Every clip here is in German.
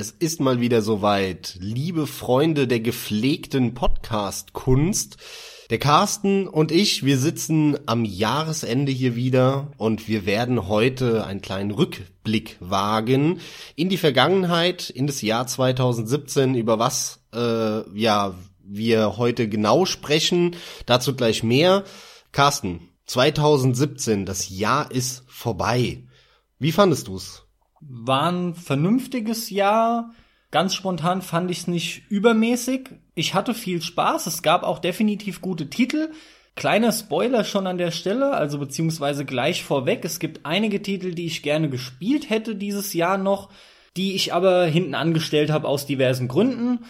Es ist mal wieder soweit. Liebe Freunde der gepflegten Podcast-Kunst. Der Carsten und ich, wir sitzen am Jahresende hier wieder und wir werden heute einen kleinen Rückblick wagen in die Vergangenheit, in das Jahr 2017, über was äh, ja wir heute genau sprechen. Dazu gleich mehr. Carsten, 2017, das Jahr ist vorbei. Wie fandest du's? War ein vernünftiges Jahr. Ganz spontan fand ich es nicht übermäßig. Ich hatte viel Spaß. Es gab auch definitiv gute Titel. Kleiner Spoiler schon an der Stelle, also beziehungsweise gleich vorweg. Es gibt einige Titel, die ich gerne gespielt hätte dieses Jahr noch, die ich aber hinten angestellt habe aus diversen Gründen.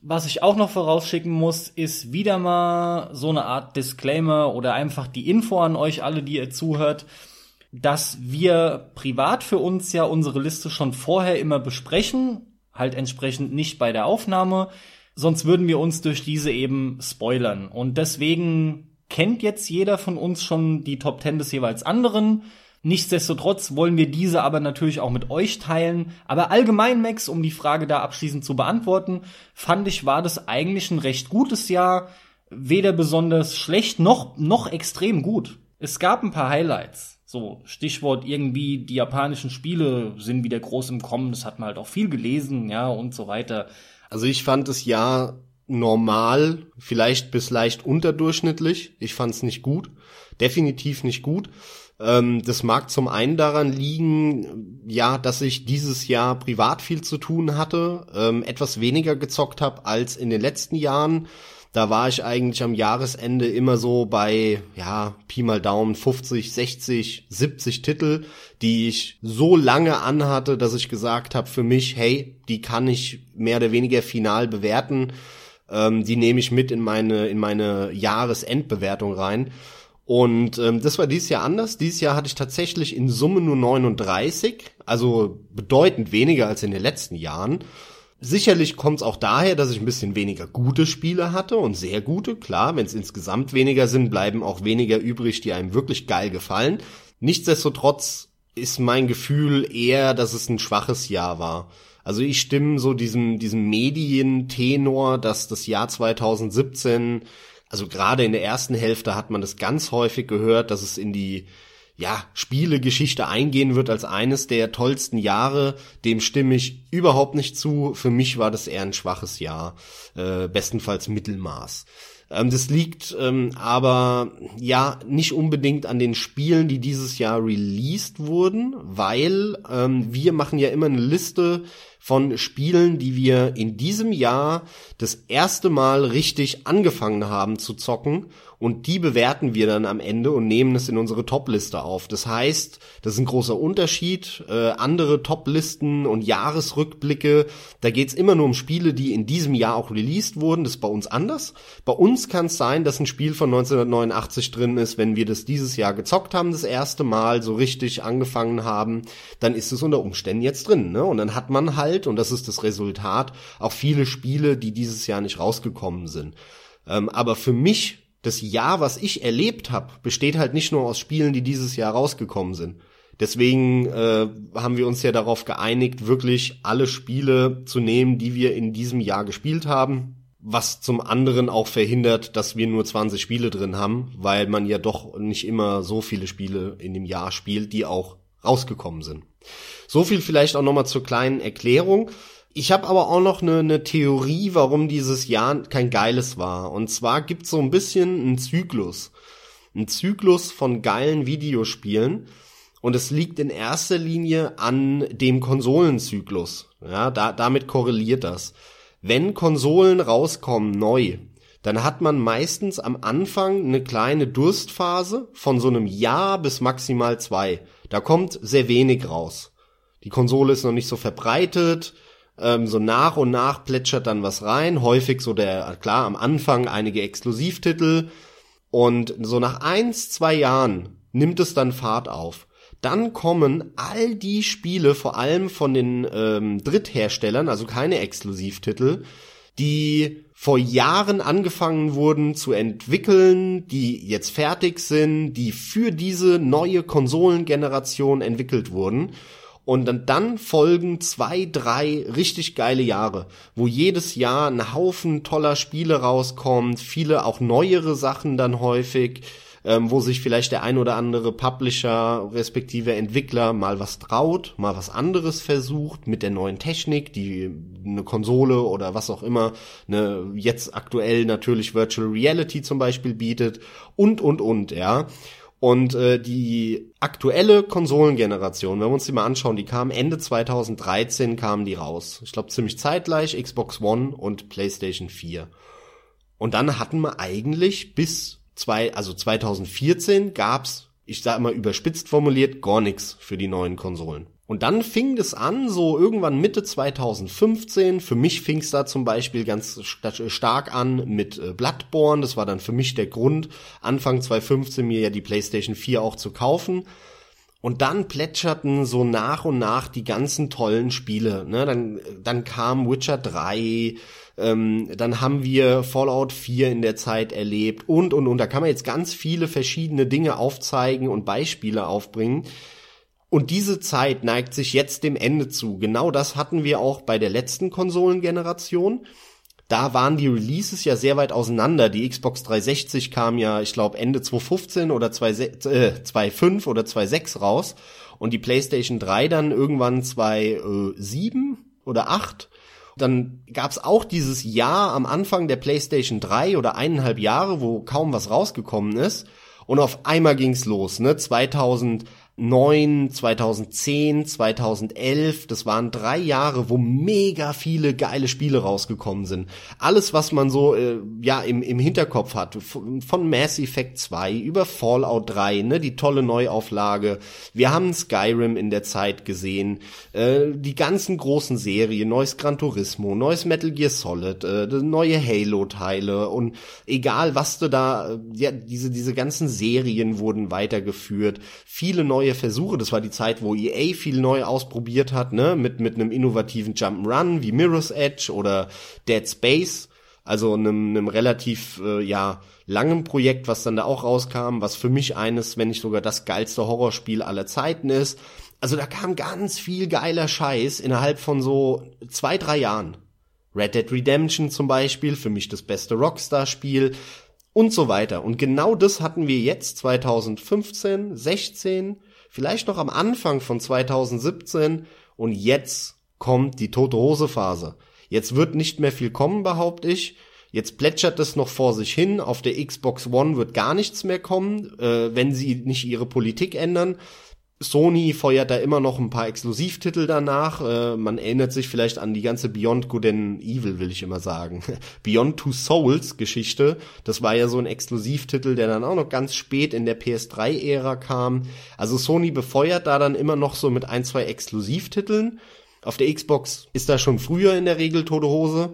Was ich auch noch vorausschicken muss, ist wieder mal so eine Art Disclaimer oder einfach die Info an euch alle, die ihr zuhört dass wir privat für uns ja unsere Liste schon vorher immer besprechen, halt entsprechend nicht bei der Aufnahme, sonst würden wir uns durch diese eben spoilern. Und deswegen kennt jetzt jeder von uns schon die Top 10 des jeweils anderen. Nichtsdestotrotz wollen wir diese aber natürlich auch mit euch teilen. Aber allgemein, Max, um die Frage da abschließend zu beantworten, fand ich, war das eigentlich ein recht gutes Jahr. Weder besonders schlecht noch, noch extrem gut. Es gab ein paar Highlights. So, Stichwort irgendwie, die japanischen Spiele sind wieder groß im Kommen, das hat man halt auch viel gelesen, ja, und so weiter. Also ich fand das Jahr normal, vielleicht bis leicht unterdurchschnittlich. Ich fand es nicht gut, definitiv nicht gut. Ähm, das mag zum einen daran liegen, ja, dass ich dieses Jahr privat viel zu tun hatte, ähm, etwas weniger gezockt habe als in den letzten Jahren. Da war ich eigentlich am Jahresende immer so bei, ja, Pi mal Daumen 50, 60, 70 Titel, die ich so lange anhatte, dass ich gesagt habe für mich, hey, die kann ich mehr oder weniger final bewerten. Ähm, die nehme ich mit in meine, in meine Jahresendbewertung rein. Und ähm, das war dieses Jahr anders. Dieses Jahr hatte ich tatsächlich in Summe nur 39, also bedeutend weniger als in den letzten Jahren. Sicherlich kommt es auch daher, dass ich ein bisschen weniger gute Spiele hatte und sehr gute. Klar, wenn es insgesamt weniger sind, bleiben auch weniger übrig, die einem wirklich geil gefallen. Nichtsdestotrotz ist mein Gefühl eher, dass es ein schwaches Jahr war. Also ich stimme so diesem, diesem Medientenor, dass das Jahr 2017, also gerade in der ersten Hälfte hat man das ganz häufig gehört, dass es in die ja, Spielegeschichte eingehen wird als eines der tollsten Jahre, dem stimme ich überhaupt nicht zu. Für mich war das eher ein schwaches Jahr, äh, bestenfalls Mittelmaß. Ähm, das liegt ähm, aber ja nicht unbedingt an den Spielen, die dieses Jahr released wurden, weil ähm, wir machen ja immer eine Liste von Spielen, die wir in diesem Jahr das erste Mal richtig angefangen haben zu zocken und die bewerten wir dann am Ende und nehmen es in unsere Top-Liste auf. Das heißt, das ist ein großer Unterschied. Äh, andere Top-Listen und Jahresrückblicke, da geht's immer nur um Spiele, die in diesem Jahr auch released wurden. Das ist bei uns anders. Bei uns kann es sein, dass ein Spiel von 1989 drin ist, wenn wir das dieses Jahr gezockt haben, das erste Mal so richtig angefangen haben, dann ist es unter Umständen jetzt drin. Ne? Und dann hat man halt, und das ist das Resultat, auch viele Spiele, die dieses Jahr nicht rausgekommen sind. Ähm, aber für mich das Jahr, was ich erlebt habe, besteht halt nicht nur aus Spielen, die dieses Jahr rausgekommen sind. Deswegen äh, haben wir uns ja darauf geeinigt, wirklich alle Spiele zu nehmen, die wir in diesem Jahr gespielt haben. Was zum anderen auch verhindert, dass wir nur 20 Spiele drin haben, weil man ja doch nicht immer so viele Spiele in dem Jahr spielt, die auch rausgekommen sind. So viel vielleicht auch nochmal zur kleinen Erklärung. Ich habe aber auch noch eine, eine Theorie, warum dieses Jahr kein geiles war. Und zwar gibt es so ein bisschen einen Zyklus. Ein Zyklus von geilen Videospielen. Und es liegt in erster Linie an dem Konsolenzyklus. Ja, da, damit korreliert das. Wenn Konsolen rauskommen neu, dann hat man meistens am Anfang eine kleine Durstphase von so einem Jahr bis maximal zwei. Da kommt sehr wenig raus. Die Konsole ist noch nicht so verbreitet, ähm, so nach und nach plätschert dann was rein. Häufig so der, klar, am Anfang einige Exklusivtitel. Und so nach eins, zwei Jahren nimmt es dann Fahrt auf. Dann kommen all die Spiele, vor allem von den ähm, Drittherstellern, also keine Exklusivtitel, die vor Jahren angefangen wurden zu entwickeln, die jetzt fertig sind, die für diese neue Konsolengeneration entwickelt wurden Und dann, dann folgen zwei, drei richtig geile Jahre, wo jedes Jahr ein Haufen toller Spiele rauskommt, viele auch neuere Sachen dann häufig, ähm, wo sich vielleicht der ein oder andere Publisher respektive Entwickler mal was traut, mal was anderes versucht mit der neuen Technik, die eine Konsole oder was auch immer, eine jetzt aktuell natürlich Virtual Reality zum Beispiel bietet und und und, ja. Und äh, die aktuelle Konsolengeneration, wenn wir uns die mal anschauen, die kam Ende 2013 kamen die raus. Ich glaube ziemlich zeitgleich Xbox One und PlayStation 4. Und dann hatten wir eigentlich bis zwei, also 2014 gab's, ich sage immer überspitzt formuliert, gar nichts für die neuen Konsolen. Und dann fing es an, so irgendwann Mitte 2015. Für mich fing es da zum Beispiel ganz stark an mit äh, Bloodborne. Das war dann für mich der Grund, Anfang 2015 mir ja die PlayStation 4 auch zu kaufen. Und dann plätscherten so nach und nach die ganzen tollen Spiele. Ne? Dann, dann kam Witcher 3, ähm, dann haben wir Fallout 4 in der Zeit erlebt und, und, und. Da kann man jetzt ganz viele verschiedene Dinge aufzeigen und Beispiele aufbringen. Und diese Zeit neigt sich jetzt dem Ende zu. Genau das hatten wir auch bei der letzten Konsolengeneration. Da waren die Releases ja sehr weit auseinander. Die Xbox 360 kam ja, ich glaube, Ende 2015 oder 2.5 äh, oder 2.6 raus. Und die PlayStation 3 dann irgendwann 2.7 oder 8. Dann gab's auch dieses Jahr am Anfang der PlayStation 3 oder eineinhalb Jahre, wo kaum was rausgekommen ist. Und auf einmal ging's los, ne? 2000 2009, 2010, 2011, das waren drei Jahre, wo mega viele geile Spiele rausgekommen sind. Alles, was man so äh, ja im, im Hinterkopf hat, von Mass Effect 2 über Fallout 3, ne, die tolle Neuauflage. Wir haben Skyrim in der Zeit gesehen, äh, die ganzen großen Serien, neues Gran Turismo, neues Metal Gear Solid, äh, neue Halo-Teile und egal was du da, ja, diese, diese ganzen Serien wurden weitergeführt, viele neue neue Versuche. Das war die Zeit, wo EA viel neu ausprobiert hat, ne, mit, mit einem innovativen Jump'n'Run wie Mirror's Edge oder Dead Space. Also einem, einem relativ, äh, ja, langen Projekt, was dann da auch rauskam, was für mich eines, wenn nicht sogar das geilste Horrorspiel aller Zeiten ist. Also da kam ganz viel geiler Scheiß innerhalb von so zwei, drei Jahren. Red Dead Redemption zum Beispiel, für mich das beste Rockstar-Spiel und so weiter. Und genau das hatten wir jetzt 2015, 16, vielleicht noch am Anfang von 2017 und jetzt kommt die tote Hose Phase. Jetzt wird nicht mehr viel kommen, behaupte ich. Jetzt plätschert es noch vor sich hin. Auf der Xbox One wird gar nichts mehr kommen, äh, wenn sie nicht ihre Politik ändern. Sony feuert da immer noch ein paar Exklusivtitel danach. Äh, man erinnert sich vielleicht an die ganze Beyond Good and Evil, will ich immer sagen. Beyond Two Souls Geschichte. Das war ja so ein Exklusivtitel, der dann auch noch ganz spät in der PS3-Ära kam. Also Sony befeuert da dann immer noch so mit ein, zwei Exklusivtiteln. Auf der Xbox ist da schon früher in der Regel tote Hose.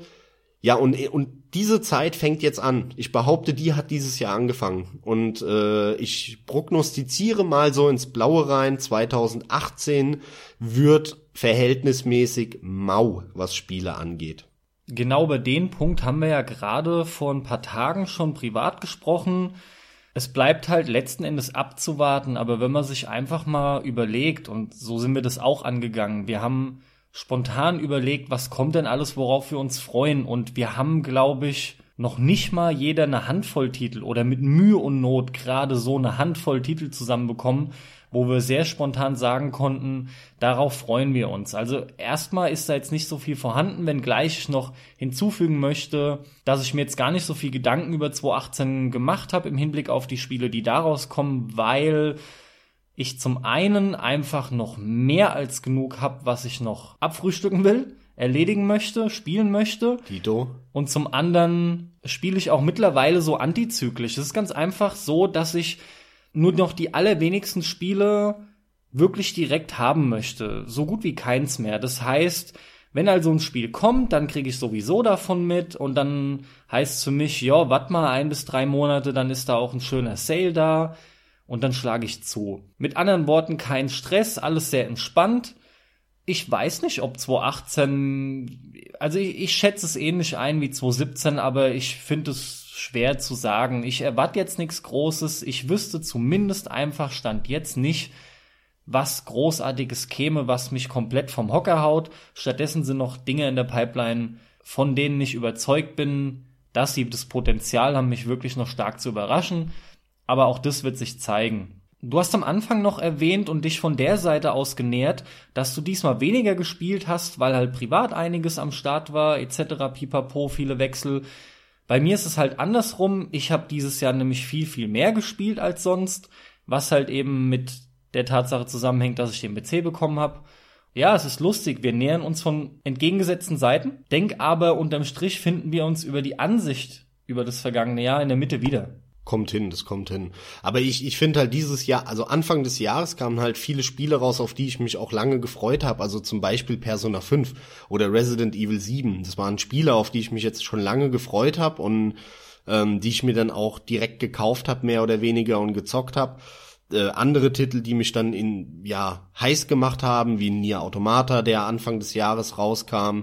Ja, und, und diese Zeit fängt jetzt an. Ich behaupte, die hat dieses Jahr angefangen. Und äh, ich prognostiziere mal so ins Blaue rein, 2018 wird verhältnismäßig mau, was Spiele angeht. Genau über den Punkt haben wir ja gerade vor ein paar Tagen schon privat gesprochen. Es bleibt halt letzten Endes abzuwarten, aber wenn man sich einfach mal überlegt, und so sind wir das auch angegangen, wir haben spontan überlegt, was kommt denn alles, worauf wir uns freuen. Und wir haben, glaube ich, noch nicht mal jeder eine Handvoll Titel oder mit Mühe und Not gerade so eine Handvoll Titel zusammenbekommen, wo wir sehr spontan sagen konnten, darauf freuen wir uns. Also erstmal ist da jetzt nicht so viel vorhanden, wenngleich ich noch hinzufügen möchte, dass ich mir jetzt gar nicht so viel Gedanken über 2018 gemacht habe im Hinblick auf die Spiele, die daraus kommen, weil ich zum einen einfach noch mehr als genug habe, was ich noch abfrühstücken will, erledigen möchte, spielen möchte. Dito. Und zum anderen spiele ich auch mittlerweile so antizyklisch. Es ist ganz einfach so, dass ich nur noch die allerwenigsten Spiele wirklich direkt haben möchte. So gut wie keins mehr. Das heißt, wenn also ein Spiel kommt, dann kriege ich sowieso davon mit und dann heißt es für mich, ja, warte mal ein bis drei Monate, dann ist da auch ein schöner Sale da und dann schlage ich zu. Mit anderen Worten, kein Stress, alles sehr entspannt. Ich weiß nicht, ob 2018, also ich, ich schätze es ähnlich ein wie 2017, aber ich finde es schwer zu sagen. Ich erwarte jetzt nichts Großes. Ich wüsste zumindest einfach, stand jetzt nicht, was Großartiges käme, was mich komplett vom Hocker haut. Stattdessen sind noch Dinge in der Pipeline, von denen ich überzeugt bin, dass sie das Potenzial haben, mich wirklich noch stark zu überraschen. Aber auch das wird sich zeigen. Du hast am Anfang noch erwähnt und dich von der Seite aus genährt, dass du diesmal weniger gespielt hast, weil halt privat einiges am Start war, etc. Pipapo, viele Wechsel. Bei mir ist es halt andersrum. Ich habe dieses Jahr nämlich viel, viel mehr gespielt als sonst, was halt eben mit der Tatsache zusammenhängt, dass ich den PC bekommen habe. Ja, es ist lustig, wir nähern uns von entgegengesetzten Seiten. Denk aber, unterm Strich finden wir uns über die Ansicht über das vergangene Jahr in der Mitte wieder. Kommt hin, das kommt hin. Aber ich, ich finde halt dieses Jahr, also Anfang des Jahres kamen halt viele Spiele raus, auf die ich mich auch lange gefreut habe. Also zum Beispiel Persona 5 oder Resident Evil 7. Das waren Spiele, auf die ich mich jetzt schon lange gefreut habe und ähm, die ich mir dann auch direkt gekauft habe, mehr oder weniger und gezockt habe. Äh, andere Titel, die mich dann in ja heiß gemacht haben, wie Nier Automata, der Anfang des Jahres rauskam.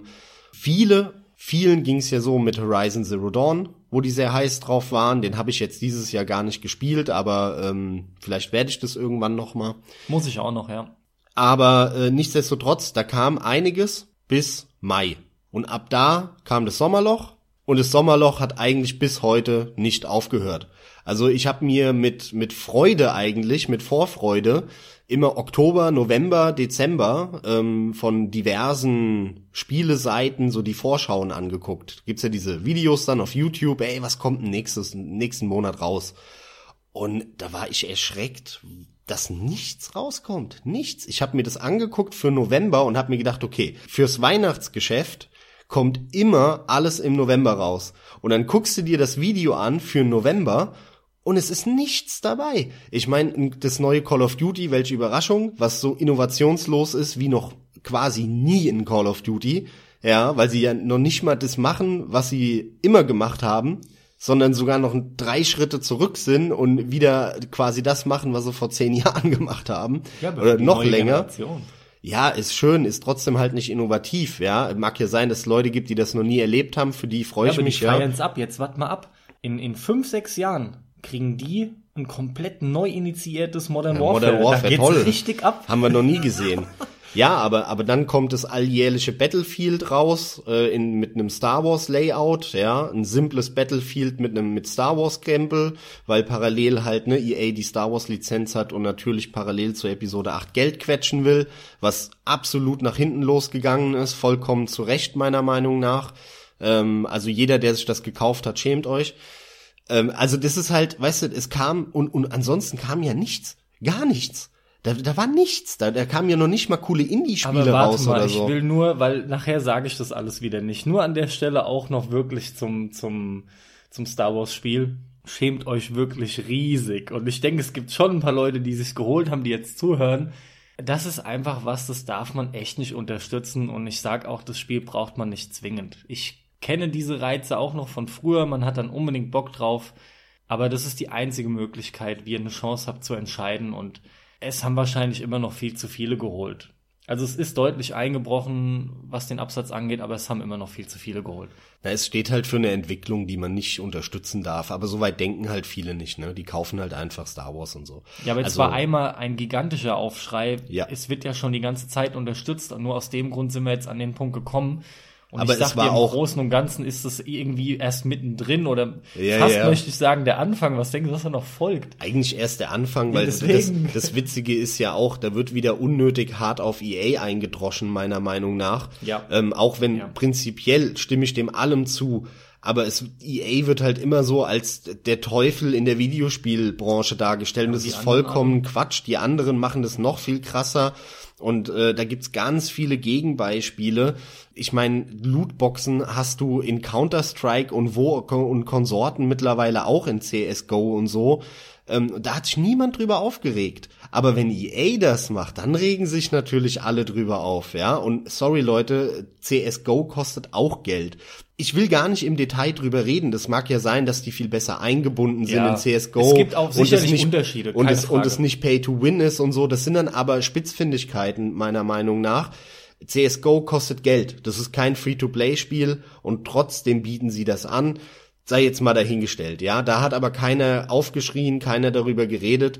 Viele, vielen ging es ja so mit Horizon Zero Dawn, wo die sehr heiß drauf waren. Den habe ich jetzt dieses Jahr gar nicht gespielt, aber ähm, vielleicht werde ich das irgendwann noch mal. Muss ich auch noch, ja. Aber äh, nichtsdestotrotz, da kam einiges bis Mai. Und ab da kam das Sommerloch und das Sommerloch hat eigentlich bis heute nicht aufgehört. Also ich habe mir mit mit Freude eigentlich, mit Vorfreude immer Oktober, November, Dezember ähm, von diversen Spieleseiten so die Vorschauen angeguckt. Gibt's ja diese Videos dann auf YouTube, ey, was kommt nächstes nächsten Monat raus? Und da war ich erschreckt, dass nichts rauskommt, nichts. Ich habe mir das angeguckt für November und habe mir gedacht, okay, fürs Weihnachtsgeschäft kommt immer alles im November raus. Und dann guckst du dir das Video an für November und es ist nichts dabei. Ich meine, das neue Call of Duty, welche Überraschung, was so innovationslos ist wie noch quasi nie in Call of Duty. Ja, weil sie ja noch nicht mal das machen, was sie immer gemacht haben, sondern sogar noch drei Schritte zurück sind und wieder quasi das machen, was sie vor zehn Jahren gemacht haben. Ja, oder noch länger. Generation ja, ist schön, ist trotzdem halt nicht innovativ, ja. Mag ja sein, dass es Leute gibt, die das noch nie erlebt haben, für die freue ja, ich aber mich, die ja. ab, jetzt wart mal ab. In, in fünf, sechs Jahren kriegen die ein komplett neu initiiertes Modern ja, Warfare. Modern Warfare, da toll. richtig ab. Haben wir noch nie gesehen. Ja, aber, aber dann kommt das alljährliche Battlefield raus, äh, in, mit einem Star Wars Layout, ja, ein simples Battlefield mit einem, mit Star Wars Gamble, weil parallel halt, ne, EA die Star Wars Lizenz hat und natürlich parallel zur Episode 8 Geld quetschen will, was absolut nach hinten losgegangen ist, vollkommen zu Recht meiner Meinung nach. Ähm, also jeder, der sich das gekauft hat, schämt euch. Ähm, also das ist halt, weißt du, es kam und, und ansonsten kam ja nichts. Gar nichts. Da, da war nichts. Da, da kamen ja noch nicht mal coole Indie-Spiele raus mal, oder so. Ich will nur, weil nachher sage ich das alles wieder nicht. Nur an der Stelle auch noch wirklich zum, zum, zum Star Wars-Spiel. Schämt euch wirklich riesig. Und ich denke, es gibt schon ein paar Leute, die sich geholt haben, die jetzt zuhören. Das ist einfach was, das darf man echt nicht unterstützen. Und ich sag auch, das Spiel braucht man nicht zwingend. Ich kenne diese Reize auch noch von früher. Man hat dann unbedingt Bock drauf. Aber das ist die einzige Möglichkeit, wie ihr eine Chance habt zu entscheiden. Und es haben wahrscheinlich immer noch viel zu viele geholt. Also es ist deutlich eingebrochen, was den Absatz angeht, aber es haben immer noch viel zu viele geholt. Na, es steht halt für eine Entwicklung, die man nicht unterstützen darf. Aber so weit denken halt viele nicht, ne? Die kaufen halt einfach Star Wars und so. Ja, aber jetzt also, war einmal ein gigantischer Aufschrei. Ja. Es wird ja schon die ganze Zeit unterstützt und nur aus dem Grund sind wir jetzt an den Punkt gekommen, und aber ich sag es war dir, im auch Großen und Ganzen ist es irgendwie erst mittendrin oder ja, fast ja. möchte ich sagen der Anfang. Was denkst du, was da noch folgt? Eigentlich erst der Anfang, weil das, das, Witzige ist ja auch, da wird wieder unnötig hart auf EA eingedroschen, meiner Meinung nach. Ja. Ähm, auch wenn ja. prinzipiell stimme ich dem allem zu. Aber es, EA wird halt immer so als der Teufel in der Videospielbranche dargestellt. und das ist vollkommen Quatsch. Die anderen machen das noch viel krasser. Und äh, da gibt's ganz viele Gegenbeispiele. Ich meine, Lootboxen hast du in Counter-Strike und wo und Konsorten mittlerweile auch in CSGO und so. Ähm, da hat sich niemand drüber aufgeregt. Aber wenn EA das macht, dann regen sich natürlich alle drüber auf, ja. Und sorry Leute, CSGO kostet auch Geld. Ich will gar nicht im Detail drüber reden. Das mag ja sein, dass die viel besser eingebunden sind ja, in CSGO. Es gibt auch sicherlich nicht, Unterschiede. Und es, und es nicht Pay to Win ist und so. Das sind dann aber Spitzfindigkeiten meiner Meinung nach. CSGO kostet Geld. Das ist kein Free-to-Play-Spiel und trotzdem bieten sie das an sei jetzt mal dahingestellt, ja. Da hat aber keiner aufgeschrien, keiner darüber geredet.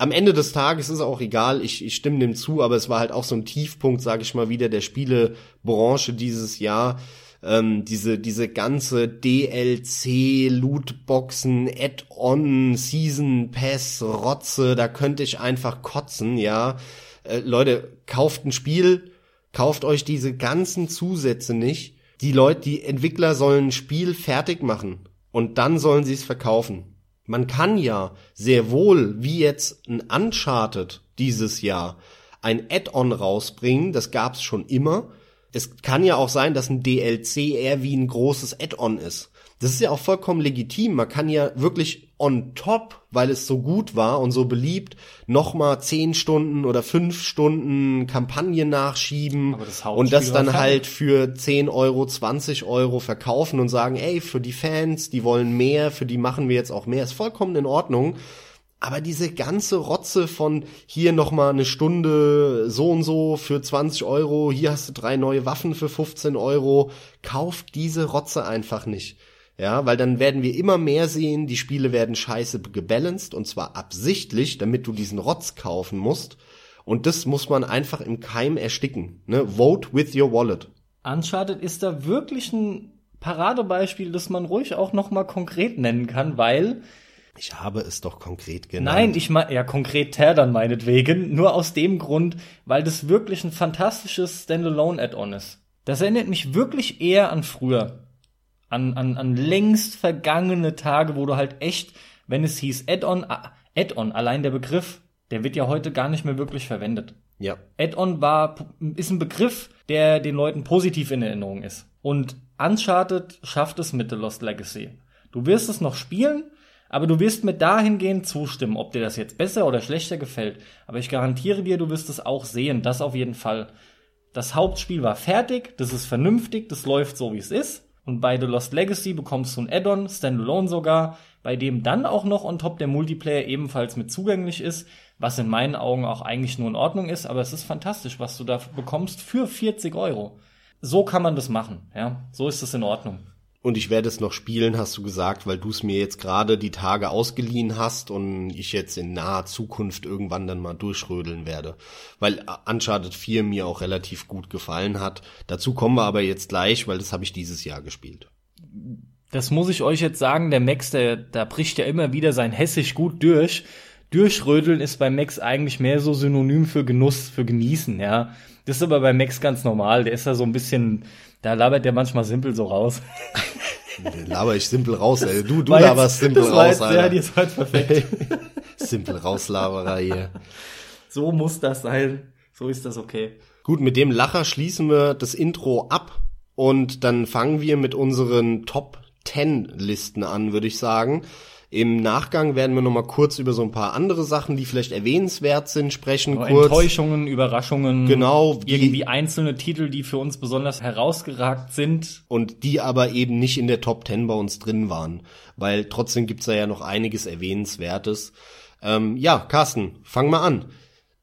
am Ende des Tages ist auch egal, ich, ich stimme dem zu, aber es war halt auch so ein Tiefpunkt, sage ich mal wieder, der Spielebranche dieses Jahr. Ähm, diese, diese ganze DLC, Lootboxen, Add-on, Season Pass, Rotze, da könnte ich einfach kotzen, ja. Äh, Leute, kauft ein Spiel, kauft euch diese ganzen Zusätze nicht. Die Leute, die Entwickler sollen ein Spiel fertig machen und dann sollen sie es verkaufen. Man kann ja sehr wohl, wie jetzt ein Uncharted dieses Jahr, ein Add-on rausbringen, das gab's schon immer. Es kann ja auch sein, dass ein DLC eher wie ein großes Add-on ist. Das ist ja auch vollkommen legitim. Man kann ja wirklich on top, weil es so gut war und so beliebt, nochmal zehn Stunden oder fünf Stunden Kampagnen nachschieben das und das dann halt für 10 Euro, 20 Euro verkaufen und sagen, ey, für die Fans, die wollen mehr, für die machen wir jetzt auch mehr, ist vollkommen in Ordnung. Aber diese ganze Rotze von hier nochmal eine Stunde so und so für 20 Euro, hier hast du drei neue Waffen für 15 Euro, kauft diese Rotze einfach nicht. Ja, weil dann werden wir immer mehr sehen, die Spiele werden scheiße gebalanced und zwar absichtlich, damit du diesen Rotz kaufen musst. Und das muss man einfach im Keim ersticken. Ne? Vote with your wallet. Uncharted ist da wirklich ein Paradebeispiel, das man ruhig auch noch mal konkret nennen kann, weil Ich habe es doch konkret genannt. Nein, ich meine, ja, konkret dann meinetwegen. Nur aus dem Grund, weil das wirklich ein fantastisches Standalone-Add-on ist. Das erinnert mich wirklich eher an früher. An, an, an längst vergangene Tage, wo du halt echt, wenn es hieß Add-on, ah, Add-on, allein der Begriff, der wird ja heute gar nicht mehr wirklich verwendet. Ja. Add-on war, ist ein Begriff, der den Leuten positiv in Erinnerung ist. Und Uncharted schafft es mit The Lost Legacy. Du wirst es noch spielen, aber du wirst mit dahingehend zustimmen, ob dir das jetzt besser oder schlechter gefällt. Aber ich garantiere dir, du wirst es auch sehen, das auf jeden Fall. Das Hauptspiel war fertig, das ist vernünftig, das läuft so wie es ist. Und bei The Lost Legacy bekommst du ein Add-on, Standalone sogar, bei dem dann auch noch on top der Multiplayer ebenfalls mit zugänglich ist, was in meinen Augen auch eigentlich nur in Ordnung ist, aber es ist fantastisch, was du da bekommst für 40 Euro. So kann man das machen, ja. So ist es in Ordnung. Und ich werde es noch spielen, hast du gesagt, weil du es mir jetzt gerade die Tage ausgeliehen hast und ich jetzt in naher Zukunft irgendwann dann mal durchrödeln werde. Weil Uncharted 4 mir auch relativ gut gefallen hat. Dazu kommen wir aber jetzt gleich, weil das habe ich dieses Jahr gespielt. Das muss ich euch jetzt sagen, der Max, der, da bricht ja immer wieder sein Hessisch gut durch. Durchrödeln ist bei Max eigentlich mehr so synonym für Genuss, für Genießen, ja. Das ist aber bei Max ganz normal. Der ist da so ein bisschen, da labert der manchmal simpel so raus. Laber ich simpel raus, ey. Du, du jetzt- laberst simpel raus, jetzt, Ja, Alter. die ist halt perfekt. simpel rauslaberer hier. so muss das sein. So ist das okay. Gut, mit dem Lacher schließen wir das Intro ab und dann fangen wir mit unseren Top 10 Listen an, würde ich sagen. Im Nachgang werden wir noch mal kurz über so ein paar andere Sachen, die vielleicht erwähnenswert sind, sprechen. kurz. Enttäuschungen, Überraschungen. Genau, wie- Irgendwie einzelne Titel, die für uns besonders herausgeragt sind. und die aber eben nicht in der Top 10 bei uns drin waren, weil trotzdem gibt's da ja noch einiges Erwähnenswertes. Ähm, ja, Carsten, fang mal an.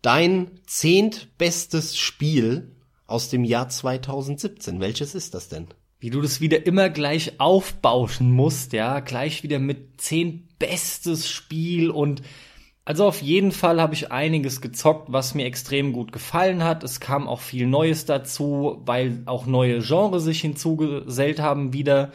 Dein zehntbestes Spiel aus dem Jahr 2017, welches ist das denn? Wie du das wieder immer gleich aufbauschen musst, ja, gleich wieder mit zehn bestes Spiel und also auf jeden Fall habe ich einiges gezockt, was mir extrem gut gefallen hat. Es kam auch viel Neues dazu, weil auch neue Genres sich hinzugesellt haben wieder.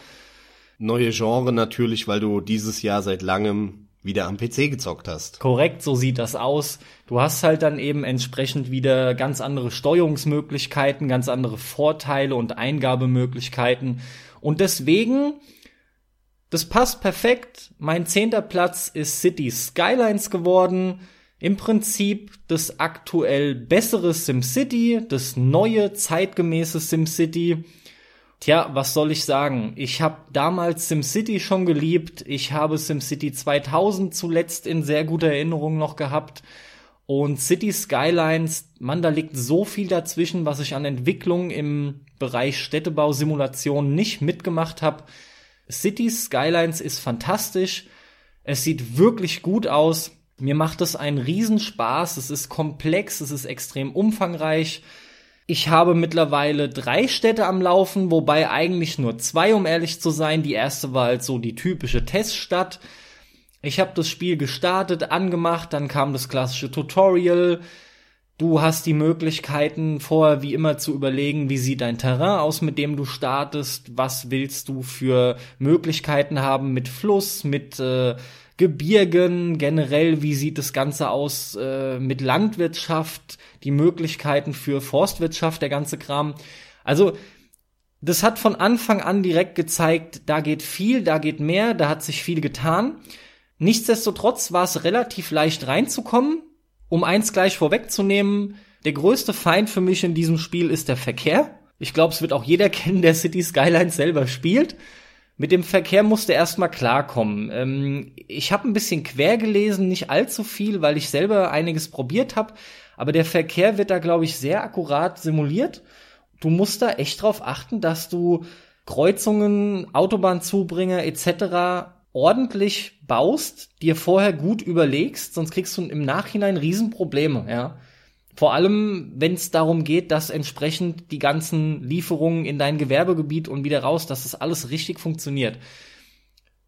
Neue Genre natürlich, weil du dieses Jahr seit langem wieder am PC gezockt hast. Korrekt, so sieht das aus. Du hast halt dann eben entsprechend wieder ganz andere Steuerungsmöglichkeiten, ganz andere Vorteile und Eingabemöglichkeiten. Und deswegen, das passt perfekt. Mein zehnter Platz ist City Skylines geworden. Im Prinzip das aktuell bessere SimCity, das neue zeitgemäße SimCity. Tja, was soll ich sagen? Ich habe damals SimCity schon geliebt. Ich habe SimCity 2000 zuletzt in sehr guter Erinnerung noch gehabt. Und City Skylines, man, da liegt so viel dazwischen, was ich an Entwicklung im Bereich Städtebausimulation nicht mitgemacht habe. City Skylines ist fantastisch. Es sieht wirklich gut aus. Mir macht es einen Riesenspaß. Es ist komplex, es ist extrem umfangreich. Ich habe mittlerweile drei Städte am Laufen, wobei eigentlich nur zwei, um ehrlich zu sein. Die erste war halt so die typische Teststadt. Ich habe das Spiel gestartet, angemacht, dann kam das klassische Tutorial. Du hast die Möglichkeiten vorher wie immer zu überlegen, wie sieht dein Terrain aus, mit dem du startest, was willst du für Möglichkeiten haben mit Fluss, mit äh, Gebirgen, generell, wie sieht das Ganze aus äh, mit Landwirtschaft, die Möglichkeiten für Forstwirtschaft, der ganze Kram. Also das hat von Anfang an direkt gezeigt, da geht viel, da geht mehr, da hat sich viel getan. Nichtsdestotrotz war es relativ leicht reinzukommen. Um eins gleich vorwegzunehmen, der größte Feind für mich in diesem Spiel ist der Verkehr. Ich glaube, es wird auch jeder kennen, der City Skylines selber spielt. Mit dem Verkehr musste erstmal klarkommen. Ähm, ich habe ein bisschen quer gelesen, nicht allzu viel, weil ich selber einiges probiert habe. Aber der Verkehr wird da, glaube ich, sehr akkurat simuliert du musst da echt drauf achten, dass du Kreuzungen, Autobahnzubringer etc. ordentlich baust, dir vorher gut überlegst, sonst kriegst du im Nachhinein Riesenprobleme, ja. Vor allem, wenn es darum geht, dass entsprechend die ganzen Lieferungen in dein Gewerbegebiet und wieder raus, dass das alles richtig funktioniert.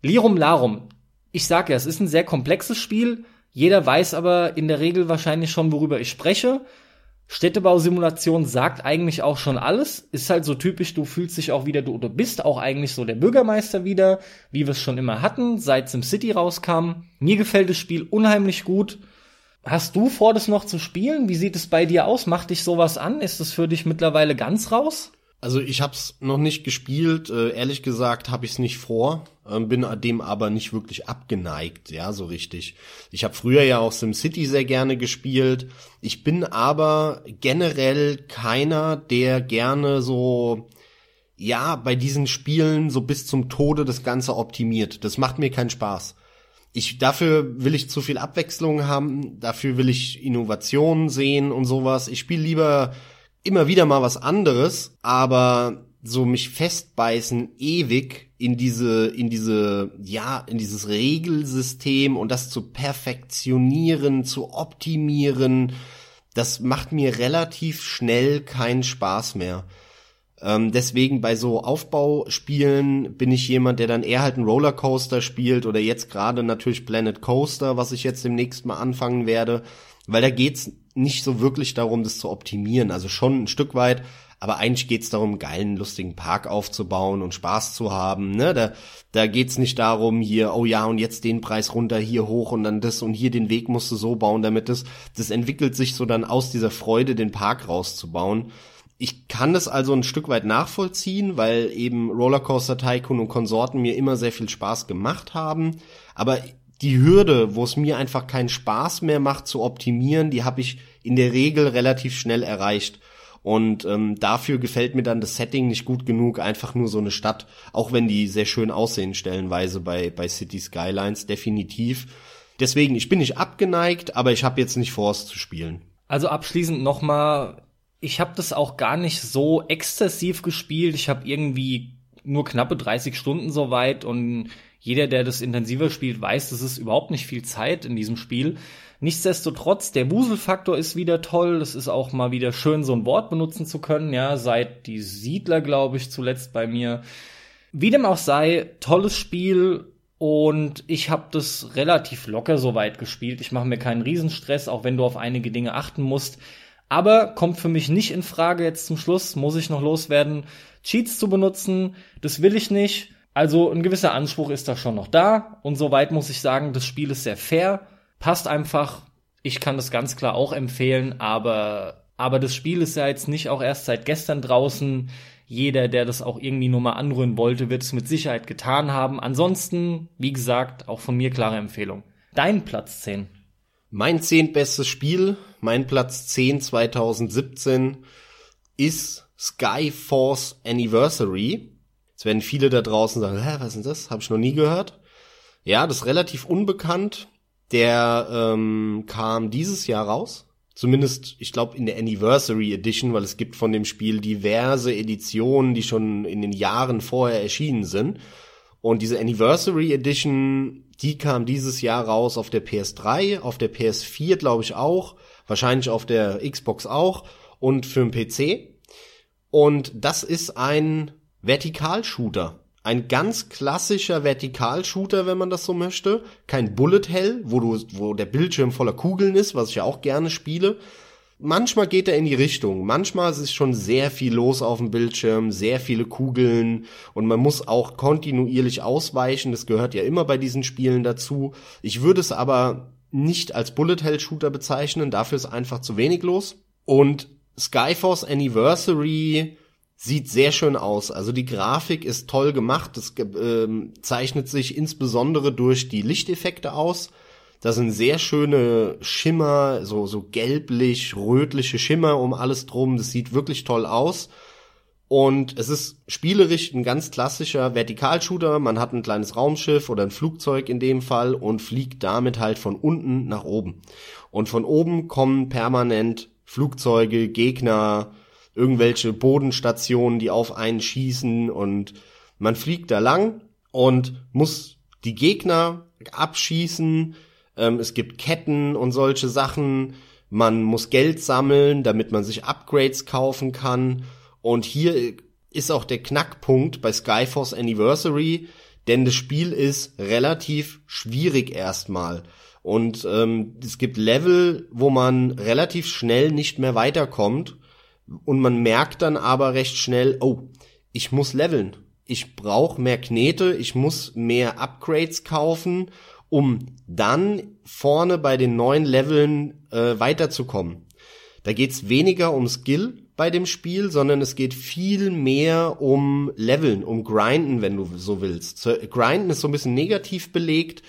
Lirum Larum. Ich sag ja, es ist ein sehr komplexes Spiel. Jeder weiß aber in der Regel wahrscheinlich schon, worüber ich spreche. Städtebausimulation sagt eigentlich auch schon alles. Ist halt so typisch, du fühlst dich auch wieder, du, du bist auch eigentlich so der Bürgermeister wieder, wie wir es schon immer hatten, seit SimCity rauskam. Mir gefällt das Spiel unheimlich gut. Hast du vor, das noch zu spielen? Wie sieht es bei dir aus? Macht dich sowas an? Ist es für dich mittlerweile ganz raus? Also ich habe es noch nicht gespielt. Äh, ehrlich gesagt habe ich es nicht vor, äh, bin dem aber nicht wirklich abgeneigt, ja, so richtig. Ich habe früher ja auch SimCity sehr gerne gespielt. Ich bin aber generell keiner, der gerne so ja, bei diesen Spielen so bis zum Tode das Ganze optimiert. Das macht mir keinen Spaß. Ich, dafür will ich zu viel Abwechslung haben, dafür will ich Innovationen sehen und sowas. Ich spiele lieber immer wieder mal was anderes, aber so mich festbeißen ewig in diese in diese ja in dieses Regelsystem und das zu perfektionieren, zu optimieren, das macht mir relativ schnell keinen Spaß mehr. Ähm, deswegen bei so Aufbauspielen bin ich jemand, der dann eher halt einen Rollercoaster spielt oder jetzt gerade natürlich Planet Coaster, was ich jetzt demnächst mal anfangen werde, weil da geht's nicht so wirklich darum, das zu optimieren. Also schon ein Stück weit, aber eigentlich geht's darum, geilen, lustigen Park aufzubauen und Spaß zu haben. Ne? Da, da geht's nicht darum, hier, oh ja, und jetzt den Preis runter, hier hoch und dann das und hier den Weg musst du so bauen, damit das, das entwickelt sich so dann aus dieser Freude, den Park rauszubauen. Ich kann das also ein Stück weit nachvollziehen, weil eben Rollercoaster Tycoon und Konsorten mir immer sehr viel Spaß gemacht haben. Aber die Hürde, wo es mir einfach keinen Spaß mehr macht zu optimieren, die habe ich in der Regel relativ schnell erreicht. Und ähm, dafür gefällt mir dann das Setting nicht gut genug, einfach nur so eine Stadt, auch wenn die sehr schön aussehen stellenweise bei, bei City Skylines, definitiv. Deswegen, ich bin nicht abgeneigt, aber ich habe jetzt nicht vor, es zu spielen. Also abschließend nochmal, ich habe das auch gar nicht so exzessiv gespielt. Ich habe irgendwie nur knappe 30 Stunden soweit und jeder, der das intensiver spielt, weiß, das ist überhaupt nicht viel Zeit in diesem Spiel. Nichtsdestotrotz, der Wuselfaktor ist wieder toll. Es ist auch mal wieder schön, so ein Wort benutzen zu können. Ja, seit die Siedler, glaube ich, zuletzt bei mir. Wie dem auch sei, tolles Spiel. Und ich habe das relativ locker soweit gespielt. Ich mache mir keinen Riesenstress, auch wenn du auf einige Dinge achten musst. Aber kommt für mich nicht in Frage jetzt zum Schluss, muss ich noch loswerden, Cheats zu benutzen. Das will ich nicht. Also ein gewisser Anspruch ist da schon noch da und soweit muss ich sagen, das Spiel ist sehr fair, passt einfach. Ich kann das ganz klar auch empfehlen, aber aber das Spiel ist ja jetzt nicht auch erst seit gestern draußen. Jeder, der das auch irgendwie nur mal anrühren wollte, wird es mit Sicherheit getan haben. Ansonsten, wie gesagt, auch von mir klare Empfehlung. Dein Platz 10. Mein zehntbestes Spiel, mein Platz 10 2017 ist Skyforce Anniversary. Jetzt werden viele da draußen sagen, hä, was ist das? Habe ich noch nie gehört. Ja, das ist relativ unbekannt. Der ähm, kam dieses Jahr raus. Zumindest, ich glaube, in der Anniversary Edition, weil es gibt von dem Spiel diverse Editionen, die schon in den Jahren vorher erschienen sind. Und diese Anniversary Edition, die kam dieses Jahr raus auf der PS3, auf der PS4 glaube ich auch, wahrscheinlich auf der Xbox auch und für den PC. Und das ist ein Vertikalshooter. ein ganz klassischer Vertikalshooter, wenn man das so möchte. Kein Bullet Hell, wo du, wo der Bildschirm voller Kugeln ist, was ich ja auch gerne spiele. Manchmal geht er in die Richtung. Manchmal ist schon sehr viel los auf dem Bildschirm, sehr viele Kugeln und man muss auch kontinuierlich ausweichen. Das gehört ja immer bei diesen Spielen dazu. Ich würde es aber nicht als Bullet Hell Shooter bezeichnen. Dafür ist einfach zu wenig los. Und Skyforce Anniversary sieht sehr schön aus. Also die Grafik ist toll gemacht. Es äh, zeichnet sich insbesondere durch die Lichteffekte aus. Da sind sehr schöne Schimmer, so, so gelblich, rötliche Schimmer um alles drum. Das sieht wirklich toll aus. Und es ist spielerisch ein ganz klassischer Vertikalshooter. Man hat ein kleines Raumschiff oder ein Flugzeug in dem Fall und fliegt damit halt von unten nach oben. Und von oben kommen permanent Flugzeuge, Gegner, irgendwelche Bodenstationen, die auf einen schießen und man fliegt da lang und muss die Gegner abschießen. Ähm, es gibt Ketten und solche Sachen. Man muss Geld sammeln, damit man sich Upgrades kaufen kann. Und hier ist auch der Knackpunkt bei Skyforce Anniversary, denn das Spiel ist relativ schwierig erstmal. Und ähm, es gibt Level, wo man relativ schnell nicht mehr weiterkommt und man merkt dann aber recht schnell, oh, ich muss leveln. Ich brauche mehr Knete, ich muss mehr Upgrades kaufen, um dann vorne bei den neuen Leveln äh, weiterzukommen. Da geht's weniger um Skill bei dem Spiel, sondern es geht viel mehr um Leveln, um Grinden, wenn du so willst. Grinden ist so ein bisschen negativ belegt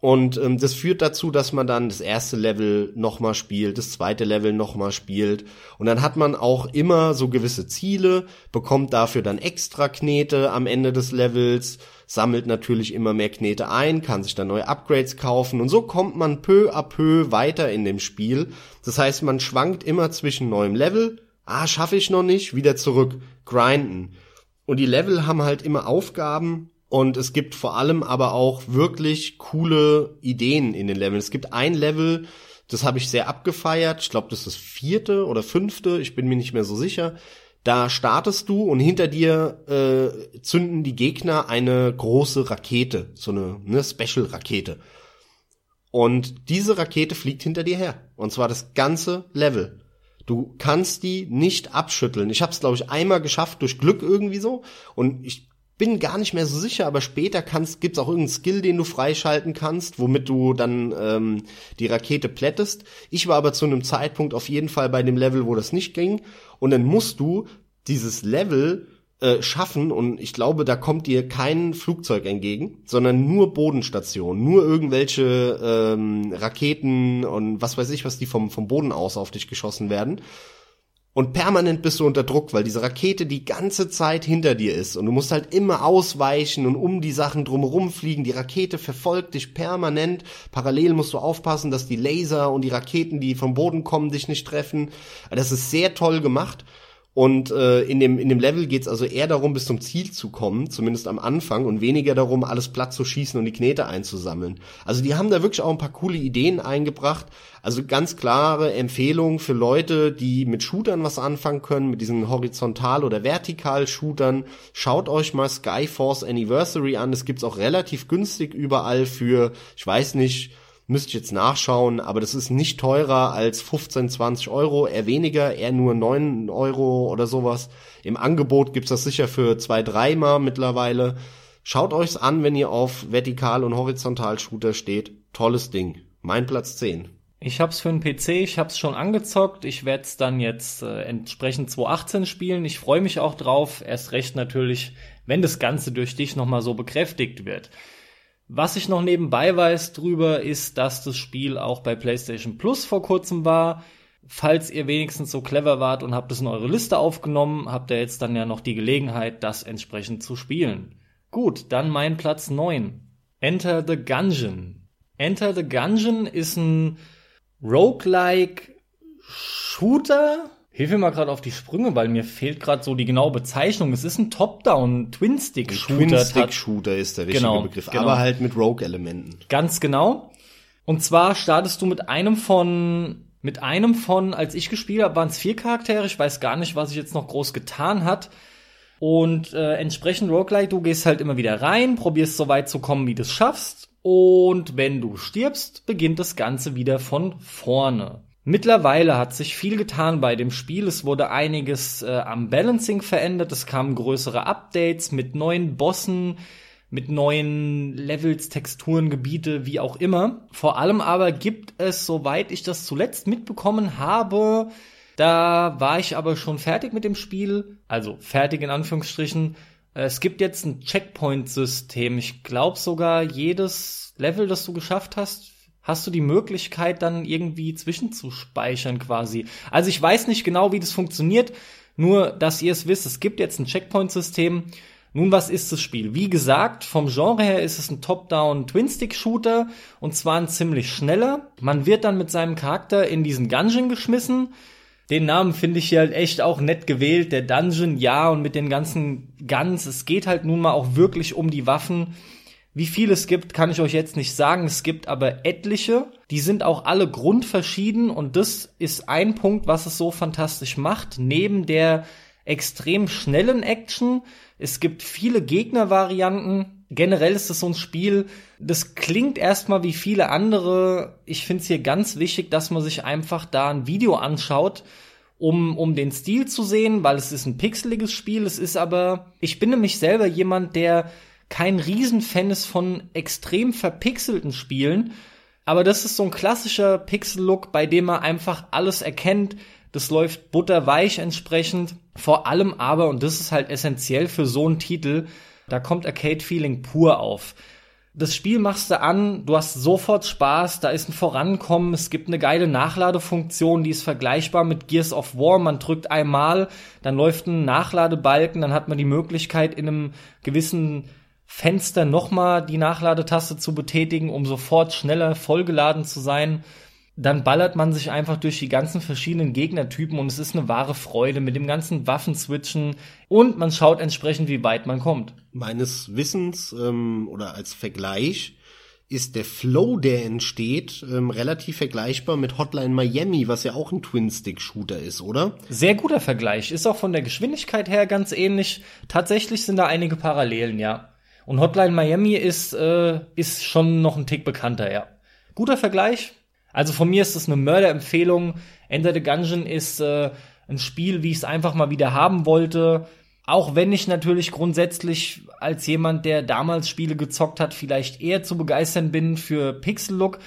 und ähm, das führt dazu, dass man dann das erste Level nochmal spielt, das zweite Level nochmal spielt. Und dann hat man auch immer so gewisse Ziele, bekommt dafür dann extra Knete am Ende des Levels, sammelt natürlich immer mehr Knete ein, kann sich dann neue Upgrades kaufen. Und so kommt man peu à peu weiter in dem Spiel. Das heißt, man schwankt immer zwischen neuem Level, ah, schaffe ich noch nicht, wieder zurück, grinden. Und die Level haben halt immer Aufgaben, und es gibt vor allem aber auch wirklich coole Ideen in den Leveln. Es gibt ein Level, das habe ich sehr abgefeiert. Ich glaube, das ist das vierte oder fünfte. Ich bin mir nicht mehr so sicher. Da startest du und hinter dir äh, zünden die Gegner eine große Rakete, so eine ne, Special-Rakete. Und diese Rakete fliegt hinter dir her. Und zwar das ganze Level. Du kannst die nicht abschütteln. Ich habe es, glaube ich, einmal geschafft durch Glück irgendwie so. Und ich bin gar nicht mehr so sicher, aber später kannst, gibt's auch irgendeinen Skill, den du freischalten kannst, womit du dann ähm, die Rakete plättest. Ich war aber zu einem Zeitpunkt auf jeden Fall bei dem Level, wo das nicht ging. Und dann musst du dieses Level äh, schaffen und ich glaube, da kommt dir kein Flugzeug entgegen, sondern nur Bodenstationen, nur irgendwelche ähm, Raketen und was weiß ich, was die vom, vom Boden aus auf dich geschossen werden. Und permanent bist du unter Druck, weil diese Rakete die ganze Zeit hinter dir ist und du musst halt immer ausweichen und um die Sachen drumherum fliegen. Die Rakete verfolgt dich permanent. Parallel musst du aufpassen, dass die Laser und die Raketen, die vom Boden kommen, dich nicht treffen. Das ist sehr toll gemacht und äh, in, dem, in dem Level geht's also eher darum, bis zum Ziel zu kommen, zumindest am Anfang, und weniger darum, alles platt zu schießen und die Knete einzusammeln. Also die haben da wirklich auch ein paar coole Ideen eingebracht. Also ganz klare Empfehlung für Leute, die mit Shootern was anfangen können, mit diesen Horizontal- oder Vertikal-Shootern. Schaut euch mal Skyforce Anniversary an. Es gibt's auch relativ günstig überall für, ich weiß nicht, Müsste ich jetzt nachschauen, aber das ist nicht teurer als 15, 20 Euro, eher weniger, eher nur 9 Euro oder sowas. Im Angebot gibt's das sicher für zwei, dreimal mittlerweile. Schaut euch's an, wenn ihr auf Vertikal- und Horizontal-Shooter steht. Tolles Ding. Mein Platz 10. Ich hab's für einen PC, ich hab's schon angezockt. Ich werde es dann jetzt äh, entsprechend 2018 spielen. Ich freue mich auch drauf. Erst recht natürlich, wenn das Ganze durch dich nochmal so bekräftigt wird. Was ich noch nebenbei weiß drüber, ist, dass das Spiel auch bei PlayStation Plus vor kurzem war. Falls ihr wenigstens so clever wart und habt es in eure Liste aufgenommen, habt ihr jetzt dann ja noch die Gelegenheit, das entsprechend zu spielen. Gut, dann mein Platz 9. Enter the Gungeon. Enter the Gungeon ist ein roguelike Shooter Hilf mir mal gerade auf die Sprünge, weil mir fehlt gerade so die genaue Bezeichnung. Es ist ein Top-Down-Twin-Stick-Shooter. Twin-Stick-Shooter ist der richtige genau, Begriff, genau. aber halt mit Rogue-Elementen. Ganz genau. Und zwar startest du mit einem von, mit einem von, als ich gespielt habe, waren es vier Charaktere. Ich weiß gar nicht, was sich jetzt noch groß getan hat. Und äh, entsprechend Roguelike, du gehst halt immer wieder rein, probierst so weit zu kommen, wie du es schaffst. Und wenn du stirbst, beginnt das Ganze wieder von vorne. Mittlerweile hat sich viel getan bei dem Spiel. Es wurde einiges äh, am Balancing verändert. Es kamen größere Updates mit neuen Bossen, mit neuen Levels, Texturen, Gebiete, wie auch immer. Vor allem aber gibt es, soweit ich das zuletzt mitbekommen habe, da war ich aber schon fertig mit dem Spiel, also fertig in Anführungsstrichen. Es gibt jetzt ein Checkpoint-System. Ich glaube sogar, jedes Level, das du geschafft hast, hast du die Möglichkeit, dann irgendwie zwischenzuspeichern quasi. Also ich weiß nicht genau, wie das funktioniert, nur dass ihr es wisst, es gibt jetzt ein Checkpoint-System nun, was ist das Spiel? Wie gesagt, vom Genre her ist es ein Top-Down Twin-Stick-Shooter und zwar ein ziemlich schneller. Man wird dann mit seinem Charakter in diesen Dungeon geschmissen. Den Namen finde ich hier halt echt auch nett gewählt, der Dungeon, ja, und mit den ganzen Guns. Es geht halt nun mal auch wirklich um die Waffen. Wie viel es gibt, kann ich euch jetzt nicht sagen. Es gibt aber etliche. Die sind auch alle grundverschieden und das ist ein Punkt, was es so fantastisch macht. Neben der extrem schnellen Action. Es gibt viele Gegnervarianten. Generell ist es so ein Spiel, das klingt erstmal wie viele andere. Ich finde es hier ganz wichtig, dass man sich einfach da ein Video anschaut, um, um den Stil zu sehen, weil es ist ein pixeliges Spiel. Es ist aber, ich bin nämlich selber jemand, der kein Riesenfan ist von extrem verpixelten Spielen. Aber das ist so ein klassischer Pixel-Look, bei dem man einfach alles erkennt, das läuft butterweich entsprechend. Vor allem aber, und das ist halt essentiell für so einen Titel, da kommt Arcade-Feeling pur auf. Das Spiel machst du an, du hast sofort Spaß, da ist ein Vorankommen, es gibt eine geile Nachladefunktion, die ist vergleichbar mit Gears of War. Man drückt einmal, dann läuft ein Nachladebalken, dann hat man die Möglichkeit, in einem gewissen Fenster nochmal die Nachladetaste zu betätigen, um sofort schneller vollgeladen zu sein dann ballert man sich einfach durch die ganzen verschiedenen Gegnertypen und es ist eine wahre Freude mit dem ganzen Waffenswitchen und man schaut entsprechend, wie weit man kommt. Meines Wissens ähm, oder als Vergleich ist der Flow, der entsteht, ähm, relativ vergleichbar mit Hotline Miami, was ja auch ein Twin-Stick-Shooter ist, oder? Sehr guter Vergleich. Ist auch von der Geschwindigkeit her ganz ähnlich. Tatsächlich sind da einige Parallelen, ja. Und Hotline Miami ist, äh, ist schon noch ein Tick bekannter, ja. Guter Vergleich, also von mir ist es eine Mörderempfehlung. Enter the Gungeon ist äh, ein Spiel, wie ich es einfach mal wieder haben wollte. Auch wenn ich natürlich grundsätzlich als jemand, der damals Spiele gezockt hat, vielleicht eher zu begeistern bin für Pixel-Look.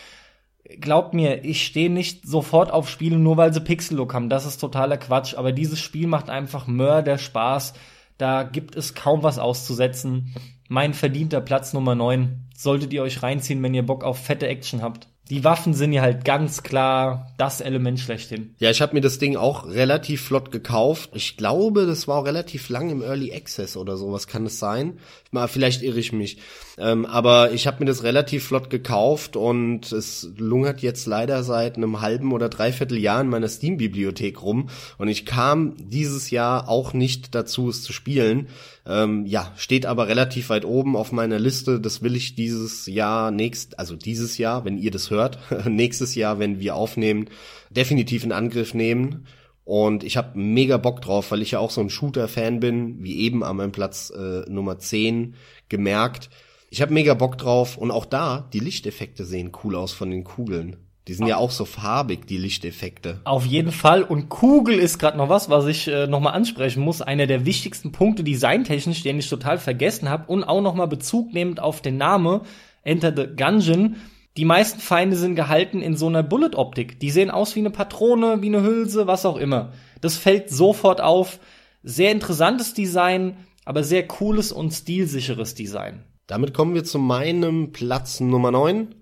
Glaubt mir, ich stehe nicht sofort auf Spiele, nur weil sie Pixel-Look haben. Das ist totaler Quatsch. Aber dieses Spiel macht einfach Mörder Spaß. Da gibt es kaum was auszusetzen. Mein verdienter Platz Nummer 9. Solltet ihr euch reinziehen, wenn ihr Bock auf fette Action habt die Waffen sind ja halt ganz klar das Element schlechthin. Ja, ich habe mir das Ding auch relativ flott gekauft. Ich glaube, das war auch relativ lang im Early Access oder sowas kann es sein. Mal, vielleicht irre ich mich. Ähm, aber ich habe mir das relativ flott gekauft und es lungert jetzt leider seit einem halben oder dreiviertel Jahr in meiner Steam-Bibliothek rum. Und ich kam dieses Jahr auch nicht dazu, es zu spielen. Ähm, ja, steht aber relativ weit oben auf meiner Liste. Das will ich dieses Jahr nächst, also dieses Jahr, wenn ihr das hört, nächstes Jahr, wenn wir aufnehmen, definitiv in Angriff nehmen. Und ich habe mega Bock drauf, weil ich ja auch so ein Shooter-Fan bin, wie eben an meinem Platz äh, Nummer 10 gemerkt. Ich habe mega Bock drauf und auch da, die Lichteffekte sehen cool aus von den Kugeln. Die sind ja auch so farbig, die Lichteffekte. Auf jeden Fall. Und Kugel ist gerade noch was, was ich äh, nochmal ansprechen muss. Einer der wichtigsten Punkte designtechnisch, den ich total vergessen habe. Und auch nochmal Bezug nehmend auf den Namen Enter the Gungeon. Die meisten Feinde sind gehalten in so einer Bullet-Optik. Die sehen aus wie eine Patrone, wie eine Hülse, was auch immer. Das fällt sofort auf. Sehr interessantes Design, aber sehr cooles und stilsicheres Design. Damit kommen wir zu meinem Platz Nummer 9.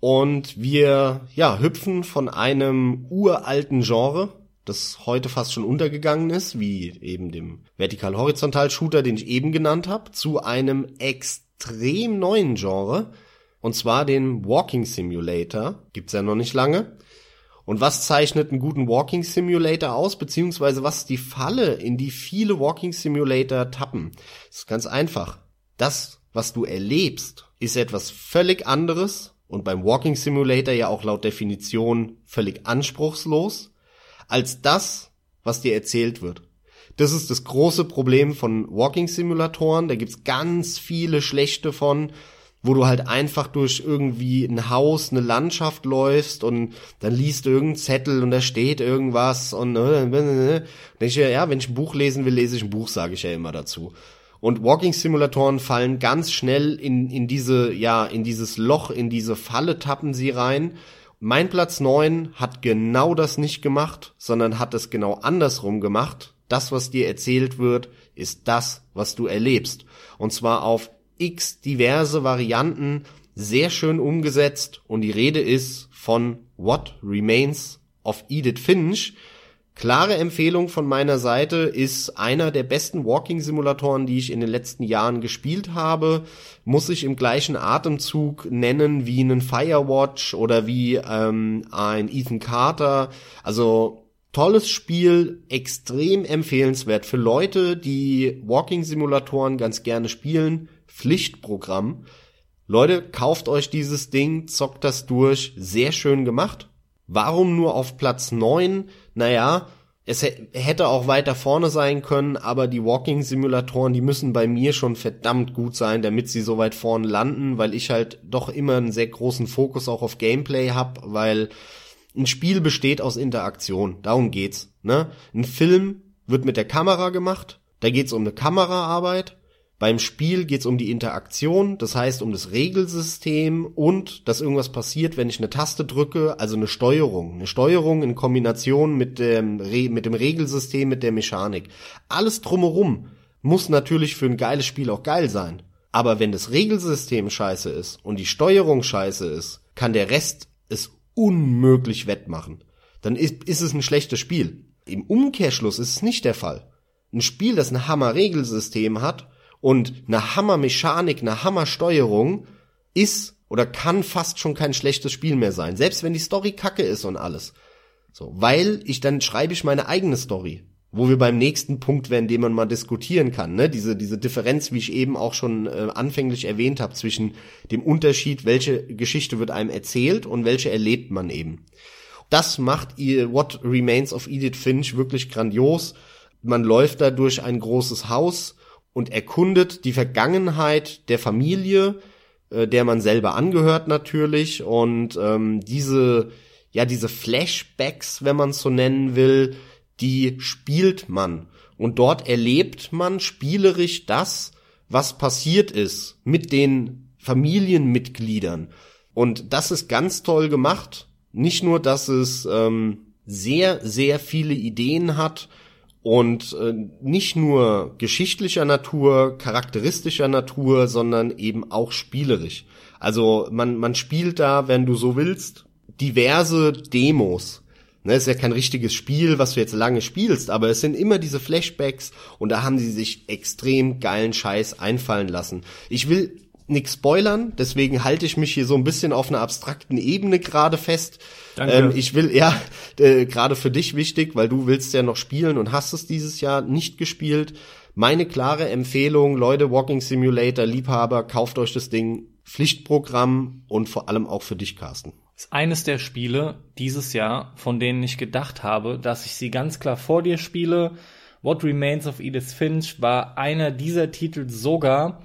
Und wir, ja, hüpfen von einem uralten Genre, das heute fast schon untergegangen ist, wie eben dem Vertikal-Horizontal-Shooter, den ich eben genannt habe, zu einem extrem neuen Genre, und zwar den Walking Simulator. Gibt's ja noch nicht lange. Und was zeichnet einen guten Walking Simulator aus, beziehungsweise was ist die Falle, in die viele Walking Simulator tappen? Das ist ganz einfach. Das, was du erlebst, ist etwas völlig anderes und beim Walking Simulator ja auch laut Definition völlig anspruchslos, als das, was dir erzählt wird. Das ist das große Problem von Walking-Simulatoren. Da gibt's ganz viele schlechte von, wo du halt einfach durch irgendwie ein Haus, eine Landschaft läufst und dann liest du irgendeinen Zettel und da steht irgendwas und äh, äh, äh. ich, ja, wenn ich ein Buch lesen will, lese ich ein Buch, sage ich ja immer dazu. Und Walking-Simulatoren fallen ganz schnell in, in diese, ja, in dieses Loch, in diese Falle tappen sie rein. Mein Platz neun hat genau das nicht gemacht, sondern hat es genau andersrum gemacht. Das, was dir erzählt wird, ist das, was du erlebst. Und zwar auf x diverse Varianten, sehr schön umgesetzt. Und die Rede ist von What Remains of Edith Finch. Klare Empfehlung von meiner Seite ist einer der besten Walking-Simulatoren, die ich in den letzten Jahren gespielt habe. Muss ich im gleichen Atemzug nennen wie einen Firewatch oder wie ähm, ein Ethan Carter. Also Tolles Spiel, extrem empfehlenswert für Leute, die Walking-Simulatoren ganz gerne spielen. Pflichtprogramm. Leute, kauft euch dieses Ding, zockt das durch, sehr schön gemacht. Warum nur auf Platz neun? Naja, es hätte auch weiter vorne sein können, aber die Walking-Simulatoren, die müssen bei mir schon verdammt gut sein, damit sie so weit vorne landen, weil ich halt doch immer einen sehr großen Fokus auch auf Gameplay hab, weil ein Spiel besteht aus Interaktion, darum geht's. Ne? Ein Film wird mit der Kamera gemacht, da geht's um eine Kameraarbeit. Beim Spiel geht's um die Interaktion, das heißt um das Regelsystem und dass irgendwas passiert, wenn ich eine Taste drücke, also eine Steuerung. Eine Steuerung in Kombination mit dem, Re mit dem Regelsystem, mit der Mechanik. Alles drumherum muss natürlich für ein geiles Spiel auch geil sein. Aber wenn das Regelsystem scheiße ist und die Steuerung scheiße ist, kann der Rest es unmöglich wettmachen. Dann ist, ist es ein schlechtes Spiel. Im Umkehrschluss ist es nicht der Fall. Ein Spiel, das ein Hammer-Regelsystem hat und eine Hammer-Mechanik, eine Hammer-Steuerung, ist oder kann fast schon kein schlechtes Spiel mehr sein. Selbst wenn die Story kacke ist und alles. So, weil ich dann schreibe ich meine eigene Story wo wir beim nächsten Punkt wären, den man mal diskutieren kann, ne? Diese diese Differenz, wie ich eben auch schon äh, anfänglich erwähnt habe, zwischen dem Unterschied, welche Geschichte wird einem erzählt und welche erlebt man eben. Das macht ihr What Remains of Edith Finch wirklich grandios. Man läuft da durch ein großes Haus und erkundet die Vergangenheit der Familie, äh, der man selber angehört natürlich und ähm, diese ja diese Flashbacks, wenn man so nennen will, die spielt man. Und dort erlebt man spielerisch das, was passiert ist mit den Familienmitgliedern. Und das ist ganz toll gemacht. Nicht nur, dass es ähm, sehr, sehr viele Ideen hat und äh, nicht nur geschichtlicher Natur, charakteristischer Natur, sondern eben auch spielerisch. Also man, man spielt da, wenn du so willst, diverse Demos Ne, ist ja kein richtiges Spiel, was du jetzt lange spielst, aber es sind immer diese Flashbacks und da haben sie sich extrem geilen Scheiß einfallen lassen. Ich will nix spoilern, deswegen halte ich mich hier so ein bisschen auf einer abstrakten Ebene gerade fest. Danke. Ähm, ich will, ja, äh, gerade für dich wichtig, weil du willst ja noch spielen und hast es dieses Jahr nicht gespielt. Meine klare Empfehlung, Leute, Walking Simulator, Liebhaber, kauft euch das Ding. Pflichtprogramm und vor allem auch für dich, Carsten ist eines der Spiele dieses Jahr, von denen ich gedacht habe, dass ich sie ganz klar vor dir spiele. What Remains of Edith Finch war einer dieser Titel sogar,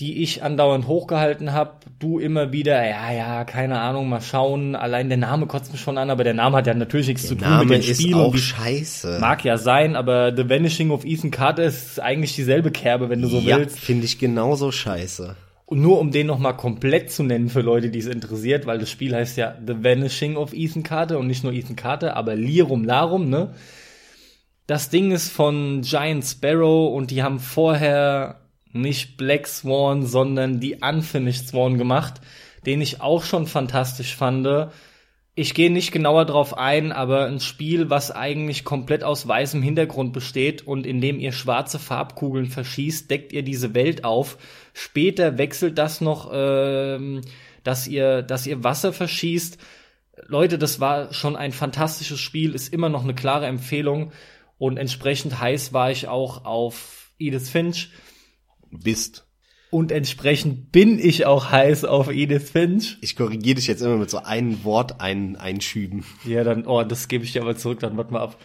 die ich andauernd hochgehalten habe. Du immer wieder, ja, ja, keine Ahnung, mal schauen. Allein der Name kotzt mich schon an, aber der Name hat ja natürlich nichts der zu tun Name mit dem Spiel. Ist auch scheiße. Mag ja sein, aber The Vanishing of Ethan Carter ist eigentlich dieselbe Kerbe, wenn du so ja, willst. finde ich genauso scheiße. Und nur um den nochmal komplett zu nennen für Leute, die es interessiert, weil das Spiel heißt ja The Vanishing of Ethan Carter und nicht nur Ethan Carter, aber Lirum Larum, ne? Das Ding ist von Giant Sparrow und die haben vorher nicht Black Swan, sondern die Unfinished Swan gemacht, den ich auch schon fantastisch fand. Ich gehe nicht genauer drauf ein, aber ein Spiel, was eigentlich komplett aus weißem Hintergrund besteht und in dem ihr schwarze Farbkugeln verschießt, deckt ihr diese Welt auf. Später wechselt das noch, ähm, dass ihr, dass ihr Wasser verschießt. Leute, das war schon ein fantastisches Spiel, ist immer noch eine klare Empfehlung und entsprechend heiß war ich auch auf Edith Finch. Bist. Und entsprechend bin ich auch heiß auf Edith Finch. Ich korrigiere dich jetzt immer mit so einem Wort ein, einschüben. Ja, dann, oh, das gebe ich dir aber zurück, dann warte mal ab.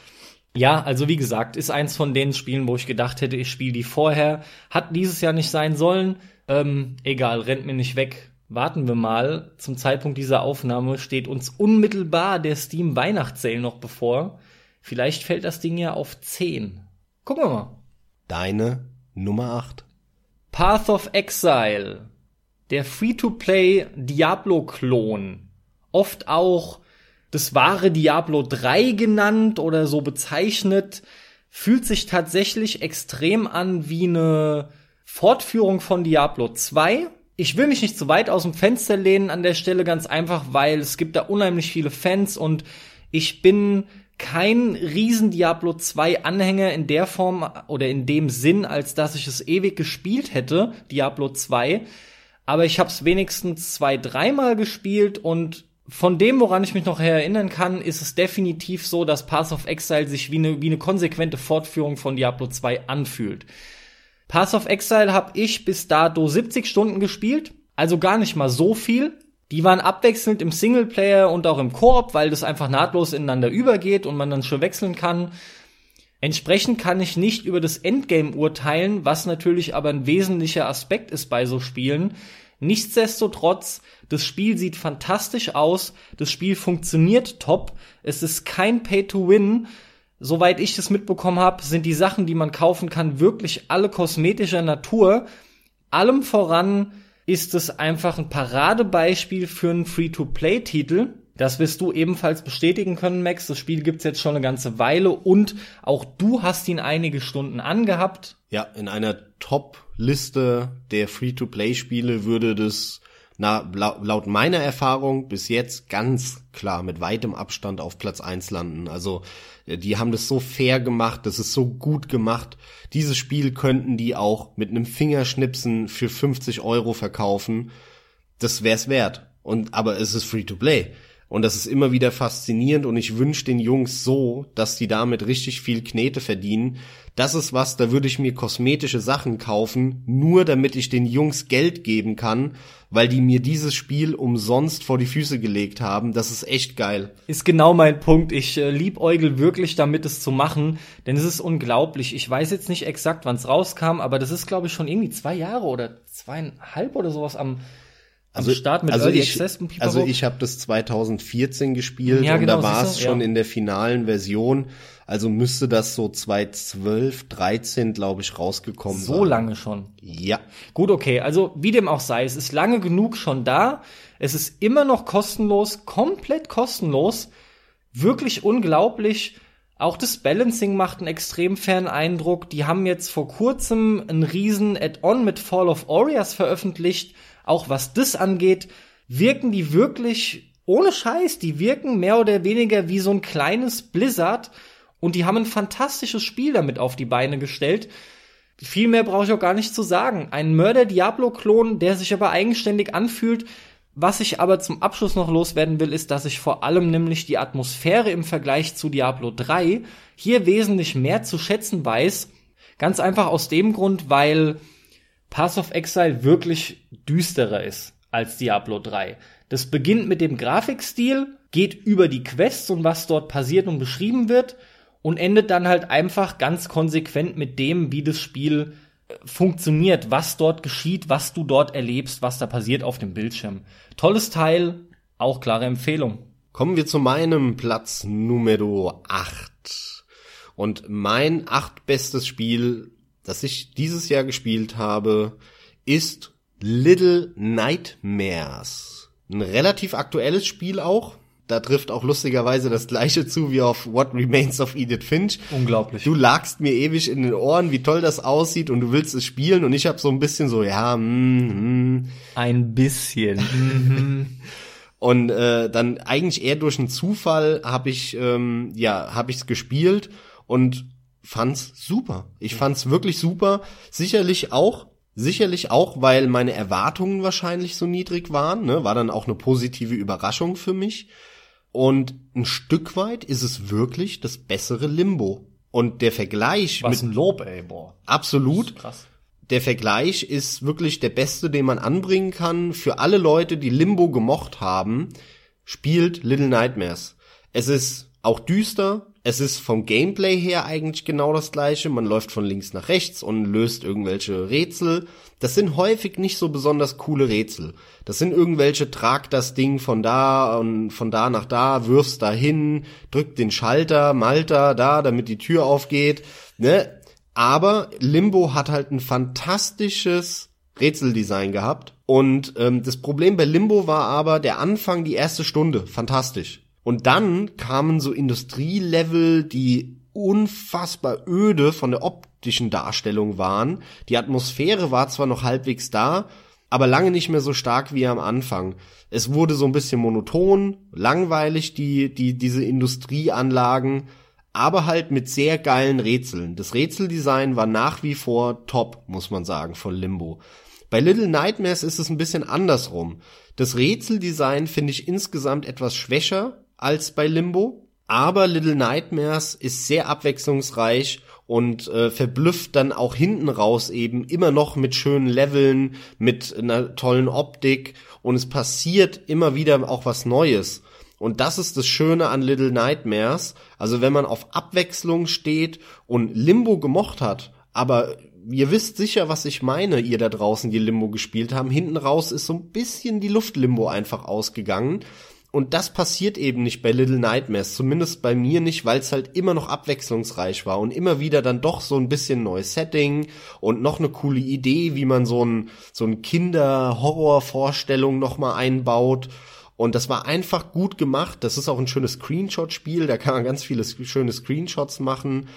Ja, also wie gesagt, ist eins von den Spielen, wo ich gedacht hätte, ich spiele die vorher. Hat dieses Jahr nicht sein sollen. Ähm, egal, rennt mir nicht weg. Warten wir mal. Zum Zeitpunkt dieser Aufnahme steht uns unmittelbar der Steam Weihnachtssale noch bevor. Vielleicht fällt das Ding ja auf 10. Gucken wir mal. Deine Nummer 8. Path of Exile. Der Free-to-Play Diablo-Klon. Oft auch das wahre Diablo 3 genannt oder so bezeichnet, fühlt sich tatsächlich extrem an wie eine Fortführung von Diablo 2. Ich will mich nicht zu weit aus dem Fenster lehnen an der Stelle, ganz einfach, weil es gibt da unheimlich viele Fans und ich bin kein riesen Diablo 2 Anhänger in der Form oder in dem Sinn, als dass ich es ewig gespielt hätte, Diablo 2. Aber ich habe es wenigstens zwei, dreimal gespielt und von dem, woran ich mich noch erinnern kann, ist es definitiv so, dass Path of Exile sich wie eine, wie eine konsequente Fortführung von Diablo 2 anfühlt. Path of Exile habe ich bis dato 70 Stunden gespielt, also gar nicht mal so viel. Die waren abwechselnd im Singleplayer und auch im Koop, weil das einfach nahtlos ineinander übergeht und man dann schon wechseln kann. Entsprechend kann ich nicht über das Endgame urteilen, was natürlich aber ein wesentlicher Aspekt ist bei so Spielen. Nichtsdestotrotz, das Spiel sieht fantastisch aus, das Spiel funktioniert top, es ist kein Pay-to-Win. Soweit ich das mitbekommen habe, sind die Sachen, die man kaufen kann, wirklich alle kosmetischer Natur. Allem voran ist es einfach ein Paradebeispiel für einen Free-to-Play-Titel. Das wirst du ebenfalls bestätigen können, Max. Das Spiel gibt's jetzt schon eine ganze Weile und auch du hast ihn einige Stunden angehabt. Ja, in einer Top-Liste der Free-to-Play-Spiele würde das na, laut meiner Erfahrung bis jetzt ganz klar mit weitem Abstand auf Platz eins landen. Also äh, die haben das so fair gemacht, das ist so gut gemacht. Dieses Spiel könnten die auch mit einem Fingerschnipsen für 50 Euro verkaufen. Das wär's wert. Und aber es ist free to play. Und das ist immer wieder faszinierend und ich wünsche den Jungs so, dass die damit richtig viel Knete verdienen. Das ist was, da würde ich mir kosmetische Sachen kaufen, nur damit ich den Jungs Geld geben kann, weil die mir dieses Spiel umsonst vor die Füße gelegt haben. Das ist echt geil. Ist genau mein Punkt. Ich äh, liebäugel wirklich damit, es zu machen, denn es ist unglaublich. Ich weiß jetzt nicht exakt, wann es rauskam, aber das ist, glaube ich, schon irgendwie zwei Jahre oder zweieinhalb oder sowas am also, Start mit also Early ich, Access und Also ich habe das 2014 gespielt ja, und genau, da war es schon ja. in der finalen Version. Also müsste das so 2012, 13, glaube ich, rausgekommen so sein. So lange schon. Ja. Gut, okay. Also wie dem auch sei, es ist lange genug schon da. Es ist immer noch kostenlos, komplett kostenlos. Wirklich unglaublich. Auch das Balancing macht einen extrem fairen Eindruck. Die haben jetzt vor kurzem einen riesen Add-on mit Fall of Warriors veröffentlicht auch was das angeht, wirken die wirklich ohne Scheiß, die wirken mehr oder weniger wie so ein kleines Blizzard und die haben ein fantastisches Spiel damit auf die Beine gestellt. Viel mehr brauche ich auch gar nicht zu sagen. Ein Mörder-Diablo-Klon, der sich aber eigenständig anfühlt. Was ich aber zum Abschluss noch loswerden will, ist, dass ich vor allem nämlich die Atmosphäre im Vergleich zu Diablo 3 hier wesentlich mehr zu schätzen weiß. Ganz einfach aus dem Grund, weil Path of Exile wirklich düsterer ist als Diablo 3. Das beginnt mit dem Grafikstil, geht über die Quests und was dort passiert und beschrieben wird und endet dann halt einfach ganz konsequent mit dem, wie das Spiel äh, funktioniert, was dort geschieht, was du dort erlebst, was da passiert auf dem Bildschirm. Tolles Teil, auch klare Empfehlung. Kommen wir zu meinem Platz Numero 8. Und mein achtbestes Spiel das ich dieses Jahr gespielt habe, ist Little Nightmares. Ein relativ aktuelles Spiel auch. Da trifft auch lustigerweise das gleiche zu wie auf What Remains of Edith Finch. Unglaublich. Du lagst mir ewig in den Ohren, wie toll das aussieht und du willst es spielen und ich habe so ein bisschen so, ja, mm, mm. ein bisschen. Und äh, dann eigentlich eher durch einen Zufall habe ich ähm, ja habe ich's gespielt und fand's super. Ich fand's wirklich super. Sicherlich auch, sicherlich auch, weil meine Erwartungen wahrscheinlich so niedrig waren. Ne? War dann auch eine positive Überraschung für mich. Und ein Stück weit ist es wirklich das bessere Limbo. Und der Vergleich Was mit ein Lob, ey, boah. Absolut. Krass. Der Vergleich ist wirklich der beste, den man anbringen kann. Für alle Leute, die Limbo gemocht haben, spielt Little Nightmares. Es ist auch düster, Es ist vom Gameplay her eigentlich genau das gleiche. Man läuft von links nach rechts und löst irgendwelche Rätsel. Das sind häufig nicht so besonders coole Rätsel. Das sind irgendwelche, trag das Ding von da und von da nach da, wirfst da hin, drück den Schalter, Malta da, damit die Tür aufgeht. Ne? Aber Limbo hat halt ein fantastisches Rätseldesign gehabt. Und ähm, das Problem bei Limbo war aber der Anfang, die erste Stunde, fantastisch. Und dann kamen so Industrielevel, die unfassbar öde von der optischen Darstellung waren. Die Atmosphäre war zwar noch halbwegs da, aber lange nicht mehr so stark wie am Anfang. Es wurde so ein bisschen monoton, langweilig, die, die, diese Industrieanlagen, aber halt mit sehr geilen Rätseln. Das Rätseldesign war nach wie vor top, muss man sagen, von Limbo. Bei Little Nightmares ist es ein bisschen andersrum. Das Rätseldesign finde ich insgesamt etwas schwächer als bei Limbo. Aber Little Nightmares ist sehr abwechslungsreich und äh, verblüfft dann auch hinten raus eben immer noch mit schönen Leveln, mit einer tollen Optik und es passiert immer wieder auch was Neues. Und das ist das Schöne an Little Nightmares. Also wenn man auf Abwechslung steht und Limbo gemocht hat, aber ihr wisst sicher, was ich meine, ihr da draußen, die Limbo gespielt haben. Hinten raus ist so ein bisschen die Luftlimbo einfach ausgegangen. Und das passiert eben nicht bei Little Nightmares, zumindest bei mir nicht, weil es halt immer noch abwechslungsreich war und immer wieder dann doch so ein bisschen neues Setting und noch eine coole Idee, wie man so ein so ein Kinder-Horror-Vorstellung noch mal einbaut. Und das war einfach gut gemacht. Das ist auch ein schönes Screenshot-Spiel. Da kann man ganz viele schöne Screenshots machen.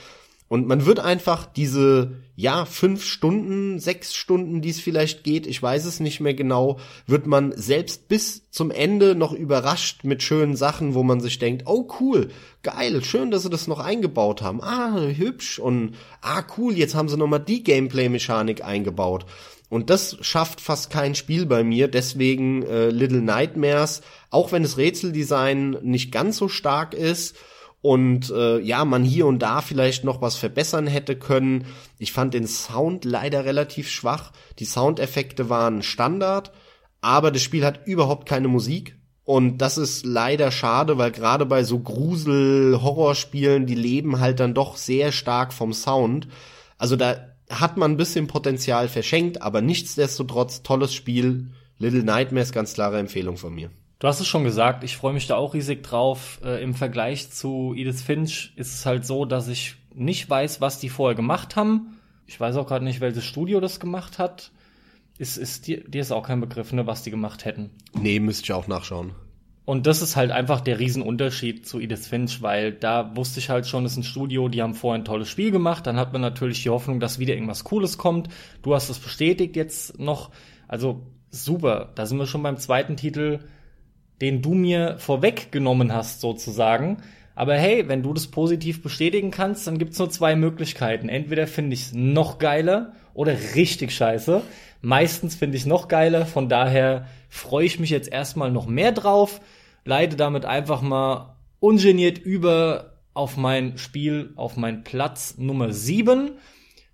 Und man wird einfach diese, ja, fünf Stunden, sechs Stunden, die es vielleicht geht, ich weiß es nicht mehr genau, wird man selbst bis zum Ende noch überrascht mit schönen Sachen, wo man sich denkt, oh cool, geil, schön, dass sie das noch eingebaut haben. Ah, hübsch und ah, cool, jetzt haben sie nochmal die Gameplay-Mechanik eingebaut. Und das schafft fast kein Spiel bei mir, deswegen äh, Little Nightmares, auch wenn das Rätseldesign nicht ganz so stark ist, und äh, ja, man hier und da vielleicht noch was verbessern hätte können. Ich fand den Sound leider relativ schwach. Die Soundeffekte waren Standard, aber das Spiel hat überhaupt keine Musik. Und das ist leider schade, weil gerade bei so Grusel-Horrorspielen, die leben halt dann doch sehr stark vom Sound. Also da hat man ein bisschen Potenzial verschenkt, aber nichtsdestotrotz tolles Spiel. Little Nightmares, ganz klare Empfehlung von mir. Du hast es schon gesagt, ich freue mich da auch riesig drauf. Äh, Im Vergleich zu Edith Finch ist es halt so, dass ich nicht weiß, was die vorher gemacht haben. Ich weiß auch gerade nicht, welches Studio das gemacht hat. Ist, ist dir, dir ist auch kein Begriff, ne, was die gemacht hätten. Nee, müsste ich auch nachschauen. Und das ist halt einfach der Riesenunterschied zu Edith Finch, weil da wusste ich halt schon, das ist ein Studio, die haben vorher ein tolles Spiel gemacht, dann hat man natürlich die Hoffnung, dass wieder irgendwas Cooles kommt. Du hast es bestätigt jetzt noch. Also super, da sind wir schon beim zweiten Titel den du mir vorweggenommen hast, sozusagen. Aber hey, wenn du das positiv bestätigen kannst, dann gibt's nur zwei Möglichkeiten. Entweder finde ich es noch geiler oder richtig scheiße. Meistens finde ich noch geiler, von daher freue ich mich jetzt erstmal noch mehr drauf, leite damit einfach mal ungeniert über auf mein Spiel, auf mein Platz Nummer 7.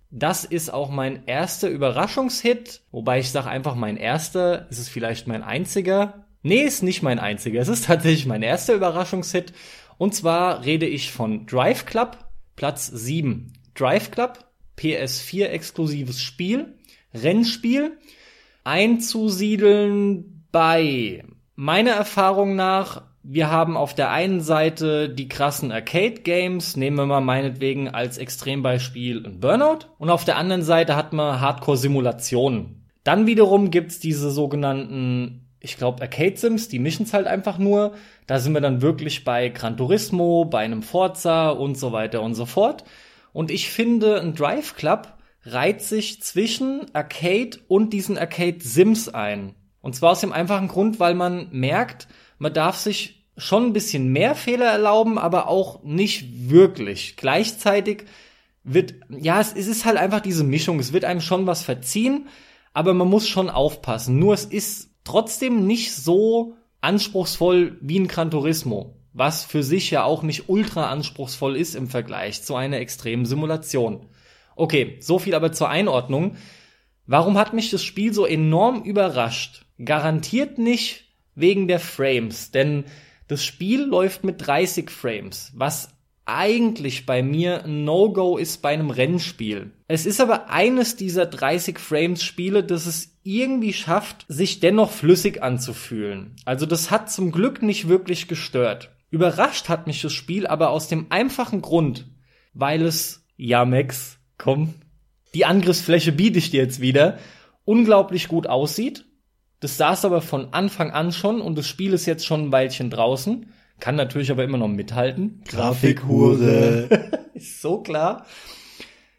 Das ist auch mein erster Überraschungshit, wobei ich sage einfach mein erster, ist es vielleicht mein einziger, Nee, ist nicht mein einziger. Es ist tatsächlich mein erster Überraschungshit. Und zwar rede ich von Drive Club, Platz 7. Drive Club, PS4 exklusives Spiel, Rennspiel, einzusiedeln bei meiner Erfahrung nach, wir haben auf der einen Seite die krassen Arcade-Games, nehmen wir mal meinetwegen als Extrembeispiel ein Burnout, und auf der anderen Seite hat man Hardcore-Simulationen. Dann wiederum gibt's diese sogenannten ich glaube, Arcade Sims, die mischen es halt einfach nur. Da sind wir dann wirklich bei Gran Turismo, bei einem Forza und so weiter und so fort. Und ich finde, ein Drive Club reiht sich zwischen Arcade und diesen Arcade Sims ein. Und zwar aus dem einfachen Grund, weil man merkt, man darf sich schon ein bisschen mehr Fehler erlauben, aber auch nicht wirklich. Gleichzeitig wird, ja, es, ist halt einfach diese Mischung. Es wird einem schon was verziehen, aber man muss schon aufpassen. Nur es ist trotzdem nicht so anspruchsvoll wie ein Gran Turismo, was für sich ja auch nicht ultra anspruchsvoll ist im Vergleich zu einer extremen Simulation. Okay, so viel aber zur Einordnung. Warum hat mich das Spiel so enorm überrascht? Garantiert nicht wegen der Frames, denn das Spiel läuft mit 30 Frames, was eigentlich bei mir ein No-Go ist bei einem Rennspiel. Es ist aber eines dieser 30 Frames Spiele, das es irgendwie schafft, sich dennoch flüssig anzufühlen. Also das hat zum Glück nicht wirklich gestört. Überrascht hat mich das Spiel aber aus dem einfachen Grund, weil es, ja Max, komm, die Angriffsfläche biete ich dir jetzt wieder, unglaublich gut aussieht. Das saß aber von Anfang an schon und das Spiel ist jetzt schon ein Weilchen draußen. Kann natürlich aber immer noch mithalten. Grafikhure. ist so klar.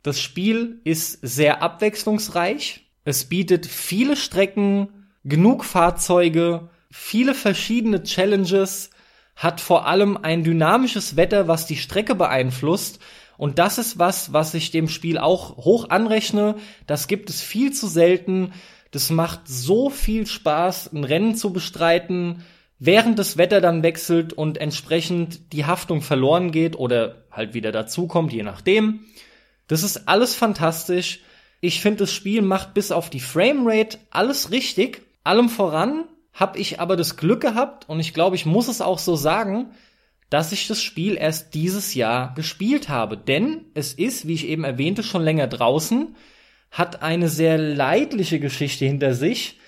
Das Spiel ist sehr abwechslungsreich. Es bietet viele Strecken, genug Fahrzeuge, viele verschiedene Challenges, hat vor allem ein dynamisches Wetter, was die Strecke beeinflusst. Und das ist was, was ich dem Spiel auch hoch anrechne. Das gibt es viel zu selten. Das macht so viel Spaß, ein Rennen zu bestreiten während das Wetter dann wechselt und entsprechend die Haftung verloren geht oder halt wieder dazukommt, je nachdem. Das ist alles fantastisch. Ich finde, das Spiel macht bis auf die Framerate alles richtig. Allem voran habe ich aber das Glück gehabt, und ich glaube, ich muss es auch so sagen, dass ich das Spiel erst dieses Jahr gespielt habe. Denn es ist, wie ich eben erwähnte, schon länger draußen, hat eine sehr leidliche Geschichte hinter sich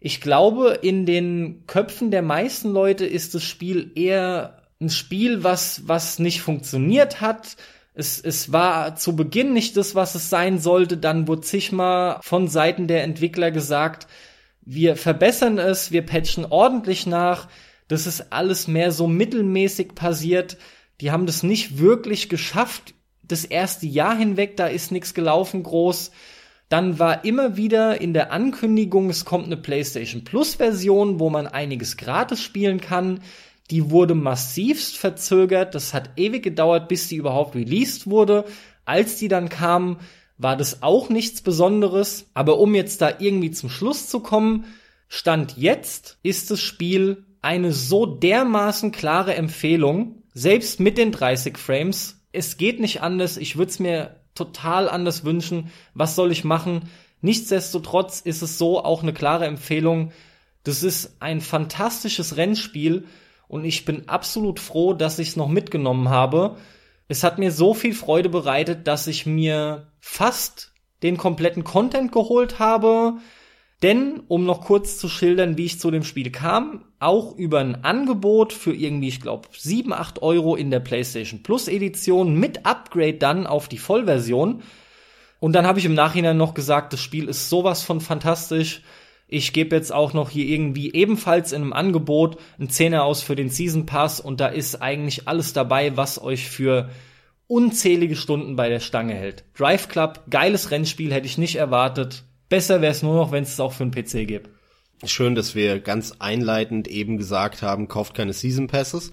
ich glaube, in den Köpfen der meisten Leute ist das Spiel eher ein Spiel, was, was nicht funktioniert hat. Es, es war zu Beginn nicht das, was es sein sollte. Dann wurde zigmal von Seiten der Entwickler gesagt, wir verbessern es, wir patchen ordentlich nach. Das ist alles mehr so mittelmäßig passiert. Die haben das nicht wirklich geschafft. Das erste Jahr hinweg, da ist nichts gelaufen groß. Dann war immer wieder in der Ankündigung, es kommt eine PlayStation Plus Version, wo man einiges gratis spielen kann. Die wurde massivst verzögert. Das hat ewig gedauert, bis die überhaupt released wurde. Als die dann kam, war das auch nichts Besonderes. Aber um jetzt da irgendwie zum Schluss zu kommen, Stand jetzt ist das Spiel eine so dermaßen klare Empfehlung, selbst mit den 30 Frames. Es geht nicht anders. Ich würde es mir total anders wünschen. Was soll ich machen? Nichtsdestotrotz ist es so auch eine klare Empfehlung. Das ist ein fantastisches Rennspiel und ich bin absolut froh, dass ich es noch mitgenommen habe. Es hat mir so viel Freude bereitet, dass ich mir fast den kompletten Content geholt habe. Denn, um noch kurz zu schildern, wie ich zu dem Spiel kam, auch über ein Angebot für irgendwie, ich glaube, 7, 8 Euro in der PlayStation Plus Edition mit Upgrade dann auf die Vollversion. Und dann habe ich im Nachhinein noch gesagt, das Spiel ist sowas von fantastisch. Ich gebe jetzt auch noch hier irgendwie ebenfalls in einem Angebot einen Zehner aus für den Season Pass und da ist eigentlich alles dabei, was euch für unzählige Stunden bei der Stange hält. Drive Club, geiles Rennspiel, hätte ich nicht erwartet. Besser wäre es nur noch, wenn es auch für einen PC gibt. Schön, dass wir ganz einleitend eben gesagt haben, kauft keine Season Passes.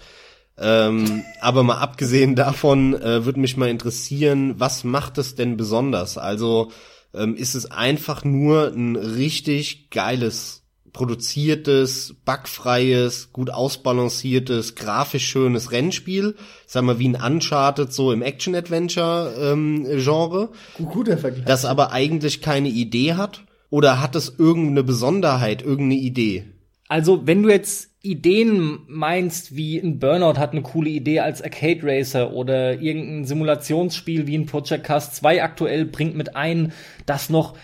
Ähm, aber mal abgesehen davon äh, würde mich mal interessieren, was macht es denn besonders? Also ähm, ist es einfach nur ein richtig geiles produziertes, bugfreies, gut ausbalanciertes, grafisch schönes Rennspiel, sagen wir wie ein Uncharted so im Action-Adventure-Genre, ähm, Guter Vergleich. das aber eigentlich keine Idee hat? Oder hat es irgendeine Besonderheit, irgendeine Idee? Also, wenn du jetzt Ideen meinst, wie ein Burnout hat eine coole Idee als Arcade Racer oder irgendein Simulationsspiel wie ein Project Cast 2 aktuell bringt mit ein, dass noch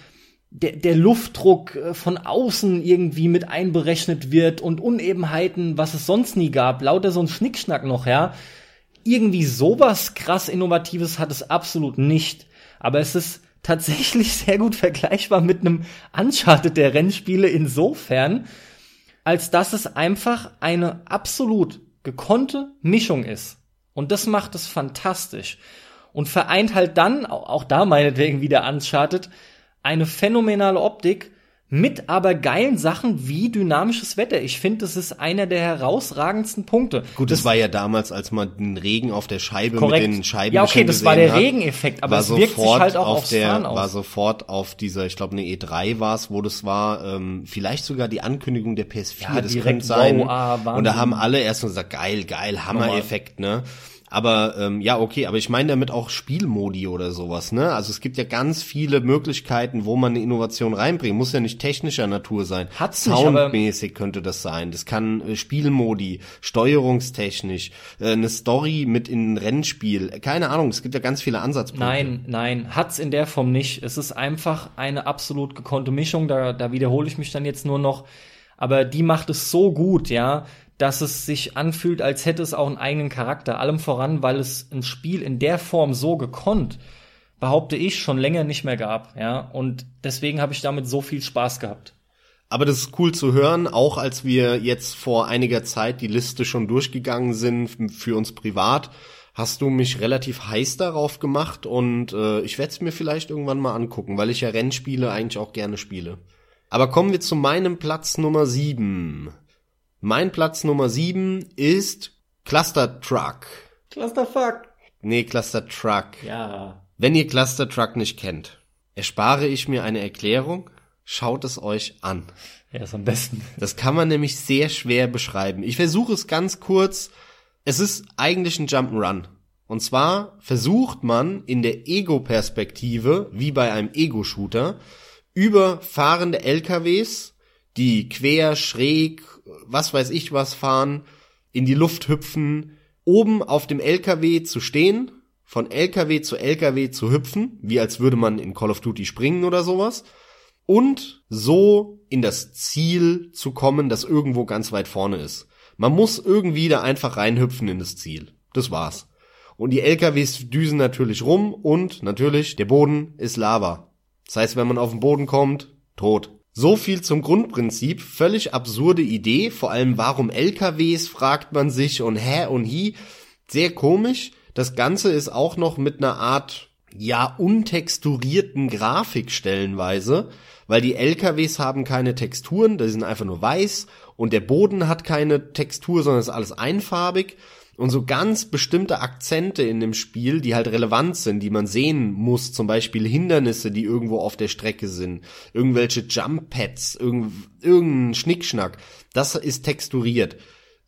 der, der Luftdruck äh, von außen irgendwie mit einberechnet wird und Unebenheiten, was es sonst nie gab, lauter so ein Schnickschnack noch, ja. Irgendwie sowas krass Innovatives hat es absolut nicht. Aber es ist tatsächlich sehr gut vergleichbar mit einem Uncharted der Rennspiele insofern, als dass es einfach eine absolut gekonnte Mischung ist. Und das macht es fantastisch. Und vereint halt dann, auch da meinetwegen wieder Uncharted, eine phänomenale Optik mit aber geilen Sachen wie dynamisches Wetter. Ich finde, das ist einer der herausragendsten Punkte. Gut, das, das war ja damals, als man den Regen auf der Scheibe korrekt. mit den Scheiben Ja, okay, das war der Regeneffekt, aber es wirkt sich halt auch auf aufs der, Fahren aus. war sofort auf dieser, ich glaube eine E3 war es, wo das war, ähm, vielleicht sogar die Ankündigung der PS4, Ja, das direkt, könnte sein. wow, ah, und da haben alle erst mal gesagt, geil, geil, Hammer-Effekt, ne? Aber ähm, ja, okay, aber ich meine damit auch Spielmodi oder sowas, ne? Also es gibt ja ganz viele Möglichkeiten, wo man eine Innovation reinbringt. Muss ja nicht technischer Natur sein. Hat's Soundmäßig könnte das sein. Das kann äh, Spielmodi, steuerungstechnisch, äh, eine Story mit in ein Rennspiel. Keine Ahnung, es gibt ja ganz viele Ansatzpunkte. Nein, nein, hat's in der Form nicht. Es ist einfach eine absolut gekonnte Mischung. Da, da wiederhole ich mich dann jetzt nur noch. Aber die macht es so gut, ja dass es sich anfühlt, als hätte es auch einen eigenen Charakter. Allem voran, weil es ein Spiel in der Form so gekonnt, behaupte ich, schon länger nicht mehr gab. Ja, und deswegen habe ich damit so viel Spaß gehabt. Aber das ist cool zu hören, auch als wir jetzt vor einiger Zeit die Liste schon durchgegangen sind für uns privat, hast du mich relativ heiß darauf gemacht und äh, ich werde es mir vielleicht irgendwann mal angucken, weil ich ja Rennspiele eigentlich auch gerne spiele. Aber kommen wir zu meinem Platz Nummer sieben. Mein Platz Nummer 7 ist Cluster Truck. Clusterfuck. Nee, Cluster Truck. Ja. Wenn ihr Cluster Truck nicht kennt, erspare ich mir eine Erklärung. Schaut es euch an. Ja, ist am besten. Das kann man nämlich sehr schwer beschreiben. Ich versuche es ganz kurz. Es ist eigentlich ein Jump'n'Run. Und zwar versucht man in der Ego-Perspektive, wie bei einem Ego-Shooter, über fahrende LKWs, die quer, schräg was weiß ich was fahren, in die Luft hüpfen, oben auf dem LKW zu stehen, von LKW zu LKW zu hüpfen, wie als würde man in Call of Duty springen oder sowas, und so in das Ziel zu kommen, das irgendwo ganz weit vorne ist. Man muss irgendwie da einfach reinhüpfen in das Ziel. Das war's. Und die LKWs düsen natürlich rum und natürlich der Boden ist Lava. Das heißt, wenn man auf den Boden kommt, tot. So viel zum Grundprinzip. Völlig absurde Idee. Vor allem warum LKWs, fragt man sich und hä und hi. Sehr komisch. Das Ganze ist auch noch mit einer Art, ja, untexturierten Grafik stellenweise, weil die LKWs haben keine Texturen, die sind einfach nur weiß und der Boden hat keine Textur, sondern ist alles einfarbig und so ganz bestimmte Akzente in dem Spiel, die halt relevant sind, die man sehen muss, zum Beispiel Hindernisse, die irgendwo auf der Strecke sind, irgendwelche Jump Pads, irgend, irgendein Schnickschnack, das ist texturiert.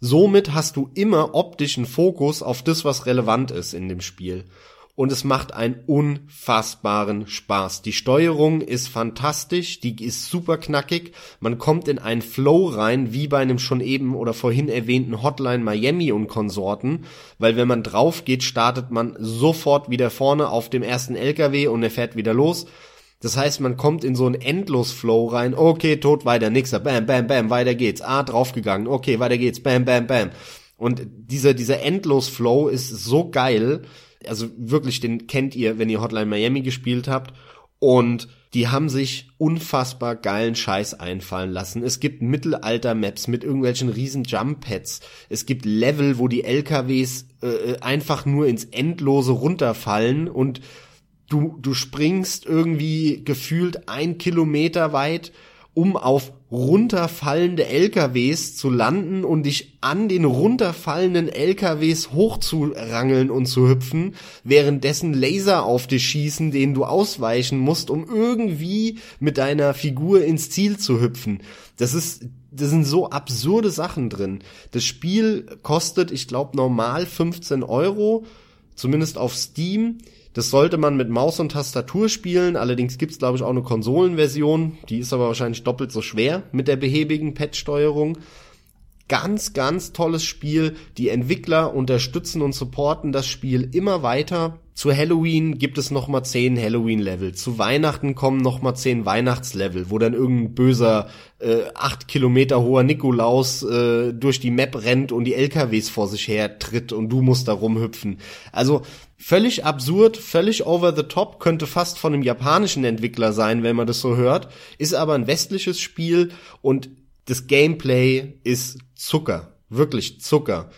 Somit hast du immer optischen Fokus auf das, was relevant ist in dem Spiel und es macht einen unfassbaren Spaß. Die Steuerung ist fantastisch, die ist super knackig. Man kommt in einen Flow rein, wie bei einem schon eben oder vorhin erwähnten Hotline Miami und Konsorten, weil wenn man drauf geht, startet man sofort wieder vorne auf dem ersten LKW und er fährt wieder los. Das heißt, man kommt in so einen Endlos-Flow rein. Okay, tot, weiter, nixer, bam, bam, bam, weiter geht's. Ah, draufgegangen. Okay, weiter geht's, bam, bam, bam. Und dieser, dieser Endlos-Flow ist so geil also wirklich, den kennt ihr, wenn ihr Hotline Miami gespielt habt. Und die haben sich unfassbar geilen Scheiß einfallen lassen. Es gibt Mittelalter-Maps mit irgendwelchen riesen Jump-Pads. Es gibt Level, wo die LKWs äh, einfach nur ins Endlose runterfallen und du, du springst irgendwie gefühlt ein Kilometer weit um auf runterfallende LKWs zu landen und dich an den runterfallenden LKWs hochzurangeln und zu hüpfen, währenddessen Laser auf dich schießen, denen du ausweichen musst, um irgendwie mit deiner Figur ins Ziel zu hüpfen. Das ist das sind so absurde Sachen drin. Das Spiel kostet, ich glaube, normal 15 Euro, zumindest auf Steam. Das sollte man mit Maus und Tastatur spielen. Allerdings gibt's glaube ich auch eine Konsolenversion. Die ist aber wahrscheinlich doppelt so schwer mit der behäbigen Pad-Steuerung. Ganz, ganz tolles Spiel. Die Entwickler unterstützen und supporten das Spiel immer weiter. Zu Halloween gibt es noch mal zehn Halloween-Level. Zu Weihnachten kommen noch mal zehn Weihnachtslevel, wo dann irgendein böser äh, acht Kilometer hoher Nikolaus äh, durch die Map rennt und die LKWs vor sich her tritt und du musst da rumhüpfen. Also völlig absurd, völlig over the top, könnte fast von einem japanischen Entwickler sein, wenn man das so hört, ist aber ein westliches Spiel und das Gameplay ist Zucker, wirklich Zucker.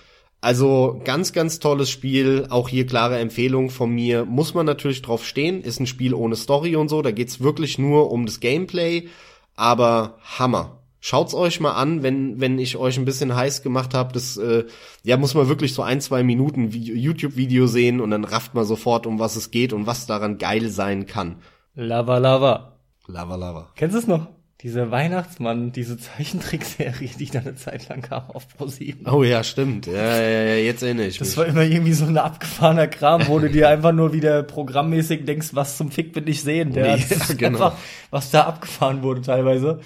Also ganz, ganz tolles Spiel. Auch hier klare Empfehlung von mir. Muss man natürlich drauf stehen. Ist ein Spiel ohne Story und so. Da geht's wirklich nur um das Gameplay. Aber Hammer. Schaut's euch mal an, wenn, wenn ich euch ein bisschen heiß gemacht habe. Das äh, ja, muss man wirklich so ein, zwei Minuten YouTube-Video sehen und dann rafft man sofort, um was es geht und was daran geil sein kann. Lava Lava. Lava Lava. Kennst du es noch? Dieser Weihnachtsmann, diese Zeichentrickserie, die da eine Zeit lang kam auf ProSieben. Oh ja, stimmt. Ja, ja, ja, jetzt erinnere ich Das mich. war immer irgendwie so ein abgefahrener Kram, wo du dir einfach nur wieder programmmäßig denkst, was zum Fick will ich sehen. Der Nee, ist genau. einfach, was da abgefahren wurde teilweise.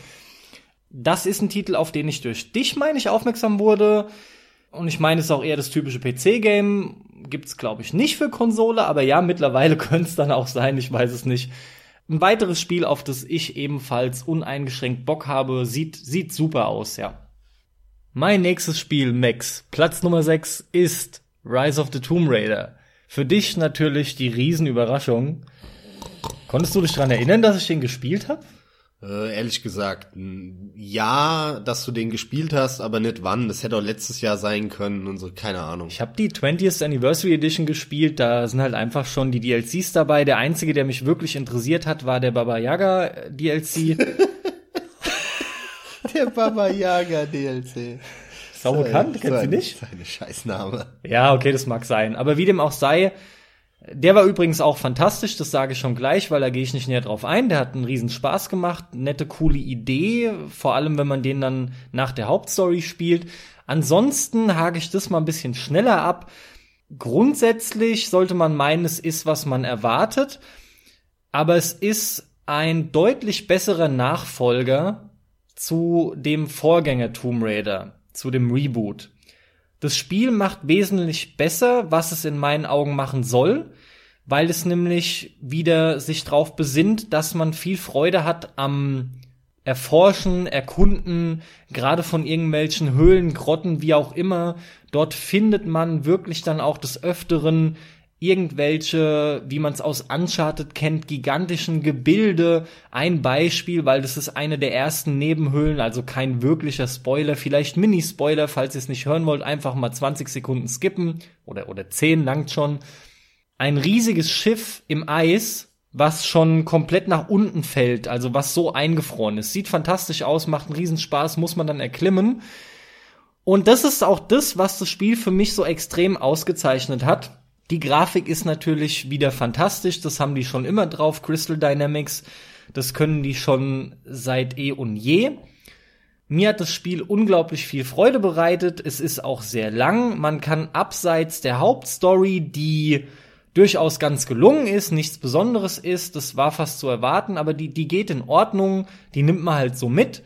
Das ist ein Titel, auf den ich durch dich, meine ich, aufmerksam wurde. Und ich meine, es ist auch eher das typische PC-Game. Gibt's, glaube ich, nicht für Konsole, aber ja, mittlerweile könnte es dann auch sein, ich weiß es nicht. Ein weiteres Spiel, auf das ich ebenfalls uneingeschränkt Bock habe, sieht, sieht super aus, ja. Mein nächstes Spiel, Max, Platz Nummer 6, ist Rise of the Tomb Raider. Für dich natürlich die Riesenüberraschung. Konntest du dich dran erinnern, dass ich den gespielt habe? Äh, ehrlich gesagt, ja, dass du den gespielt hast, aber nicht wann. Das hätte auch letztes Jahr sein können und so, keine Ahnung. Ich habe die 20th Anniversary Edition gespielt, da sind halt einfach schon die DLCs dabei. Der einzige, der mich wirklich interessiert hat, war der Baba Yaga äh, DLC. Der Baba Yaga DLC. Sau bekannt, kennst du nicht? Seine Scheißname. Ja, okay, das mag sein. Aber wie dem auch sei, der war übrigens auch fantastisch, das sage ich schon gleich, weil da gehe ich nicht näher drauf ein. Der hat einen riesen Spaß gemacht, nette, coole Idee, vor allem wenn man den dann nach der Hauptstory spielt. Ansonsten hake ich das mal ein bisschen schneller ab. Grundsätzlich sollte man meinen, es ist, was man erwartet, aber es ist ein deutlich besserer Nachfolger zu dem Vorgänger Tomb Raider, zu dem Reboot. Das Spiel macht wesentlich besser, was es in meinen Augen machen soll, weil es nämlich wieder sich darauf besinnt, dass man viel Freude hat am Erforschen, Erkunden, gerade von irgendwelchen Höhlen, Grotten, wie auch immer. Dort findet man wirklich dann auch des Öfteren irgendwelche, wie man es aus Uncharted kennt, gigantischen Gebilde. Ein Beispiel, weil das ist eine der ersten Nebenhöhlen, also kein wirklicher Spoiler, vielleicht Mini-Spoiler, falls ihr es nicht hören wollt, einfach mal 20 Sekunden skippen oder, oder 10 langt schon. Ein riesiges Schiff im Eis, was schon komplett nach unten fällt, also was so eingefroren ist. Sieht fantastisch aus, macht einen Riesenspaß, muss man dann erklimmen. Und das ist auch das, was das Spiel für mich so extrem ausgezeichnet hat. Die Grafik ist natürlich wieder fantastisch, das haben die schon immer drauf, Crystal Dynamics, das können die schon seit eh und je. Mir hat das Spiel unglaublich viel Freude bereitet, es ist auch sehr lang, man kann abseits der Hauptstory, die durchaus ganz gelungen ist, nichts Besonderes ist, das war fast zu erwarten, aber die, die geht in Ordnung, die nimmt man halt so mit.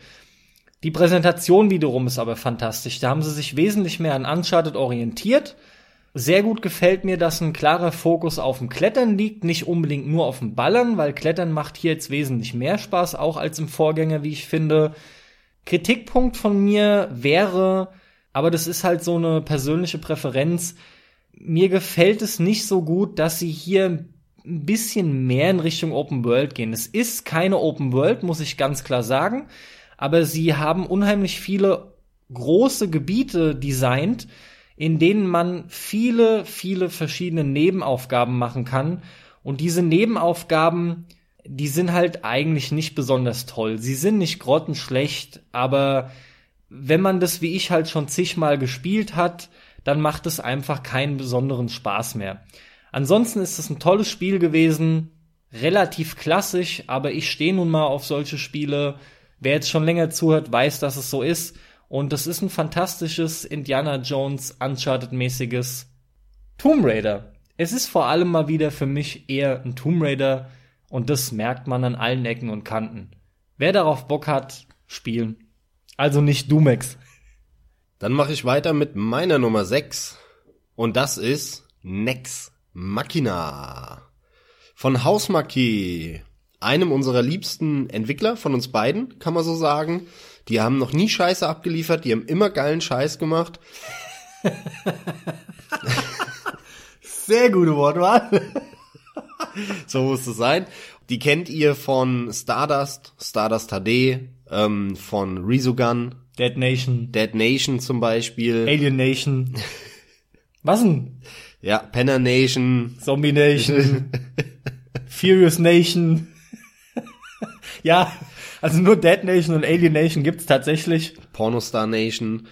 Die Präsentation wiederum ist aber fantastisch. Da haben sie sich wesentlich mehr an Uncharted orientiert. Sehr gut gefällt mir, dass ein klarer Fokus auf dem Klettern liegt, nicht unbedingt nur auf dem Ballern, weil Klettern macht hier jetzt wesentlich mehr Spaß, auch als im Vorgänger, wie ich finde. Kritikpunkt von mir wäre, aber das ist halt so eine persönliche Präferenz, mir gefällt es nicht so gut, dass sie hier ein bisschen mehr in Richtung Open World gehen. Es ist keine Open World, muss ich ganz klar sagen, aber sie haben unheimlich viele große Gebiete designt, in denen man viele, viele verschiedene Nebenaufgaben machen kann. Und diese Nebenaufgaben, die sind halt eigentlich nicht besonders toll. Sie sind nicht grottenschlecht, aber wenn man das wie ich halt schon zigmal gespielt hat, dann macht es einfach keinen besonderen Spaß mehr. Ansonsten ist es ein tolles Spiel gewesen, relativ klassisch, aber ich stehe nun mal auf solche Spiele. Wer jetzt schon länger zuhört, weiß, dass es so ist. Und das ist ein fantastisches Indiana Jones Uncharted-mäßiges Tomb Raider. Es ist vor allem mal wieder für mich eher ein Tomb Raider und das merkt man an allen Ecken und Kanten. Wer darauf Bock hat, spielen. Also nicht Dumex. Dann mache ich weiter mit meiner Nummer 6. Und das ist Nex Machina. Von Hausmaki. Einem unserer liebsten Entwickler von uns beiden, kann man so sagen. Die haben noch nie Scheiße abgeliefert, die haben immer geilen Scheiß gemacht. Sehr gute Wortwahl. So muss es sein. Die kennt ihr von Stardust, Stardust HD, ähm, von Resogun, Dead Nation, Dead Nation zum Beispiel. Alien Nation. Was denn? Ja, Penner Nation. Zombie Nation. Furious Nation. ja, also nur Dead Nation und Alien Nation gibt's tatsächlich. Pornostar Nation.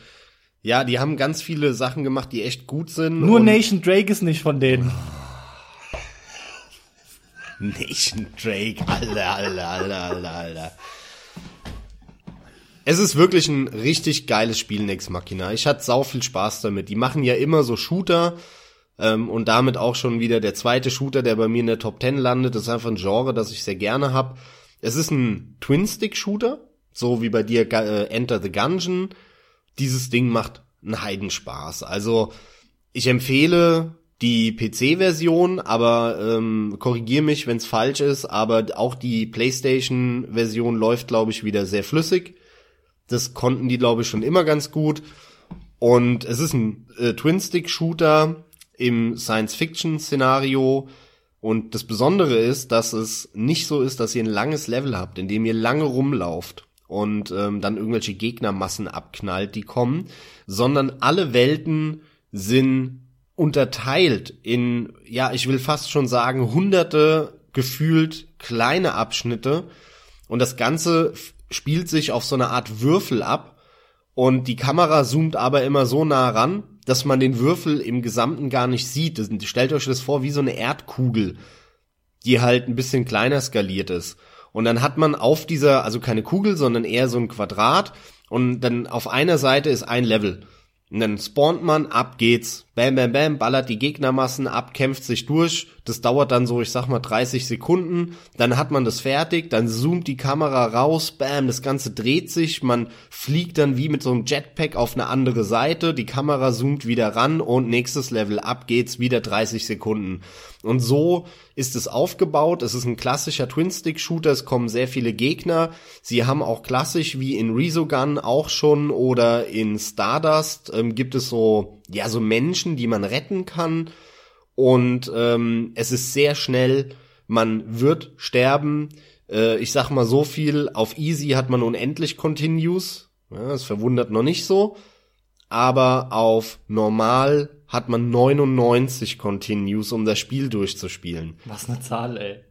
Ja, die haben ganz viele Sachen gemacht, die echt gut sind. Nur Nation Drake ist nicht von denen. Nation Drake, Alter, Alter, Alter, Alter, Alter. Es ist wirklich ein richtig geiles Spiel, Nex Machina. Ich hatte sau viel Spaß damit. Die machen ja immer so Shooter ähm, und damit auch schon wieder der zweite Shooter, der bei mir in der Top 10 landet. Das ist einfach ein Genre, das ich sehr gerne hab. Es ist ein Twin-Stick-Shooter, so wie bei dir äh, Enter the Gungeon. Dieses Ding macht einen Heidenspaß. Also ich empfehle die PC-Version, aber ähm, korrigier mich, wenn es falsch ist, aber auch die PlayStation-Version läuft, glaube ich, wieder sehr flüssig. Das konnten die, glaube ich, schon immer ganz gut. Und es ist ein äh, Twin-Stick-Shooter im Science-Fiction-Szenario. Und das Besondere ist, dass es nicht so ist, dass ihr ein langes Level habt, in dem ihr lange rumlauft und ähm, dann irgendwelche Gegnermassen abknallt, die kommen, sondern alle Welten sind unterteilt in, ja, ich will fast schon sagen, hunderte gefühlt kleine Abschnitte. Und das Ganze spielt sich auf so eine Art Würfel ab. Und die Kamera zoomt aber immer so nah ran, dass man den Würfel im Gesamten gar nicht sieht. Stellt euch das vor wie so eine Erdkugel, die halt ein bisschen kleiner skaliert ist. Und dann hat man auf dieser, also keine Kugel, sondern eher so ein Quadrat und dann auf einer Seite ist ein Level. Und dann spawnt man, ab geht's. Bam, bam, bam, ballert die Gegnermassen ab, kämpft sich durch. Das dauert dann so, ich sag mal, 30 Sekunden. Dann hat man das fertig, dann zoomt die Kamera raus, bam, das Ganze dreht sich. Man fliegt dann wie mit so einem Jetpack auf eine andere Seite. Die Kamera zoomt wieder ran und nächstes Level, ab geht's, wieder 30 Sekunden. Und so ist es aufgebaut. Es ist ein klassischer Twin-Stick-Shooter. Es kommen sehr viele Gegner. Sie haben auch klassisch wie in Resogun auch schon oder in Stardust ähm, gibt es so, ja, so Menschen, die man retten kann. Und ähm, es ist sehr schnell. Man wird sterben. Äh, ich sag mal so viel. Auf Easy hat man unendlich Continues. Ja, das verwundert noch nicht so. Aber auf normal hat man 99 Continues, um das Spiel durchzuspielen. Was eine Zahl, ey.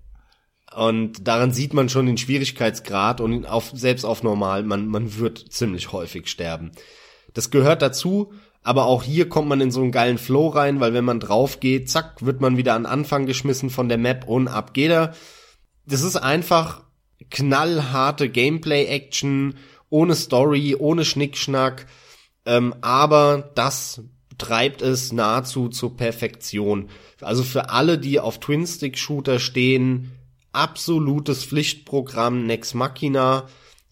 Und daran sieht man schon den Schwierigkeitsgrad und auf, selbst auf normal, man, man wird ziemlich häufig sterben. Das gehört dazu, aber auch hier kommt man in so einen geilen Flow rein, weil wenn man drauf geht, zack, wird man wieder an Anfang geschmissen von der Map und ab geht er. Das ist einfach knallharte Gameplay-Action, ohne Story, ohne Schnickschnack, ähm, aber das treibt es nahezu zur Perfektion. Also für alle, die auf Twin-Stick-Shooter stehen, absolutes Pflichtprogramm Nex Machina.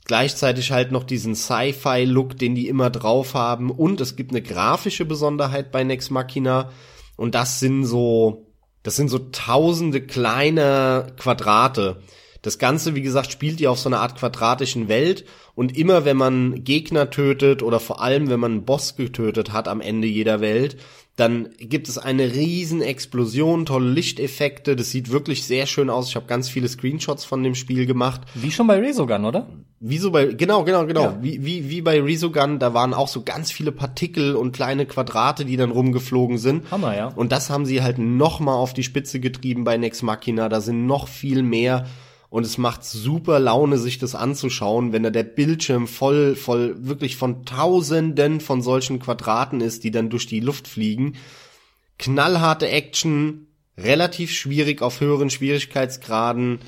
Gleichzeitig halt noch diesen Sci-Fi-Look, den die immer drauf haben. Und es gibt eine grafische Besonderheit bei Nex Machina. Und das sind so, das sind so tausende kleine Quadrate. Das Ganze, wie gesagt, spielt ihr auf so einer Art quadratischen Welt und immer wenn man Gegner tötet oder vor allem wenn man einen Boss getötet hat am Ende jeder Welt, dann gibt es eine riesen Explosion, tolle Lichteffekte, das sieht wirklich sehr schön aus. Ich habe ganz viele Screenshots von dem Spiel gemacht. Wie schon bei Resogun, oder? Wie so bei genau, genau, genau. Ja. Wie, wie, wie bei Resogun, da waren auch so ganz viele Partikel und kleine Quadrate, die dann rumgeflogen sind. Hammer, ja. Und das haben sie halt noch mal auf die Spitze getrieben bei Nex Machina, da sind noch viel mehr und es macht super Laune, sich das anzuschauen, wenn da der Bildschirm voll, voll, wirklich von Tausenden von solchen Quadraten ist, die dann durch die Luft fliegen. Knallharte Action, relativ schwierig auf höheren Schwierigkeitsgraden.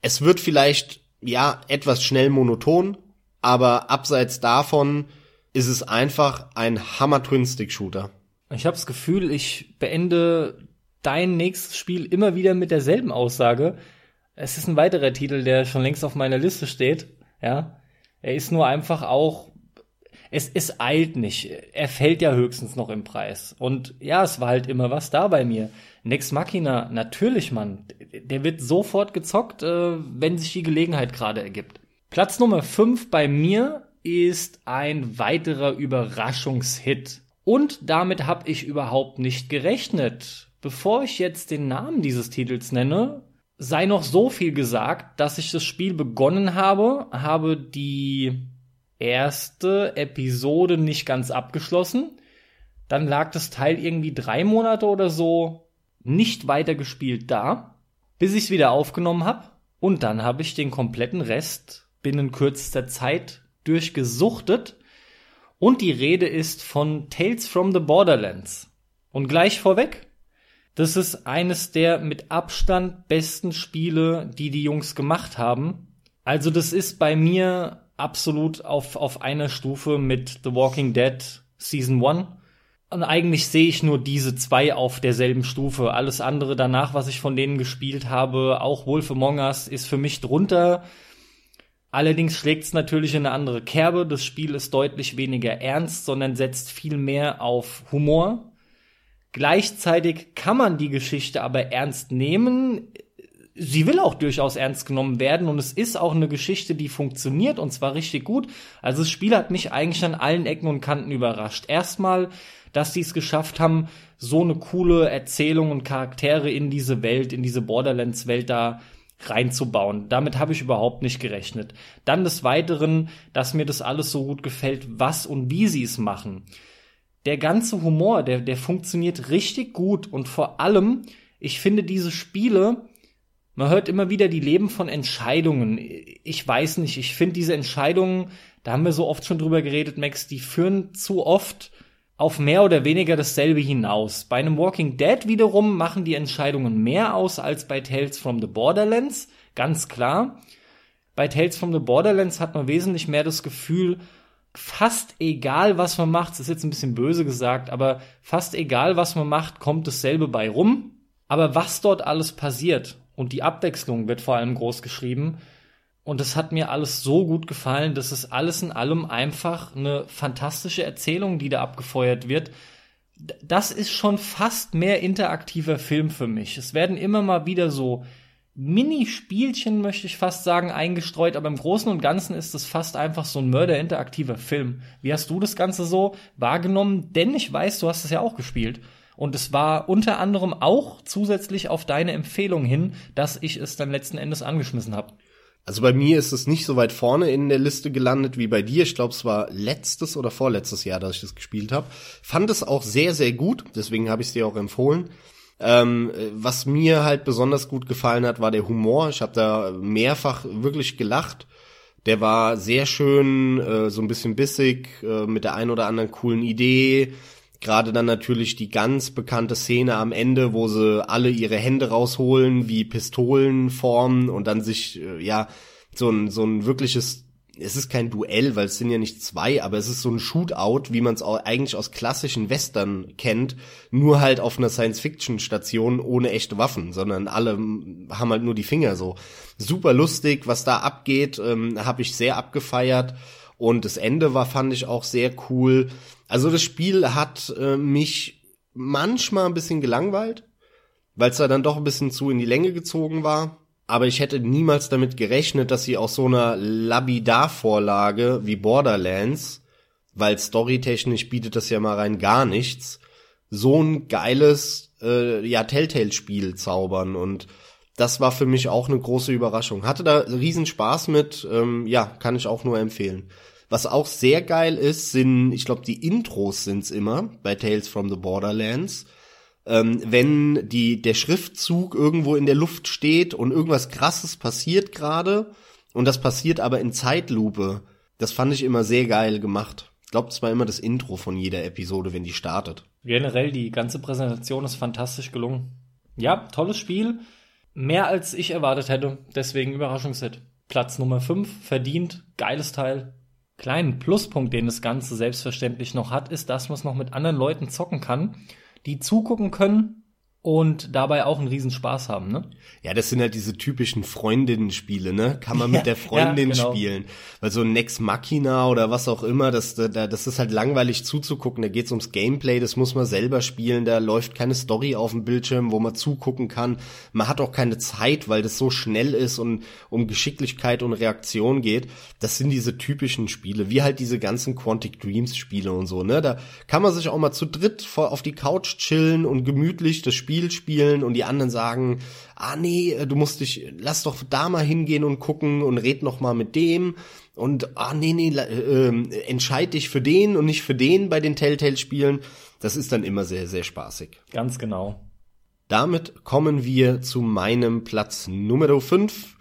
Es wird vielleicht, ja, etwas schnell monoton, aber abseits davon ist es einfach ein Hammer Twin Stick Shooter. Ich habe das Gefühl, ich beende dein nächstes Spiel immer wieder mit derselben Aussage es ist ein weiterer Titel, der schon längst auf meiner Liste steht. Ja, er ist nur einfach auch, es, es eilt nicht. Er fällt ja höchstens noch im Preis. Und ja, es war halt immer was da bei mir. Nex Machina, natürlich, Mann. Der wird sofort gezockt, äh, wenn sich die Gelegenheit gerade ergibt. Platz Nummer 5 bei mir ist ein weiterer Überraschungshit. Und damit habe ich überhaupt nicht gerechnet. Bevor ich jetzt den Namen dieses Titels nenne, sei noch so viel gesagt, dass ich das Spiel begonnen habe, habe die erste Episode nicht ganz abgeschlossen. Dann lag das Teil irgendwie drei Monate oder so nicht weiter gespielt da, bis ich es wieder aufgenommen habe. Und dann habe ich den kompletten Rest binnen kürzester Zeit durchgesuchtet. Und die Rede ist von Tales from the Borderlands. Und gleich vorweg, das ist eines der mit Abstand besten Spiele, die die Jungs gemacht haben. Also das ist bei mir absolut auf, auf einer Stufe mit The Walking Dead Season 1. Und eigentlich sehe ich nur diese zwei auf derselben Stufe. Alles andere danach, was ich von denen gespielt habe, auch Wolf Among Us, ist für mich drunter. Allerdings schlägt es natürlich in eine andere Kerbe. Das Spiel ist deutlich weniger ernst, sondern setzt viel mehr auf Humor. Gleichzeitig kann man die Geschichte aber ernst nehmen. Sie will auch durchaus ernst genommen werden und es ist auch eine Geschichte, die funktioniert und zwar richtig gut. Also das Spiel hat mich eigentlich an allen Ecken und Kanten überrascht. Erstmal, dass sie es geschafft haben, so eine coole Erzählung und Charaktere in diese Welt, in diese Borderlands-Welt da reinzubauen. Damit habe ich überhaupt nicht gerechnet. Dann des Weiteren, dass mir das alles so gut gefällt, was und wie sie es machen der ganze Humor, der, der funktioniert richtig gut und vor allem, ich finde diese Spiele, man hört immer wieder die Leben von Entscheidungen. Ich weiß nicht, ich finde diese Entscheidungen, da haben wir so oft schon drüber geredet, Max, die führen zu oft auf mehr oder weniger dasselbe hinaus. Bei einem Walking Dead wiederum machen die Entscheidungen mehr aus als bei Tales from the Borderlands, ganz klar. Bei Tales from the Borderlands hat man wesentlich mehr das Gefühl, fast egal, was man macht, das ist jetzt ein bisschen böse gesagt, aber fast egal, was man macht, kommt dasselbe bei rum. Aber was dort alles passiert und die Abwechslung wird vor allem groß geschrieben. Und es hat mir alles so gut gefallen, dass es alles in allem einfach eine fantastische Erzählung, die da abgefeuert wird. Das ist schon fast mehr interaktiver Film für mich. Es werden immer mal wieder so Minispielchen, möchte ich fast sagen, eingestreut, aber im Großen und Ganzen ist es fast einfach so ein Mörder-interaktiver Film. Wie hast du das Ganze so wahrgenommen? Denn ich weiß, du hast es ja auch gespielt. Und es war unter anderem auch zusätzlich auf deine Empfehlung hin, dass ich es dann letzten Endes angeschmissen habe. Also bei mir ist es nicht so weit vorne in der Liste gelandet wie bei dir. Ich glaube, es war letztes oder vorletztes Jahr, dass ich das gespielt habe. Fand es auch sehr, sehr gut. Deswegen habe ich es dir auch empfohlen. Ähm, was mir halt besonders gut gefallen hat, war der Humor. Ich habe da mehrfach wirklich gelacht. Der war sehr schön, äh, so ein bisschen bissig, äh, mit der ein oder anderen coolen Idee. Gerade dann natürlich die ganz bekannte Szene am Ende, wo sie alle ihre Hände rausholen, wie Pistolen formen und dann sich, äh, ja, so ein, so ein wirkliches es ist kein Duell, weil es sind ja nicht zwei, aber es ist so ein Shootout, wie man es eigentlich aus klassischen Western kennt, nur halt auf einer Science-Fiction-Station ohne echte Waffen, sondern alle haben halt nur die Finger so. Super lustig, was da abgeht, ähm, habe ich sehr abgefeiert und das Ende war, fand ich auch sehr cool. Also das Spiel hat äh, mich manchmal ein bisschen gelangweilt, weil es da dann doch ein bisschen zu in die Länge gezogen war aber ich hätte niemals damit gerechnet, dass sie aus so einer Labidar-Vorlage wie Borderlands, weil storytechnisch bietet das ja mal rein gar nichts, so ein geiles äh, ja Telltale-Spiel zaubern und das war für mich auch eine große Überraschung. Hatte da riesen Spaß mit, ähm, ja, kann ich auch nur empfehlen. Was auch sehr geil ist, sind, ich glaube, die Intros sind's immer bei Tales from the Borderlands ähm, wenn die, der Schriftzug irgendwo in der Luft steht und irgendwas krasses passiert gerade und das passiert aber in Zeitlupe. Das fand ich immer sehr geil gemacht. Ich glaube, das war immer das Intro von jeder Episode, wenn die startet. Generell, die ganze Präsentation ist fantastisch gelungen. Ja, tolles Spiel. Mehr als ich erwartet hätte. Deswegen Überraschungshit. Platz Nummer 5, verdient, geiles Teil. Kleinen Pluspunkt, den das Ganze selbstverständlich noch hat, ist, dass man es noch mit anderen Leuten zocken kann die zugucken können und dabei auch einen Riesenspaß haben, ne? Ja, das sind halt diese typischen Freundinnen-Spiele, ne? Kann man mit der Freundin ja, genau. spielen. Weil so Nex Machina oder was auch immer, das, das ist halt langweilig zuzugucken. Da geht's ums Gameplay, das muss man selber spielen. Da läuft keine Story auf dem Bildschirm, wo man zugucken kann. Man hat auch keine Zeit, weil das so schnell ist und um Geschicklichkeit und Reaktion geht. Das sind diese typischen Spiele, wie halt diese ganzen Quantic Dreams Spiele und so, ne? Da kann man sich auch mal zu dritt auf die Couch chillen und gemütlich das Spiel Spiel spielen und die anderen sagen, ah nee, du musst dich, lass doch da mal hingehen und gucken und red noch mal mit dem und ah nee, nee, äh, entscheid dich für den und nicht für den bei den Telltale-Spielen. Das ist dann immer sehr, sehr spaßig. Ganz genau. Damit kommen wir zu meinem Platz Nummer 5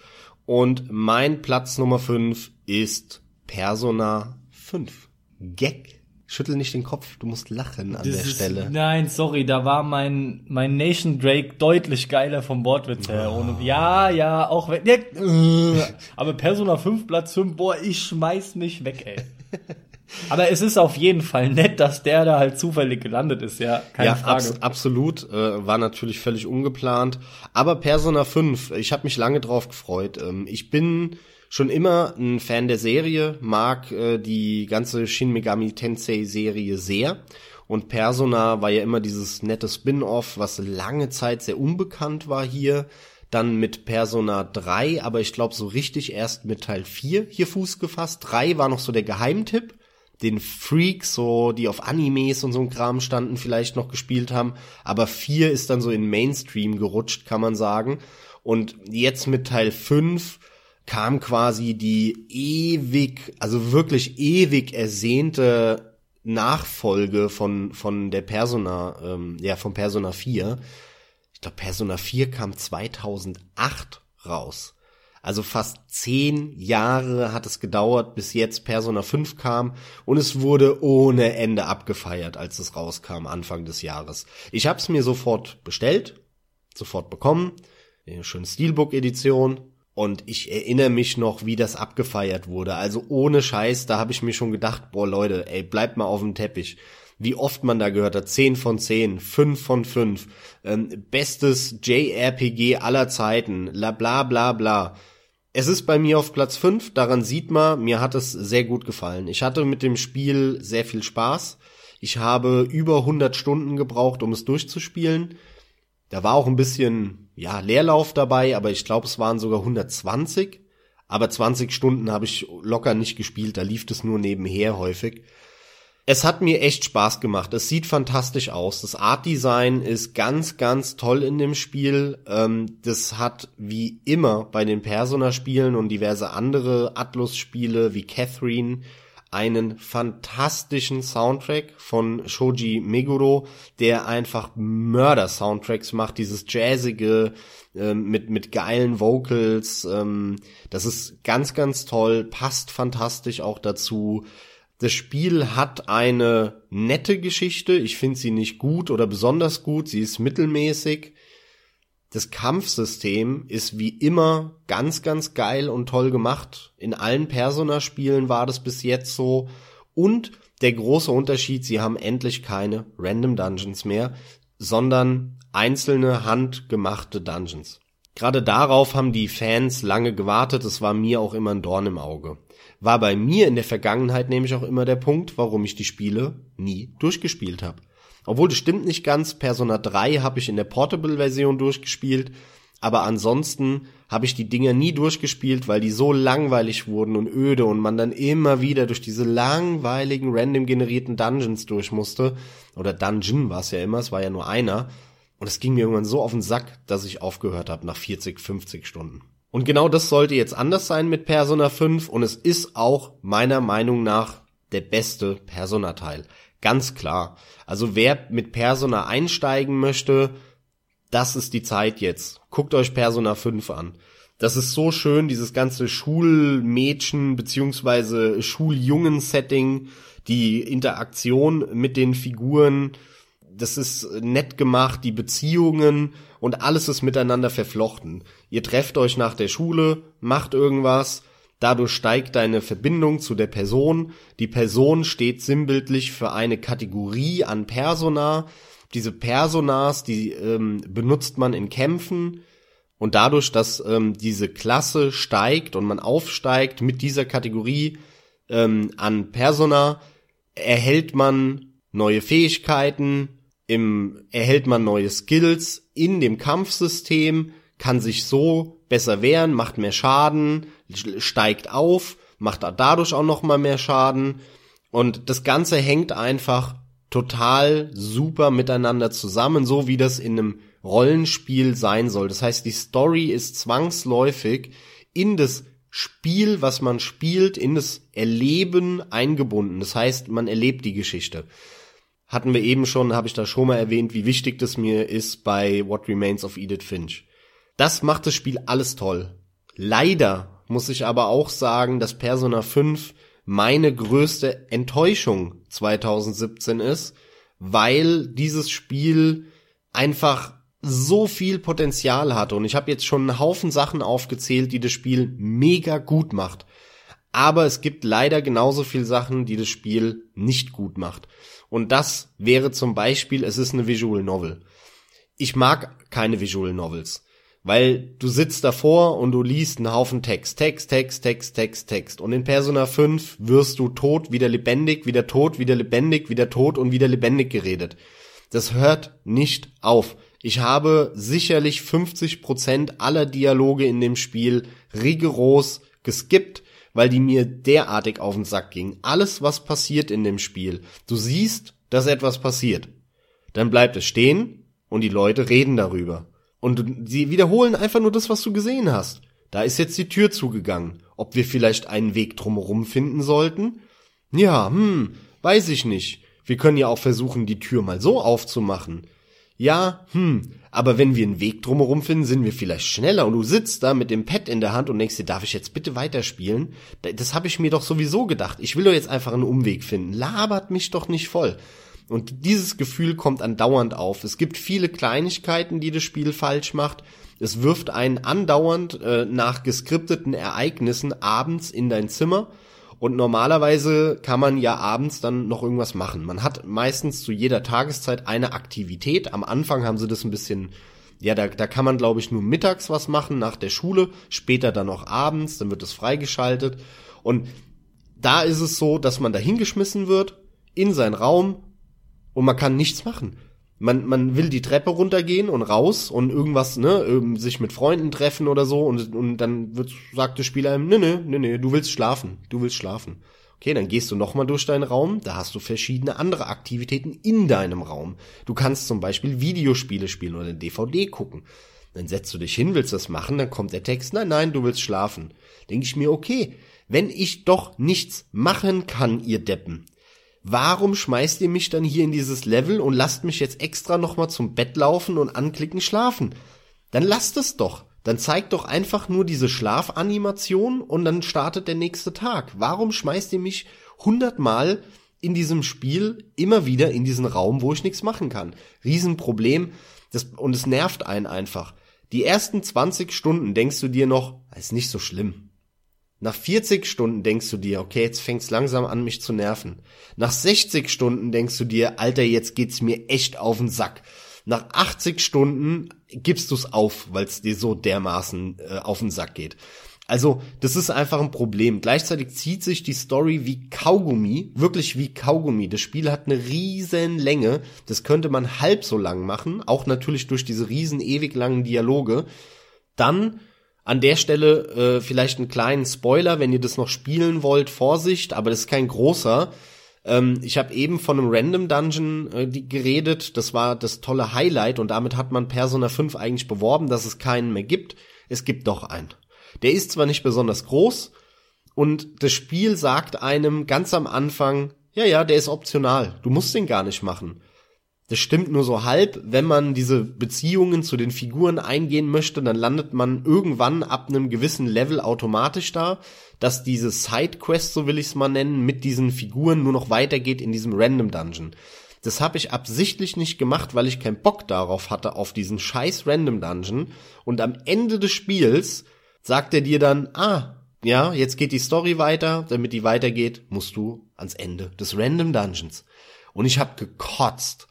und mein Platz Nummer 5 ist Persona 5. Gag Schüttel nicht den Kopf, du musst lachen an Das der ist- Stelle. Nein, sorry, da war mein, mein Nation Drake deutlich geiler vom Wortwitz her. Ohne, ja, ja, auch wenn, ja, äh, aber Persona 5 Platz 5, boah, ich schmeiß mich weg, ey. Aber es ist auf jeden Fall nett, dass der da halt zufällig gelandet ist, ja, keine ja, Frage. abs absolut. Äh, war natürlich völlig ungeplant. Aber Persona 5, ich habe mich lange drauf gefreut. Ähm, ich bin schon immer ein Fan der Serie, mag äh, die ganze Shin Megami Tensei Serie sehr. Und Persona war ja immer dieses nette Spin-off, was lange Zeit sehr unbekannt war hier. Dann mit Persona 3, aber ich glaube so richtig erst mit Teil 4 hier Fuß gefasst. 3 war noch so der Geheimtipp den Freaks, so die auf Animes und so ein Kram standen, vielleicht noch gespielt haben. Aber vier ist dann so in Mainstream gerutscht, kann man sagen. Und jetzt mit Teil 5 kam quasi die ewig, also wirklich ewig ersehnte Nachfolge von, von der Persona, ähm, ja, von Persona 4. Ich glaube, Persona 4 kam 2008 raus. Also fast zehn Jahre hat es gedauert, bis jetzt Persona 5 kam und es wurde ohne Ende abgefeiert, als es rauskam Anfang des Jahres. Ich habe es mir sofort bestellt, sofort bekommen, eine schöne Steelbook-Edition und ich erinnere mich noch, wie das abgefeiert wurde. Also ohne Scheiß, da habe ich mir schon gedacht, boah Leute, ey, bleibt mal auf dem Teppich. Wie oft man da gehört hat, 10 von 10, 5 von 5, ähm, bestes JRPG aller Zeiten, la bla bla bla. Es ist bei mir auf Platz 5, daran sieht man, mir hat es sehr gut gefallen. Ich hatte mit dem Spiel sehr viel Spaß. Ich habe über 100 Stunden gebraucht, um es durchzuspielen. Da war auch ein bisschen, ja, Leerlauf dabei, aber ich glaube, es waren sogar 120. Aber 20 Stunden habe ich locker nicht gespielt, da lief es nur nebenher häufig. Es hat mir echt Spaß gemacht. Es sieht fantastisch aus. Das Art-Design ist ganz, ganz toll in dem Spiel. Ähm, das hat wie immer bei den Persona-Spielen und diverse andere Atlus-Spiele wie Catherine einen fantastischen Soundtrack von Shoji Meguro, der einfach Mörder-Soundtracks macht, dieses jazzige ähm, mit mit geilen Vocals. Ähm, das ist ganz ganz toll, passt fantastisch auch dazu. Das Spiel hat eine nette Geschichte. Ich finde sie nicht gut oder besonders gut. Sie ist mittelmäßig. Das Kampfsystem ist wie immer ganz, ganz geil und toll gemacht. In allen Persona-Spielen war das bis jetzt so. Und der große Unterschied, sie haben endlich keine Random Dungeons mehr, sondern einzelne handgemachte Dungeons. Gerade darauf haben die Fans lange gewartet. Es war mir auch immer ein Dorn im Auge. War bei mir in der Vergangenheit nämlich auch immer der Punkt, warum ich die Spiele nie durchgespielt habe. Obwohl das stimmt nicht ganz, Persona 3 habe ich in der Portable-Version durchgespielt, aber ansonsten habe ich die Dinger nie durchgespielt, weil die so langweilig wurden und öde und man dann immer wieder durch diese langweiligen random generierten Dungeons durch musste. Oder Dungeon war es ja immer, es war ja nur einer. Und es ging mir irgendwann so auf den Sack, dass ich aufgehört habe nach 40, 50 Stunden. Und genau das sollte jetzt anders sein mit Persona 5 und es ist auch meiner Meinung nach der beste Persona-Teil. Ganz klar. Also wer mit Persona einsteigen möchte, das ist die Zeit jetzt. Guckt euch Persona 5 an. Das ist so schön, dieses ganze Schulmädchen beziehungsweise Schuljungen-Setting, die Interaktion mit den Figuren, das ist nett gemacht, die Beziehungen und alles ist miteinander verflochten. Ihr trefft euch nach der Schule, macht irgendwas, dadurch steigt deine Verbindung zu der Person. Die Person steht sinnbildlich für eine Kategorie an Persona. Diese Personas, die ähm, benutzt man in Kämpfen. Und dadurch, dass ähm, diese Klasse steigt und man aufsteigt mit dieser Kategorie ähm, an Persona, erhält man neue Fähigkeiten, im, erhält man neue Skills in dem Kampfsystem, kann sich so besser wehren, macht mehr Schaden, steigt auf, macht dadurch auch noch mal mehr Schaden und das Ganze hängt einfach total super miteinander zusammen, so wie das in einem Rollenspiel sein soll. Das heißt, die Story ist zwangsläufig in das Spiel, was man spielt, in das Erleben eingebunden. Das heißt, man erlebt die Geschichte. Hatten wir eben schon, habe ich da schon mal erwähnt, wie wichtig das mir ist bei What Remains of Edith Finch. Das macht das Spiel alles toll. Leider muss ich aber auch sagen, dass Persona 5 meine größte Enttäuschung 2017 ist, weil dieses Spiel einfach so viel Potenzial hatte und ich habe jetzt schon einen Haufen Sachen aufgezählt, die das Spiel mega gut macht. Aber es gibt leider genauso viel Sachen, die das Spiel nicht gut macht. Und das wäre zum Beispiel, es ist eine Visual Novel. Ich mag keine Visual Novels. Weil du sitzt davor und du liest einen Haufen Text, Text, Text, Text, Text, Text. Und in Persona 5 wirst du tot, wieder lebendig, wieder tot, wieder lebendig, wieder tot und wieder lebendig geredet. Das hört nicht auf. Ich habe sicherlich 50 Prozent aller Dialoge in dem Spiel rigoros geskippt, weil die mir derartig auf den Sack gingen. Alles, was passiert in dem Spiel, du siehst, dass etwas passiert. Dann bleibt es stehen und die Leute reden darüber. Und sie wiederholen einfach nur das, was du gesehen hast. Da ist jetzt die Tür zugegangen. Ob wir vielleicht einen Weg drumherum finden sollten? Ja, hm, weiß ich nicht. Wir können ja auch versuchen, die Tür mal so aufzumachen. Ja, hm, aber wenn wir einen Weg drumherum finden, sind wir vielleicht schneller und du sitzt da mit dem Pad in der Hand und denkst dir, darf ich jetzt bitte weiterspielen? Das habe ich mir doch sowieso gedacht. Ich will doch jetzt einfach einen Umweg finden. Labert mich doch nicht voll. Und dieses Gefühl kommt andauernd auf. Es gibt viele Kleinigkeiten, die das Spiel falsch macht. Es wirft einen andauernd äh, nach geskripteten Ereignissen abends in dein Zimmer. Und normalerweise kann man ja abends dann noch irgendwas machen. Man hat meistens zu jeder Tageszeit eine Aktivität. Am Anfang haben sie das ein bisschen, ja, da, da kann man glaube ich nur mittags was machen nach der Schule, später dann noch abends, dann wird es freigeschaltet. Und da ist es so, dass man da hingeschmissen wird in seinen Raum und man kann nichts machen. Man, man will die Treppe runtergehen und raus und irgendwas, ne, sich mit Freunden treffen oder so und, und dann wird, sagt das Spiel einem, ne, ne, ne, ne, du willst schlafen, du willst schlafen. Okay, dann gehst du nochmal durch deinen Raum, da hast du verschiedene andere Aktivitäten in deinem Raum. Du kannst zum Beispiel Videospiele spielen oder DVD gucken. Dann setzt du dich hin, willst das machen, dann kommt der Text, nein, nein, du willst schlafen. Denke ich mir, okay, wenn ich doch nichts machen kann, ihr Deppen, warum schmeißt ihr mich dann hier in dieses Level und lasst mich jetzt extra nochmal zum Bett laufen und anklicken schlafen? Dann lasst es doch. Dann zeigt doch einfach nur diese Schlafanimation und dann startet der nächste Tag. Warum schmeißt ihr mich hundertmal in diesem Spiel immer wieder in diesen Raum, wo ich nichts machen kann? Riesenproblem. Das, und es nervt einen einfach. Die ersten 20 Stunden denkst du dir noch, ist nicht so schlimm. Nach 40 Stunden denkst du dir, okay, jetzt fängt's langsam an, mich zu nerven. Nach 60 Stunden denkst du dir, Alter, jetzt geht's mir echt auf den Sack. Nach 80 Stunden gibst du's auf, weil's dir so dermaßen äh, auf den Sack geht. Also, das ist einfach ein Problem. Gleichzeitig zieht sich die Story wie Kaugummi, wirklich wie Kaugummi. Das Spiel hat eine riesen Länge. Das könnte man halb so lang machen, auch natürlich durch diese riesen ewig langen Dialoge. Dann an der Stelle äh, vielleicht einen kleinen Spoiler, wenn ihr das noch spielen wollt, Vorsicht, aber das ist kein großer. Ähm, ich habe eben von einem Random Dungeon äh, die, geredet, das war das tolle Highlight und damit hat man Persona 5 eigentlich beworben, dass es keinen mehr gibt. Es gibt doch einen. Der ist zwar nicht besonders groß und das Spiel sagt einem ganz am Anfang, ja, ja, der ist optional, du musst den gar nicht machen. Das stimmt nur so halb. Wenn man diese Beziehungen zu den Figuren eingehen möchte, dann landet man irgendwann ab einem gewissen Level automatisch da, dass diese Sidequest, so will ich es mal nennen, mit diesen Figuren nur noch weitergeht in diesem Random Dungeon. Das habe ich absichtlich nicht gemacht, weil ich keinen Bock darauf hatte, auf diesen scheiß Random Dungeon. Und am Ende des Spiels sagt er dir dann, ah, ja, jetzt geht die Story weiter, damit die weitergeht, musst du ans Ende des Random Dungeons. Und ich habe gekotzt.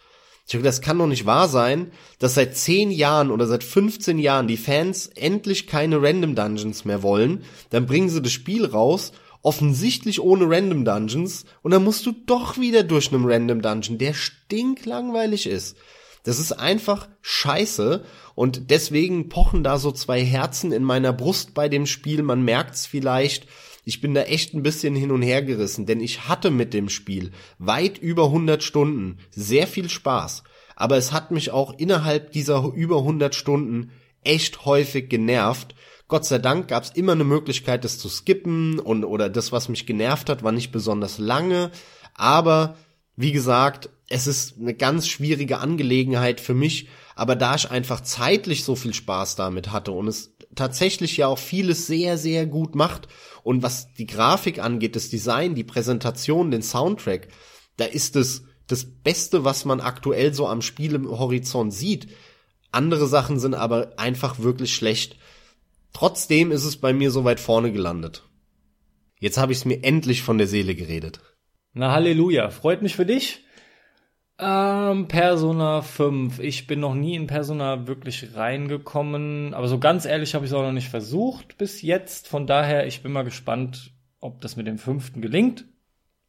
Ich habe das kann doch nicht wahr sein, dass seit 10 Jahren oder seit 15 Jahren die Fans endlich keine Random Dungeons mehr wollen. Dann bringen sie das Spiel raus, offensichtlich ohne Random Dungeons, und dann musst du doch wieder durch einen Random Dungeon, der stinklangweilig ist. Das ist einfach scheiße und deswegen pochen da so zwei Herzen in meiner Brust bei dem Spiel. Man merkt's vielleicht. Ich bin da echt ein bisschen hin und her gerissen, denn ich hatte mit dem Spiel weit über 100 Stunden sehr viel Spaß. Aber es hat mich auch innerhalb dieser über 100 Stunden echt häufig genervt. Gott sei Dank gab es immer eine Möglichkeit, das zu skippen und oder das, was mich genervt hat, war nicht besonders lange. Aber wie gesagt, es ist eine ganz schwierige Angelegenheit für mich. Aber da ich einfach zeitlich so viel Spaß damit hatte und es tatsächlich ja auch vieles sehr, sehr gut macht. Und was die Grafik angeht, das Design, die Präsentation, den Soundtrack, da ist es das Beste, was man aktuell so am Spielehorizont sieht. Andere Sachen sind aber einfach wirklich schlecht. Trotzdem ist es bei mir so weit vorne gelandet. Jetzt habe ich es mir endlich von der Seele geredet. Na Halleluja, freut mich für dich. Ähm, Persona 5. Ich bin noch nie in Persona wirklich reingekommen, aber so ganz ehrlich habe ich es auch noch nicht versucht bis jetzt. Von daher, ich bin mal gespannt, ob das mit dem fünften gelingt.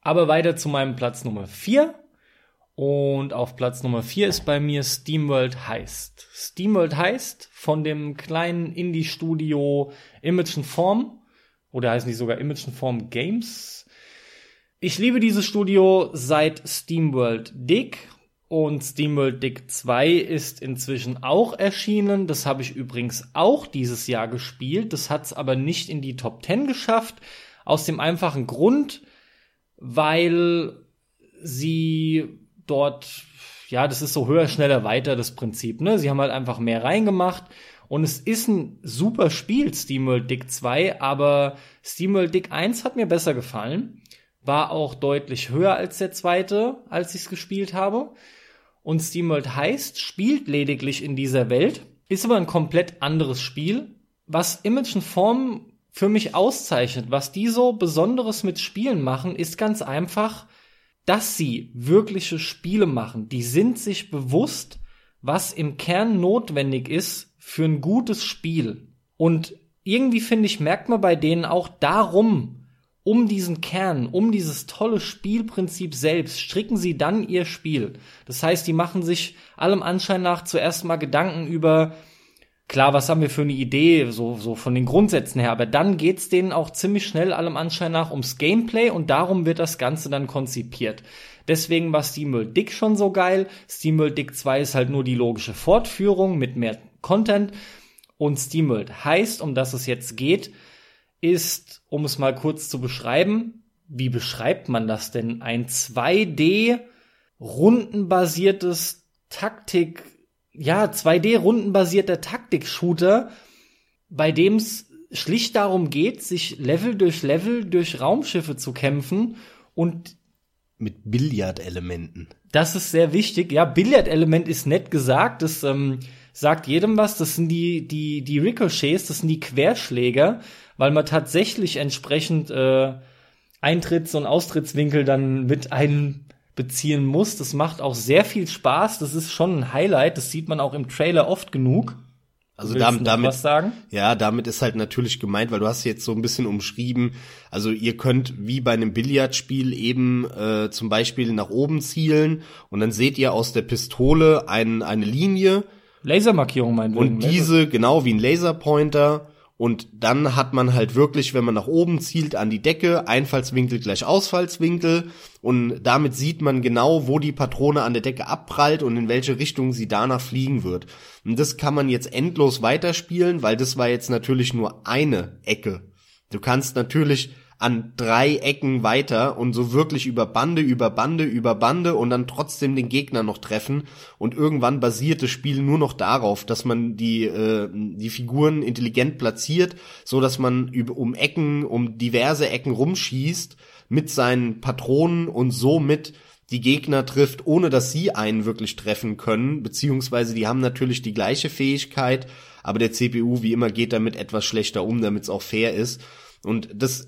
Aber weiter zu meinem Platz Nummer 4. Und auf Platz Nummer 4 ist bei mir SteamWorld Heist. SteamWorld Heist von dem kleinen Indie-Studio Image Form. Oder heißen die sogar Image Form Games? Ich liebe dieses Studio seit SteamWorld Dig und SteamWorld Dig 2 ist inzwischen auch erschienen. Das habe ich übrigens auch dieses Jahr gespielt. Das hat es aber nicht in die Top 10 geschafft. Aus dem einfachen Grund, weil sie dort, ja, das ist so höher, schneller, weiter das Prinzip. Ne? Sie haben halt einfach mehr reingemacht. Und es ist ein super Spiel, SteamWorld Dig 2, aber SteamWorld Dig 1 hat mir besser gefallen war auch deutlich höher als der zweite, als ich es gespielt habe. Und SteamWorld heißt, spielt lediglich in dieser Welt, ist aber ein komplett anderes Spiel, was Image und Form für mich auszeichnet. Was die so Besonderes mit Spielen machen, ist ganz einfach, dass sie wirkliche Spiele machen. Die sind sich bewusst, was im Kern notwendig ist für ein gutes Spiel. Und irgendwie finde ich, merkt man bei denen auch darum, um diesen Kern, um dieses tolle Spielprinzip selbst, stricken sie dann ihr Spiel. Das heißt, die machen sich allem Anschein nach zuerst mal Gedanken über, klar, was haben wir für eine Idee, so, so von den Grundsätzen her, aber dann geht's denen auch ziemlich schnell allem Anschein nach ums Gameplay und darum wird das Ganze dann konzipiert. Deswegen war SteamWorld Dick schon so geil. SteamWorld Dick 2 ist halt nur die logische Fortführung mit mehr Content. Und SteamWorld heißt, um das es jetzt geht, ist, um es mal kurz zu beschreiben, wie beschreibt man das denn? Ein 2D rundenbasiertes Taktik, ja, 2D rundenbasierter Taktik-Shooter, bei dem es schlicht darum geht, sich Level durch Level durch Raumschiffe zu kämpfen und mit Billardelementen. Das ist sehr wichtig. Ja, Billardelement ist nett gesagt. Das ähm, sagt jedem was. Das sind die die die Ricochets. Das sind die Querschläger weil man tatsächlich entsprechend äh, Eintritts- und Austrittswinkel dann mit einbeziehen muss. Das macht auch sehr viel Spaß. Das ist schon ein Highlight. Das sieht man auch im Trailer oft genug. Also damit, damit ja, damit ist halt natürlich gemeint, weil du hast jetzt so ein bisschen umschrieben. Also ihr könnt wie bei einem Billardspiel eben äh, zum Beispiel nach oben zielen und dann seht ihr aus der Pistole ein, eine Linie. Lasermarkierung meint Und diese genau wie ein Laserpointer und dann hat man halt wirklich, wenn man nach oben zielt, an die Decke, Einfallswinkel gleich Ausfallswinkel. Und damit sieht man genau, wo die Patrone an der Decke abprallt und in welche Richtung sie danach fliegen wird. Und das kann man jetzt endlos weiterspielen, weil das war jetzt natürlich nur eine Ecke. Du kannst natürlich an drei Ecken weiter und so wirklich über Bande, über Bande, über Bande und dann trotzdem den Gegner noch treffen. Und irgendwann basiert das Spiel nur noch darauf, dass man die, äh, die Figuren intelligent platziert, so dass man über, um Ecken, um diverse Ecken rumschießt mit seinen Patronen und somit die Gegner trifft, ohne dass sie einen wirklich treffen können, beziehungsweise die haben natürlich die gleiche Fähigkeit, aber der CPU wie immer geht damit etwas schlechter um, damit es auch fair ist. Und das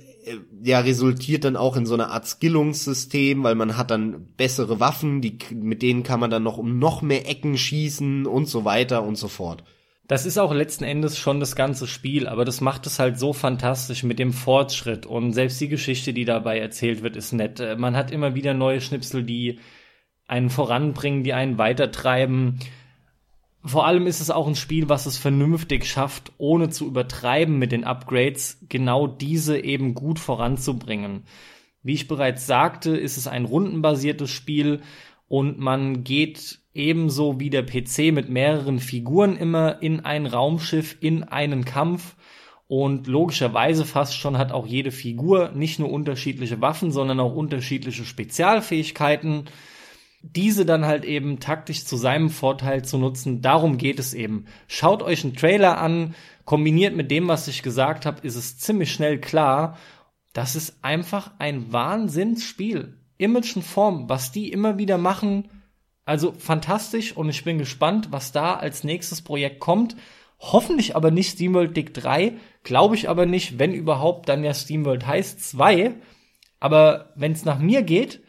ja resultiert dann auch in so einer Art Skillungssystem, weil man hat dann bessere Waffen, die mit denen kann man dann noch um noch mehr Ecken schießen und so weiter und so fort. Das ist auch letzten Endes schon das ganze Spiel, aber das macht es halt so fantastisch mit dem Fortschritt und selbst die Geschichte, die dabei erzählt wird, ist nett. Äh, man hat immer wieder neue Schnipsel, die einen voranbringen, die einen weitertreiben vor allem ist es auch ein Spiel, was es vernünftig schafft, ohne zu übertreiben mit den Upgrades, genau diese eben gut voranzubringen. Wie ich bereits sagte, ist es ein rundenbasiertes Spiel und man geht ebenso wie der PC mit mehreren Figuren immer in ein Raumschiff, in einen Kampf und logischerweise fast schon hat auch jede Figur nicht nur unterschiedliche Waffen, sondern auch unterschiedliche Spezialfähigkeiten diese dann halt eben taktisch zu seinem Vorteil zu nutzen. Darum geht es eben. Schaut euch einen Trailer an, kombiniert mit dem, was ich gesagt habe, ist es ziemlich schnell klar. Das ist einfach ein Wahnsinnsspiel. Image und Form, was die immer wieder machen, also fantastisch und ich bin gespannt, was da als nächstes Projekt kommt. Hoffentlich aber nicht SteamWorld Dick 3, glaube ich aber nicht, wenn überhaupt, dann ja SteamWorld heißt 2. Aber wenn es nach mir geht,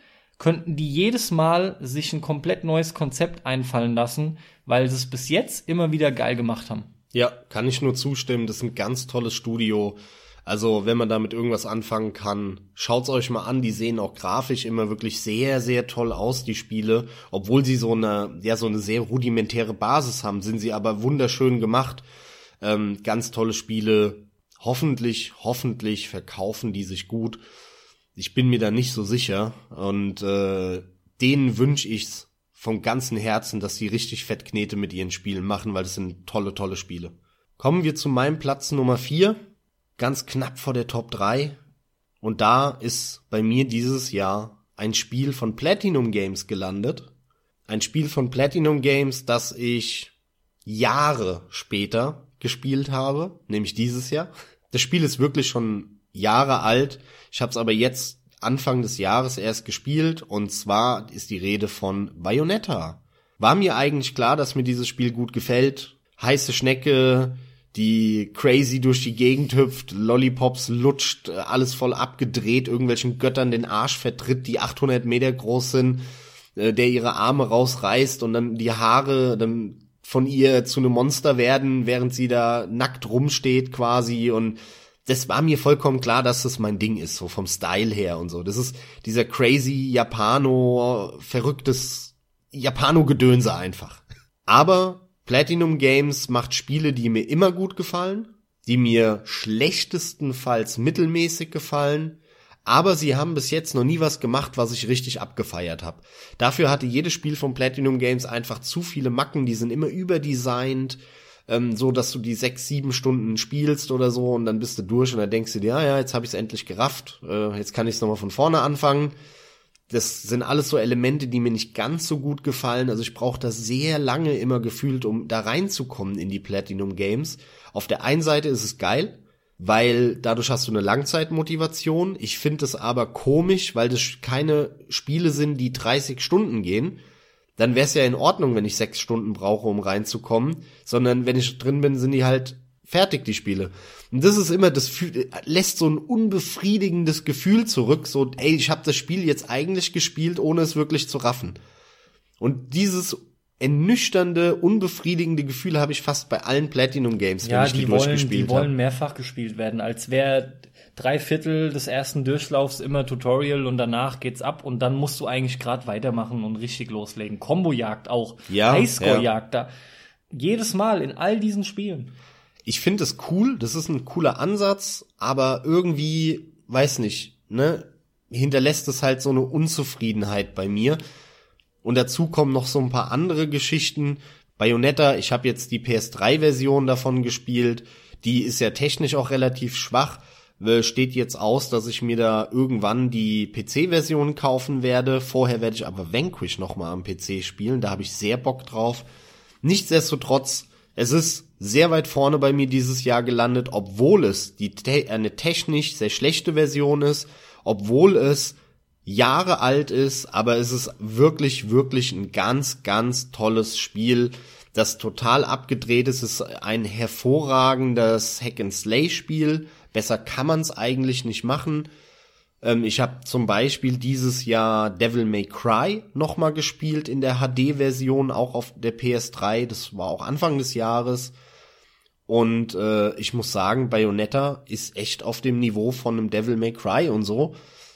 könnten die jedes Mal sich ein komplett neues Konzept einfallen lassen, weil sie es bis jetzt immer wieder geil gemacht haben. Ja, kann ich nur zustimmen. Das ist ein ganz tolles Studio. Also, wenn man damit irgendwas anfangen kann, schaut's euch mal an. Die sehen auch grafisch immer wirklich sehr, sehr toll aus, die Spiele. Obwohl sie so eine, ja, so eine sehr rudimentäre Basis haben, sind sie aber wunderschön gemacht. Ähm, ganz tolle Spiele. Hoffentlich, hoffentlich verkaufen die sich gut. Ich bin mir da nicht so sicher und äh, denen wünsche ich's vom ganzen Herzen, dass sie richtig Fettknete mit ihren Spielen machen, weil das sind tolle, tolle Spiele. Kommen wir zu meinem Platz Nummer vier, ganz knapp vor der Top 3. Und da ist bei mir dieses Jahr ein Spiel von Platinum Games gelandet. Ein Spiel von Platinum Games, das ich Jahre später gespielt habe, nämlich dieses Jahr. Das Spiel ist wirklich schon Jahre alt. Ich habe es aber jetzt Anfang des Jahres erst gespielt und zwar ist die Rede von Bayonetta. War mir eigentlich klar, dass mir dieses Spiel gut gefällt. Heiße Schnecke, die crazy durch die Gegend hüpft, Lollipops lutscht, alles voll abgedreht, irgendwelchen Göttern den Arsch vertritt, die 800 Meter groß sind, äh, der ihre Arme rausreißt und dann die Haare dann von ihr zu einem Monster werden, während sie da nackt rumsteht quasi und das war mir vollkommen klar, dass das mein Ding ist, so vom Style her und so. Das ist dieser crazy Japano, verrücktes Japano-Gedönse einfach. Aber Platinum Games macht Spiele, die mir immer gut gefallen, die mir schlechtestenfalls mittelmäßig gefallen, aber sie haben bis jetzt noch nie was gemacht, was ich richtig abgefeiert habe. Dafür hatte jedes Spiel von Platinum Games einfach zu viele Macken, die sind immer überdesignt ähm, so dass du die sechs, sieben Stunden spielst oder so und dann bist du durch und dann denkst du dir, ja, ja, jetzt habe ich es endlich gerafft, äh, jetzt kann ich es nochmal von vorne anfangen. Das sind alles so Elemente, die mir nicht ganz so gut gefallen. Also ich brauche das sehr lange immer gefühlt, um da reinzukommen in die Platinum Games. Auf der einen Seite ist es geil, weil dadurch hast du eine Langzeitmotivation. Ich finde es aber komisch, weil das keine Spiele sind, die 30 Stunden gehen, dann wäre es ja in Ordnung, wenn ich sechs Stunden brauche, um reinzukommen, sondern wenn ich drin bin, sind die halt fertig, die Spiele. Und das ist immer, das lässt so ein unbefriedigendes Gefühl zurück, so, ey, ich habe das Spiel jetzt eigentlich gespielt, ohne es wirklich zu raffen. Und dieses ernüchternde, unbefriedigende Gefühl habe ich fast bei allen Platinum Games, ja, wenn ich die, die wollen, durchgespielt habe. Die wollen mehrfach gespielt werden, als wäre drei Viertel des ersten Durchlaufs immer Tutorial und danach geht's ab und dann musst du eigentlich gerade weitermachen und richtig loslegen. Kombojagd auch, ja, Highscore-Jagd ja. da. Jedes Mal in all diesen Spielen. Ich finde es cool, das ist ein cooler Ansatz, aber irgendwie, weiß nicht, ne, hinterlässt es halt so eine Unzufriedenheit bei mir. Und dazu kommen noch so ein paar andere Geschichten. Bayonetta, ich habe jetzt die PS3-Version davon gespielt. Die ist ja technisch auch relativ schwach. Äh, steht jetzt aus, dass ich mir da irgendwann die PC-Version kaufen werde. Vorher werde ich aber Vanquish nochmal am PC spielen. Da habe ich sehr Bock drauf. Nichtsdestotrotz, es ist sehr weit vorne bei mir dieses Jahr gelandet, obwohl es die eine technisch sehr schlechte Version ist, obwohl es Jahre alt ist, aber es ist wirklich, wirklich ein ganz, ganz tolles Spiel, das total abgedreht ist. Es ist ein hervorragendes Hack-and-Slay-Spiel. Besser kann man es eigentlich nicht machen. Ähm, ich habe zum Beispiel dieses Jahr Devil May Cry nochmal gespielt in der HD-Version, auch auf der PS3. Das war auch Anfang des Jahres. Und äh, ich muss sagen, Bayonetta ist echt auf dem Niveau von einem Devil May Cry und so.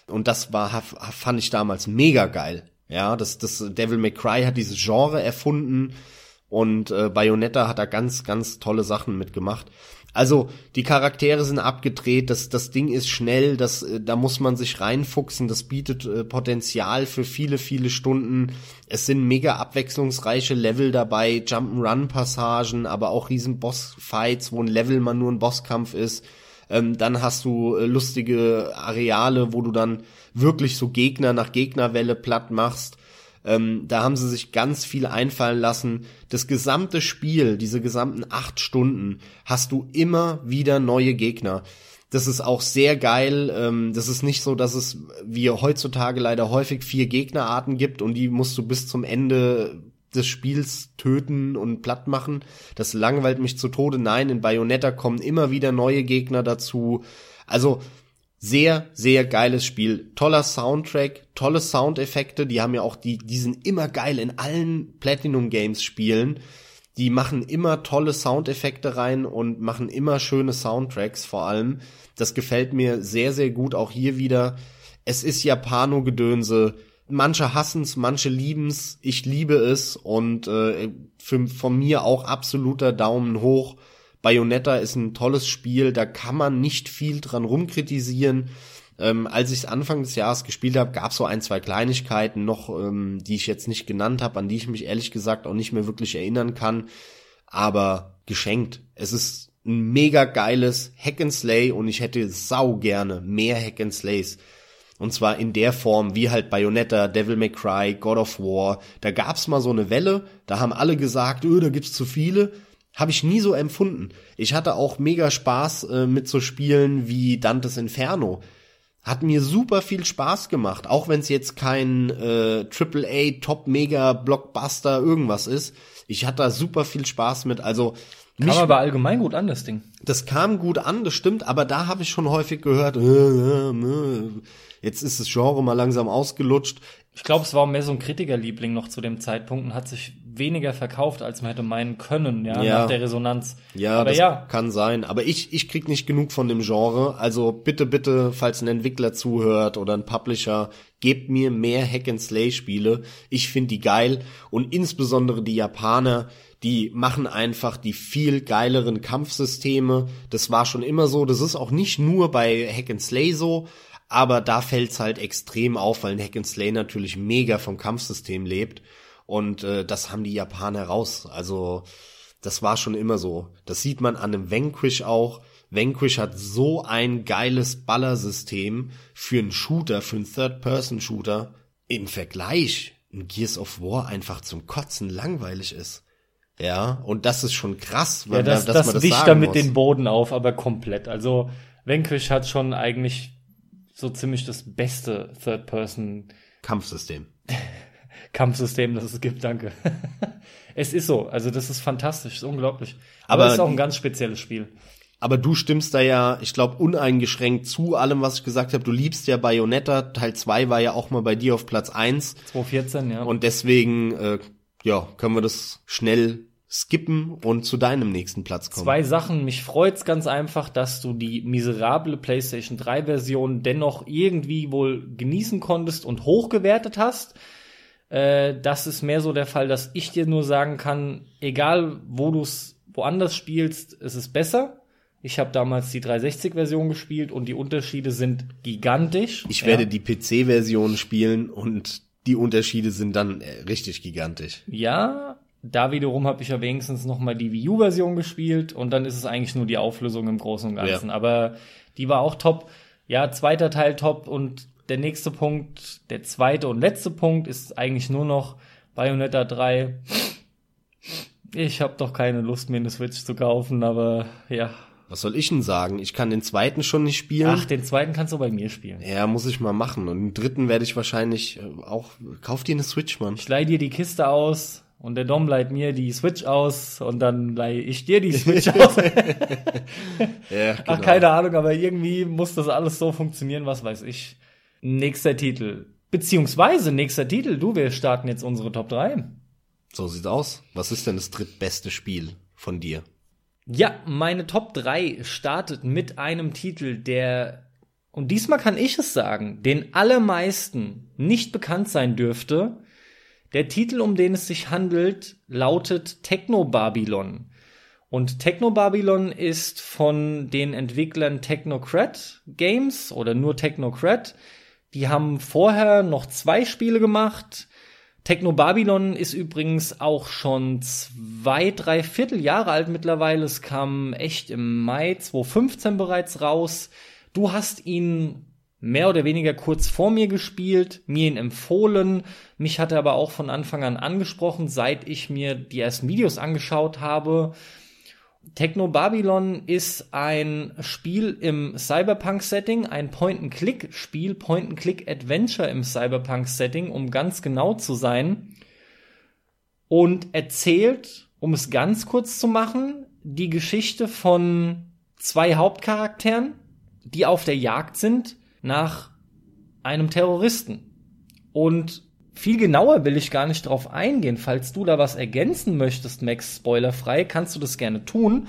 Und das war, fand ich damals mega geil. Ja, das, das Devil May Cry hat dieses Genre erfunden und äh, Bayonetta hat da ganz, ganz tolle Sachen mitgemacht. Also die Charaktere sind abgedreht, das, das Ding ist schnell, das, äh, da muss man sich reinfuchsen, das bietet äh, Potenzial für viele, viele Stunden. Es sind mega abwechslungsreiche Level dabei, Jump'n'Run-Passagen, aber auch riesen Boss-Fights, wo ein Level man nur ein Bosskampf ist. Ähm, dann hast du äh, lustige Areale, wo du dann wirklich so Gegner nach Gegnerwelle platt machst. Ähm, da haben sie sich ganz viel einfallen lassen. Das gesamte Spiel, diese gesamten acht Stunden, hast du immer wieder neue Gegner. Das ist auch sehr geil. Ähm, das ist nicht so, dass es wie heutzutage leider häufig vier Gegnerarten gibt und die musst du bis zum Ende des Spiels töten und platt machen. Das langweilt mich zu Tode. Nein, in Bayonetta kommen immer wieder neue Gegner dazu. Also sehr, sehr geiles Spiel. Toller Soundtrack, tolle Soundeffekte. Die haben ja auch die, die sind immer geil in allen Platinum Games Spielen. Die machen immer tolle Soundeffekte rein und machen immer schöne Soundtracks vor allem. Das gefällt mir sehr, sehr gut. Auch hier wieder. Es ist Japano-Gedönse manche hassen's, manche lieben's, ich liebe es und äh, für, von mir auch absoluter Daumen hoch. Bayonetta ist ein tolles Spiel, da kann man nicht viel dran rumkritisieren. Ähm, als ich es Anfang des Jahres gespielt habe, gab so ein, zwei Kleinigkeiten noch, ähm, die ich jetzt nicht genannt habe, an die ich mich ehrlich gesagt auch nicht mehr wirklich erinnern kann. Aber geschenkt. Es ist ein mega geiles Hack and Slay und ich hätte sau gerne mehr Hack and Slays. Und zwar in der Form wie halt Bayonetta, Devil May Cry, God of War. Da gab's mal so eine Welle, da haben alle gesagt, öh, da gibt's zu viele. Habe ich nie so empfunden. Ich hatte auch mega Spaß äh, mit so Spielen wie Dantes Inferno. Hat mir super viel Spaß gemacht, auch wenn es jetzt kein äh, AAA Top Mega Blockbuster irgendwas ist. Ich hatte da super viel Spaß mit. Also Kam mich, aber allgemein gut an, das Ding. Das kam gut an, das stimmt, aber da habe ich schon häufig gehört, äh, äh, äh, jetzt ist das Genre mal langsam ausgelutscht. Ich glaube, es war mehr so ein Kritikerliebling noch zu dem Zeitpunkt und hat sich weniger verkauft, als man hätte meinen können, ja, ja. nach der Resonanz. Ja, aber das ja. kann sein. Aber ich, ich krieg nicht genug von dem Genre. Also bitte, bitte, falls ein Entwickler zuhört oder ein Publisher, gebt mir mehr Hack-and-Slay-Spiele. Ich finde die geil. Und insbesondere die Japaner, die machen einfach die viel geileren Kampfsysteme. Das war schon immer so. Das ist auch nicht nur bei Hack and Slay so, aber da fällt's halt extrem auf, weil ein Hack and Slay natürlich mega vom Kampfsystem lebt. Und äh, das haben die Japaner raus. Also das war schon immer so. Das sieht man an einem Vanquish auch. Vanquish hat so ein geiles Ballersystem für einen Shooter, für einen Third-Person-Shooter. Im Vergleich ein Gears of War einfach zum Kotzen langweilig ist. Ja, und das ist schon krass, weil ja, das, dass das, man das wischt damit muss. den Boden auf, aber komplett. Also Vanquish hat schon eigentlich so ziemlich das beste Third-Person Kampfsystem. Kampfsystem, das es gibt, danke. es ist so, also das ist fantastisch, ist unglaublich. Aber, aber es ist auch ein ganz spezielles Spiel. Aber du stimmst da ja, ich glaube, uneingeschränkt zu allem, was ich gesagt habe. Du liebst ja Bayonetta. Teil 2 war ja auch mal bei dir auf Platz 1. 2014, ja. Und deswegen äh, ja, können wir das schnell skippen und zu deinem nächsten Platz kommen. Zwei Sachen. Mich freut's ganz einfach, dass du die miserable PlayStation 3 Version dennoch irgendwie wohl genießen konntest und hochgewertet hast. Äh, das ist mehr so der Fall, dass ich dir nur sagen kann, egal wo du es woanders spielst, es ist besser. Ich habe damals die 360-Version gespielt und die Unterschiede sind gigantisch. Ich ja. werde die PC-Version spielen und die Unterschiede sind dann äh, richtig gigantisch. Ja, da wiederum habe ich ja wenigstens noch mal die Wii U-Version gespielt und dann ist es eigentlich nur die Auflösung im Großen und Ganzen. Ja. Aber die war auch top. Ja, zweiter Teil top und der nächste Punkt, der zweite und letzte Punkt ist eigentlich nur noch Bayonetta 3. Ich habe doch keine Lust, mir eine Switch zu kaufen, aber ja, was soll ich denn sagen? Ich kann den zweiten schon nicht spielen. Ach, den zweiten kannst du bei mir spielen. Ja, muss ich mal machen. Und den dritten werde ich wahrscheinlich äh, auch. Kauf dir eine Switch, Mann. Ich leih dir die Kiste aus und der Dom leiht mir die Switch aus und dann leih ich dir die Switch aus. ja, genau. Ach, keine Ahnung, aber irgendwie muss das alles so funktionieren, was weiß ich. Nächster Titel. Beziehungsweise nächster Titel. Du, wir starten jetzt unsere Top 3. So sieht's aus. Was ist denn das drittbeste Spiel von dir? Ja, meine Top 3 startet mit einem Titel, der, und diesmal kann ich es sagen, den allermeisten nicht bekannt sein dürfte. Der Titel, um den es sich handelt, lautet Techno Babylon. Und Techno Babylon ist von den Entwicklern Technocrat Games oder nur Technocrat. Die haben vorher noch zwei Spiele gemacht. Techno Babylon ist übrigens auch schon zwei, drei Vierteljahre alt mittlerweile. Es kam echt im Mai 2015 bereits raus. Du hast ihn mehr oder weniger kurz vor mir gespielt, mir ihn empfohlen. Mich hat er aber auch von Anfang an angesprochen, seit ich mir die ersten Videos angeschaut habe. Techno Babylon ist ein Spiel im Cyberpunk-Setting, ein Point-and-Click-Spiel, Point-and-Click-Adventure im Cyberpunk-Setting, um ganz genau zu sein. Und erzählt, um es ganz kurz zu machen, die Geschichte von zwei Hauptcharakteren, die auf der Jagd sind nach einem Terroristen. Und viel genauer will ich gar nicht drauf eingehen. Falls du da was ergänzen möchtest, Max, spoilerfrei, kannst du das gerne tun.